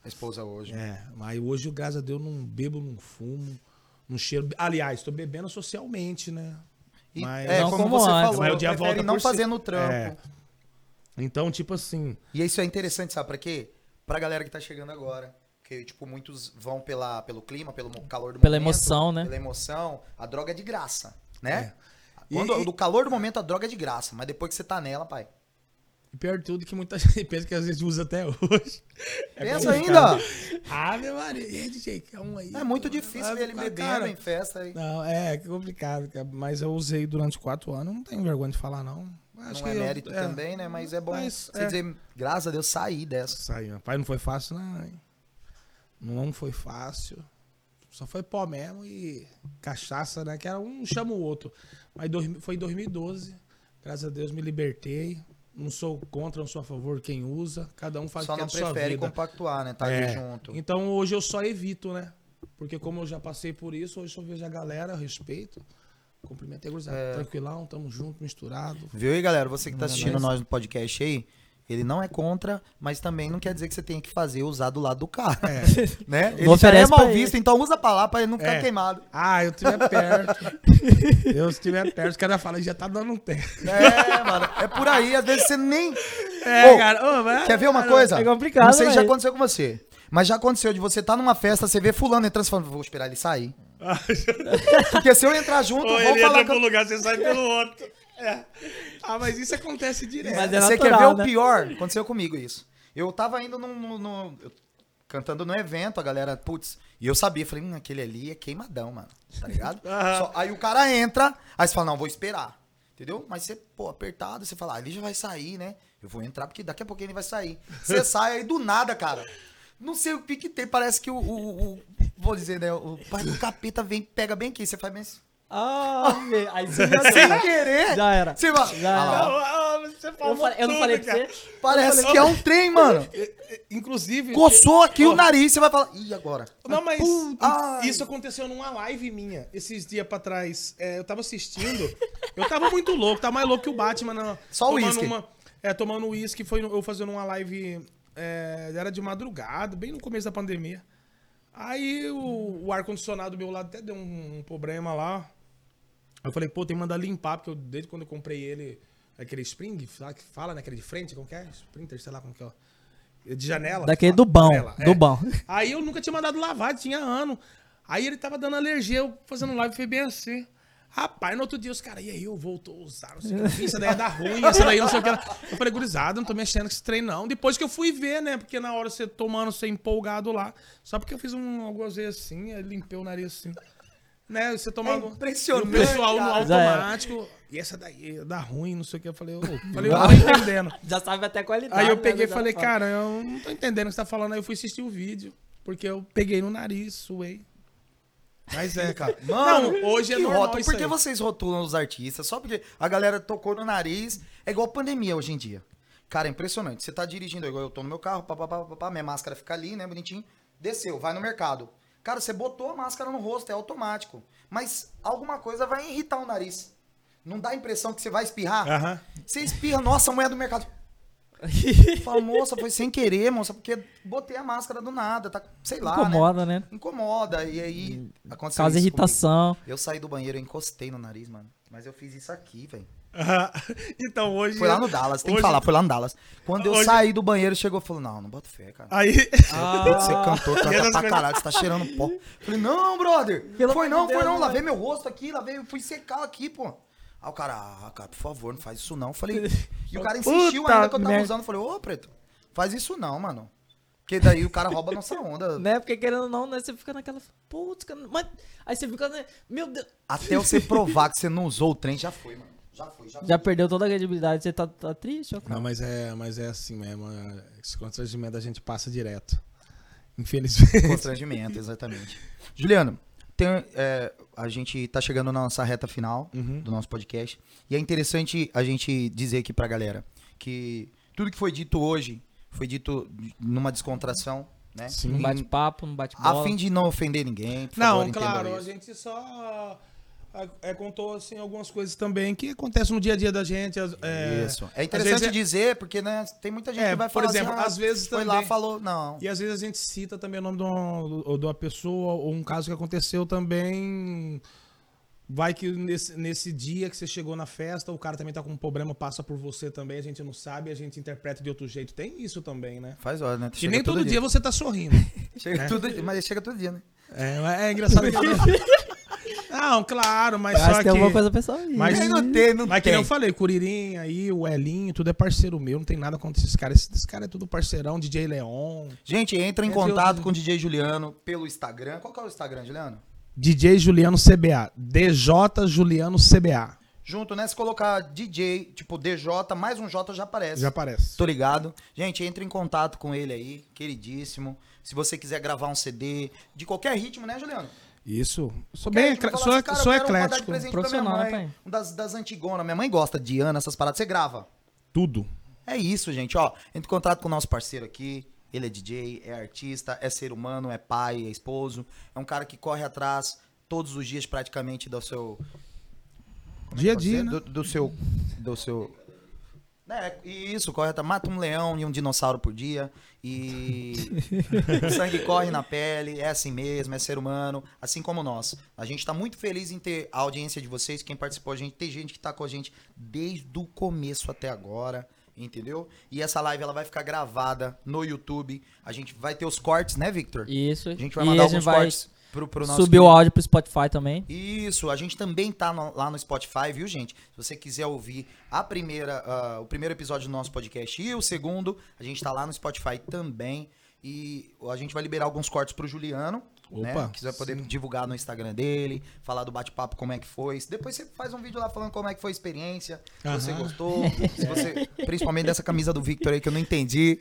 A esposa hoje. É, mas hoje, graças a Deus, não bebo, não fumo, não cheiro... Aliás, tô bebendo socialmente, né? E, Mas- é, Não como, como você antes. falou, Mas o dia prefere volta não por fazer si. no trampo. É. Então, tipo assim... E isso é interessante, sabe pra quê? Pra galera que tá chegando agora. Porque, tipo, muitos vão pela, pelo clima, pelo calor do Pela momento. emoção, né? Pela emoção. A droga é de graça, né? E- Quando, e- do calor do momento, a droga é de graça. Mas depois que você tá nela, pai. E pior de tudo que muita gente pensa que às vezes usa até hoje. É Pensa complicado. ainda. Ave Maria, e aí, DJ, calma aí. É muito difícil ver ele Cara, em festa. aí. Não, é, que complicado, cara. Mas eu usei durante quatro anos, não tenho vergonha de falar, não. Acho não é que eu- mérito também, né? Mas é bom Mas, você é. dizer, graças a Deus, sair dessa. Saiu. Rapaz, não foi fácil, não. Não foi fácil. Só foi pó mesmo e cachaça, né? Que era um chama o outro. Mas foi em 2012. Graças a Deus me libertei. Não sou contra, não sou a favor quem usa. Cada um faz Só o que é não sua prefere vida. compactuar, né? Tá É. junto. Então hoje eu só evito, né? Porque como eu já passei por isso, hoje eu vejo a galera, eu respeito. Cumprimentei, gurizada. É. Tranquilão, tamo junto, misturado. Viu aí, galera? Você que tá Não, assistindo nós no podcast aí, ele não é contra, mas também não quer dizer que você tenha que fazer usar do lado do cara. né? Ele já é oferece mal pra ele. visto, então usa pra lá pra ele não ficar É. queimado. Ah, eu estiver perto. eu estiver perto, os caras falam, já tá dando um tempo. É, mano. É por aí. Às vezes você nem. É, Ô, cara. Ô, vai- Quer ver uma coisa? é complicado, Não sei se já aconteceu com você. Mas já aconteceu de você estar numa festa, você vê fulano entrando e falando, vou esperar ele sair. Porque se eu entrar junto, Ou vou ele falar entra que eu... pro lugar, você sai pelo outro. É. Ah, mas isso acontece direto. Mas é Você quer ver natural, o né? pior? Aconteceu comigo isso. Eu tava indo num, no, eu- cantando no evento, a galera, putz, e eu sabia, falei, hum, aquele ali é queimadão, mano. Tá ligado? Só- aí o cara entra, aí você fala, não, vou esperar. Entendeu? Mas você, pô, apertado, você fala, ah, ele já vai sair, né? Eu vou entrar porque daqui a pouquinho ele vai sair. Você sai aí do nada, cara. Não sei o que que tem, parece que o, o- o- vou dizer, né? O pai do capeta vem, pega bem aqui, você faz bem assim. Ah, meu, aí você já, Sem querer. já era. Você vai, Já Ah era. ó. Ah, você Eu, falou falei- eu não tudo, falei pra cara. você? Parece que é um trem, mano. Inclusive. Coçou aqui o nariz, você vai falar, ih, agora? Não, mas Ai. isso aconteceu numa live minha, esses dias pra trás. É, eu tava assistindo, eu tava muito louco, tava mais louco que o Batman. Na, Só o tomando uísque. uma- É, tomando uísque, foi eu fazendo uma live, é, era de madrugada, bem no começo da pandemia. Aí o, o ar-condicionado do meu lado até deu um, um problema lá. Eu falei, pô, tem que mandar limpar, porque eu, desde quando eu comprei ele, aquele Spring, sabe que fala, né? Aquele de frente, como que é? Sprinter, sei lá como que é. De janela. Daquele do bom, janela, do é. bom. Aí eu nunca tinha mandado lavar, tinha ano. Aí ele tava dando alergia, eu fazendo live, foi bem assim. Rapaz, no outro dia os caras, e aí, eu voltou a usar, não sei o que, isso daí é da ruim, essa daí não sei o que. Eu falei, gurizada, não tô mexendo com esse trem não. Depois que eu fui ver, né, porque na hora você tomando, você empolgado lá, só porque eu fiz um algo assim, aí limpei o nariz assim. Né, você tomava... É impressionante, E o pessoal no automático, e essa daí dá ruim, não sei o que. Eu falei, ô, falei, eu não tô entendendo. Já sabe até a qualidade. Aí eu né, peguei e falei, cara, eu não tô entendendo o que você tá falando. Aí eu fui assistir o vídeo. Porque eu peguei no nariz, suei. Mas é, cara. Mano, não, hoje é normal rótulo? isso Por que aí. vocês rotulam os artistas? Só porque a galera tocou no nariz. É igual pandemia hoje em dia. Cara, é impressionante. Você tá dirigindo, igual eu tô no meu carro, pá, pá, pá, pá, pá, minha máscara fica ali, né, bonitinho. Desceu, vai no mercado. Cara, você botou a máscara no rosto, é automático. Mas alguma coisa vai irritar o nariz. Não dá a impressão que você vai espirrar? Aham. Você espirra, nossa, a mulher do mercado. Fala, moça, foi sem querer, moça, porque botei a máscara do nada, tá, sei lá, né? Incomoda, né? Incomoda, e aí aconteceu Causa irritação. comigo. Eu saí do banheiro, eu encostei no nariz, mano. Mas eu fiz isso aqui, velho. Então hoje. Foi lá no Dallas, tem que hoje- falar, foi lá no Dallas. Quando eu Hoje- saí do banheiro, chegou e falou, não, não bota fé, cara. Aí. Você cantou, canta pra caralho, você tá cheirando pó. Falei, não, brother. Pelo foi não, de foi Deus, não. vai. Lavei meu rosto aqui, lavei, fui secar aqui, pô. Aí o cara, ah, cara, por favor, não faz isso não. Falei, e o cara insistiu Puta ainda que eu tava merda. usando. Falei, ô, preto, faz isso não, mano. Porque daí o cara rouba a nossa onda. Né? Porque querendo ou não, né? Você fica naquela. Putz, cara, mas. Aí você fica. né, Meu Deus. Até você provar que você não usou o trem, já foi, mano. Já foi, já foi. Já perdeu toda a credibilidade. Você tá, tá triste, ó? Não, mas é, mas é assim mesmo. é, Esse constrangimento a gente passa direto. Infelizmente. Constrangimento, exatamente. Juliano, tem, é, a gente tá chegando na nossa reta final Uhum. do nosso podcast. E é interessante a gente dizer aqui pra galera que tudo que foi dito hoje foi dito numa descontração, né? Sim. Não Em- bate papo, não bate a fim de não ofender ninguém. Por Não, favor, claro, a gente só. É, contou assim, algumas coisas também que acontecem no dia a dia da gente. É, Isso. É interessante é- dizer, porque né, tem muita gente É, que vai por falar exemplo, assim, ah, às vezes foi também- lá falou, não. E às vezes a gente cita também o nome de uma, de uma pessoa ou um caso que aconteceu também. Vai que nesse, nesse dia que você chegou na festa, o cara também tá com um problema, passa por você também, a gente não sabe, a gente interpreta de outro jeito. Tem isso também, né? Faz hora, né? Chega nem todo dia você tá sorrindo. Chega né? tudo, mas chega todo dia, né? É, é engraçado. Não, claro, mas só que que. tem alguma coisa pessoal aí. Mas- Mas não tem, não Mas que tem. nem eu falei, Curirim aí, o Elinho, tudo é parceiro meu, não tem nada contra esses caras. Esses caras é tudo parceirão, DJ Leon. Gente, entra em Entre contato com o DJ Juliano pelo Instagram. Qual que é o Instagram, Juliano? DJ Juliano CBA. DJ Juliano CBA. Junto, né? Se colocar DJ, tipo DJ, mais um J já aparece. Já aparece. Tô ligado. Gente, entre em contato com ele aí, queridíssimo. Se você quiser gravar um CD de qualquer ritmo, né, Juliano? Isso. Sou bem, sou, assim, cara, sou eclético. minha Profissional, mãe, pai. um das, das antigonas. Minha mãe gosta de Ana, essas paradas. Você grava. Tudo. É isso, gente. Ó, entre em contato com o nosso parceiro aqui. Ele é DJ, é artista, é ser humano, é pai, é esposo. É um cara que corre atrás todos os dias praticamente do seu. como é Dia a dia, né? Do, do seu. Do seu. É, e isso, corre atrás. Mata um leão e um dinossauro por dia. E. o sangue corre na pele. É assim mesmo, é ser humano. Assim como nós. A gente tá muito feliz em ter a audiência de vocês, quem participou. A gente tem gente que tá com a gente desde o começo até agora. Entendeu? E essa live ela vai ficar gravada no YouTube. A gente vai ter os cortes, né, Victor? Isso. A gente vai e mandar alguns vai cortes pro, pro nosso. subir o áudio pro Spotify também. isso, a gente também tá no- lá no Spotify, viu, gente? Se você quiser ouvir a primeira, ah, o primeiro episódio do nosso podcast e o segundo, a gente tá lá no Spotify também. E a gente vai liberar alguns cortes pro Juliano, né? Opa, Que você vai poder sim. divulgar no Instagram dele, falar do bate-papo, como é que foi. Depois você faz um vídeo lá falando como é que foi a experiência, se você Aham. gostou, se você, principalmente dessa camisa do Victor aí que eu não entendi.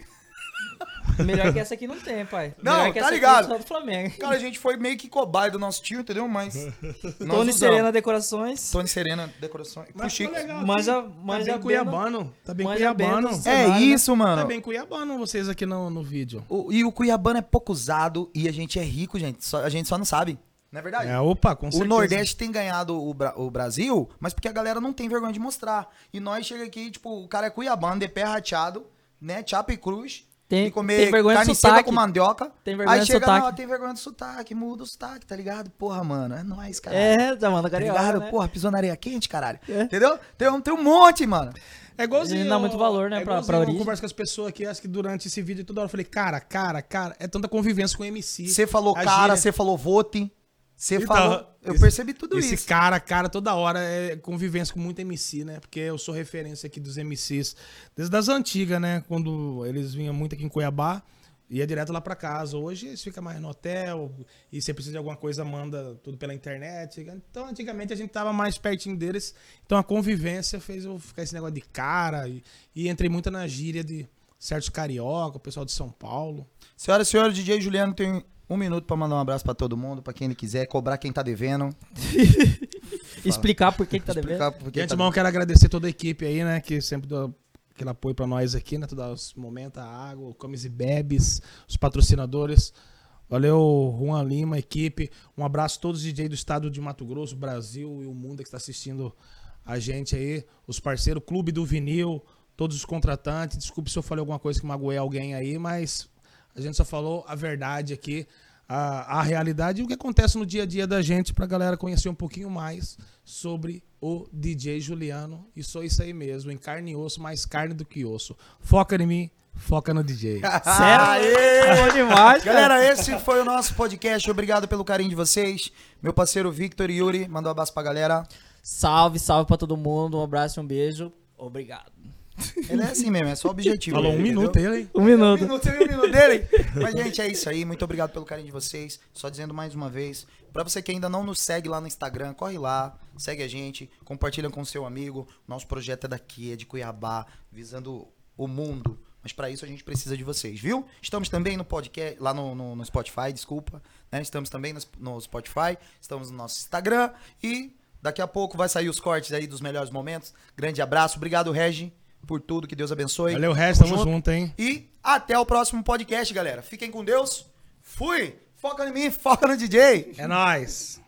Melhor que essa aqui não tem, pai. Não, Melhor que tá essa ligado. Aqui é só do Flamengo. Cara, a gente foi meio que cobaia do nosso tio, entendeu? Mas. Tony usamos. Serena Decorações. Tony Serena, decorações. Mas Chico. ficou legal. Manja, Tá manja bem bem cuiabano. Tá bem manja cuiabano. É né? isso, mano. Tá bem cuiabano vocês aqui no, no vídeo. O- e o Cuiabano é pouco usado e a gente é rico, gente. Só- a gente só não sabe. Não é verdade? É, opa, com o certeza. Nordeste tem ganhado o, Bra- o Brasil, mas porque a galera não tem vergonha de mostrar. E nós chega aqui, tipo, o cara é Cuiabano, de pé rateado, né? Chapa e cruz. Tem- e comer tem vergonha de carne seca com mandioca. Tem vergonha Aí de chega, sotaque. não, tem vergonha do sotaque, muda o sotaque, tá ligado? Porra, mano, é nóis, cara. É, já manda Tá carioca, ligado? né? Porra, pisou na areia quente, caralho. É. Entendeu? Tem um, tem um monte, mano. É igualzinho. Dá muito valor, né, é pra- pra Eu origem. converso com as pessoas aqui, acho que durante esse vídeo toda hora eu falei, cara, cara, cara, é tanta convivência com o MC. Você falou cara, você falou vote. Você Então, falou. Eu esse- percebi tudo Esse isso. cara, cara, toda hora é convivência com muito MC, né? Porque eu sou referência aqui dos MCs desde as antigas, né? Quando eles vinham muito aqui em Cuiabá, ia direto lá pra casa. Hoje eles ficam mais no hotel e se precisa de alguma coisa, manda tudo pela internet. Então, antigamente a gente tava mais pertinho deles. Então a convivência fez eu ficar esse negócio de cara e, e entrei muito na gíria de certos carioca, o pessoal de São Paulo. Senhoras e senhores, DJ Juliano tem um minuto pra mandar um abraço pra todo mundo, pra quem ele quiser, cobrar quem tá devendo. Explicar por que, que tá devendo. explicar por que De tá antemão, quero agradecer toda a equipe aí, né? Que sempre dá aquele apoio pra nós aqui, né? Todos os momentos, a água, o Comes e Bebes, os patrocinadores. Valeu, Juan Lima, equipe. Um abraço a todos os DJ do estado de Mato Grosso, Brasil e o mundo que está assistindo a gente aí. Os parceiros, Clube do Vinil, todos os contratantes. Desculpe se eu falei alguma coisa que magoei alguém aí, mas a gente só falou a verdade aqui, a, a realidade e o que acontece no dia a dia da gente pra galera conhecer um pouquinho mais sobre o DJ Juliano. E sou isso aí mesmo, em carne e osso, mais carne do que osso. Foca em mim, foca no DJ. Sério? Aê! Bom demais, cara. Galera, esse foi o nosso podcast. Obrigado pelo carinho de vocês. Meu parceiro Victor Yuri mandou um abraço pra galera. Salve, salve pra todo mundo. Um abraço e um beijo. Obrigado. Ele é assim mesmo, é só objetivo. Falou um entendeu? minuto ele, hein? Um Um minuto. minuto, você viu um minuto dele? Mas, gente, é isso aí. Muito obrigado pelo carinho de vocês. Só dizendo mais uma vez, pra você que ainda não nos segue lá no Instagram, corre lá, segue a gente, compartilha com seu amigo. Nosso projeto é daqui, é de Cuiabá, visando o mundo. Mas pra isso a gente precisa de vocês, viu? Estamos também no podcast, lá no, no- no Spotify, desculpa. né? Estamos também no, no Spotify, estamos no nosso Instagram e daqui a pouco vai sair os cortes aí dos melhores momentos. Grande abraço, obrigado, Regi, por tudo, que Deus abençoe. Valeu, resto, Tamo tamo junto, hein? e até o próximo podcast, galera. Fiquem com Deus. Fui. Foca em mim, foca no DJ. É nóis.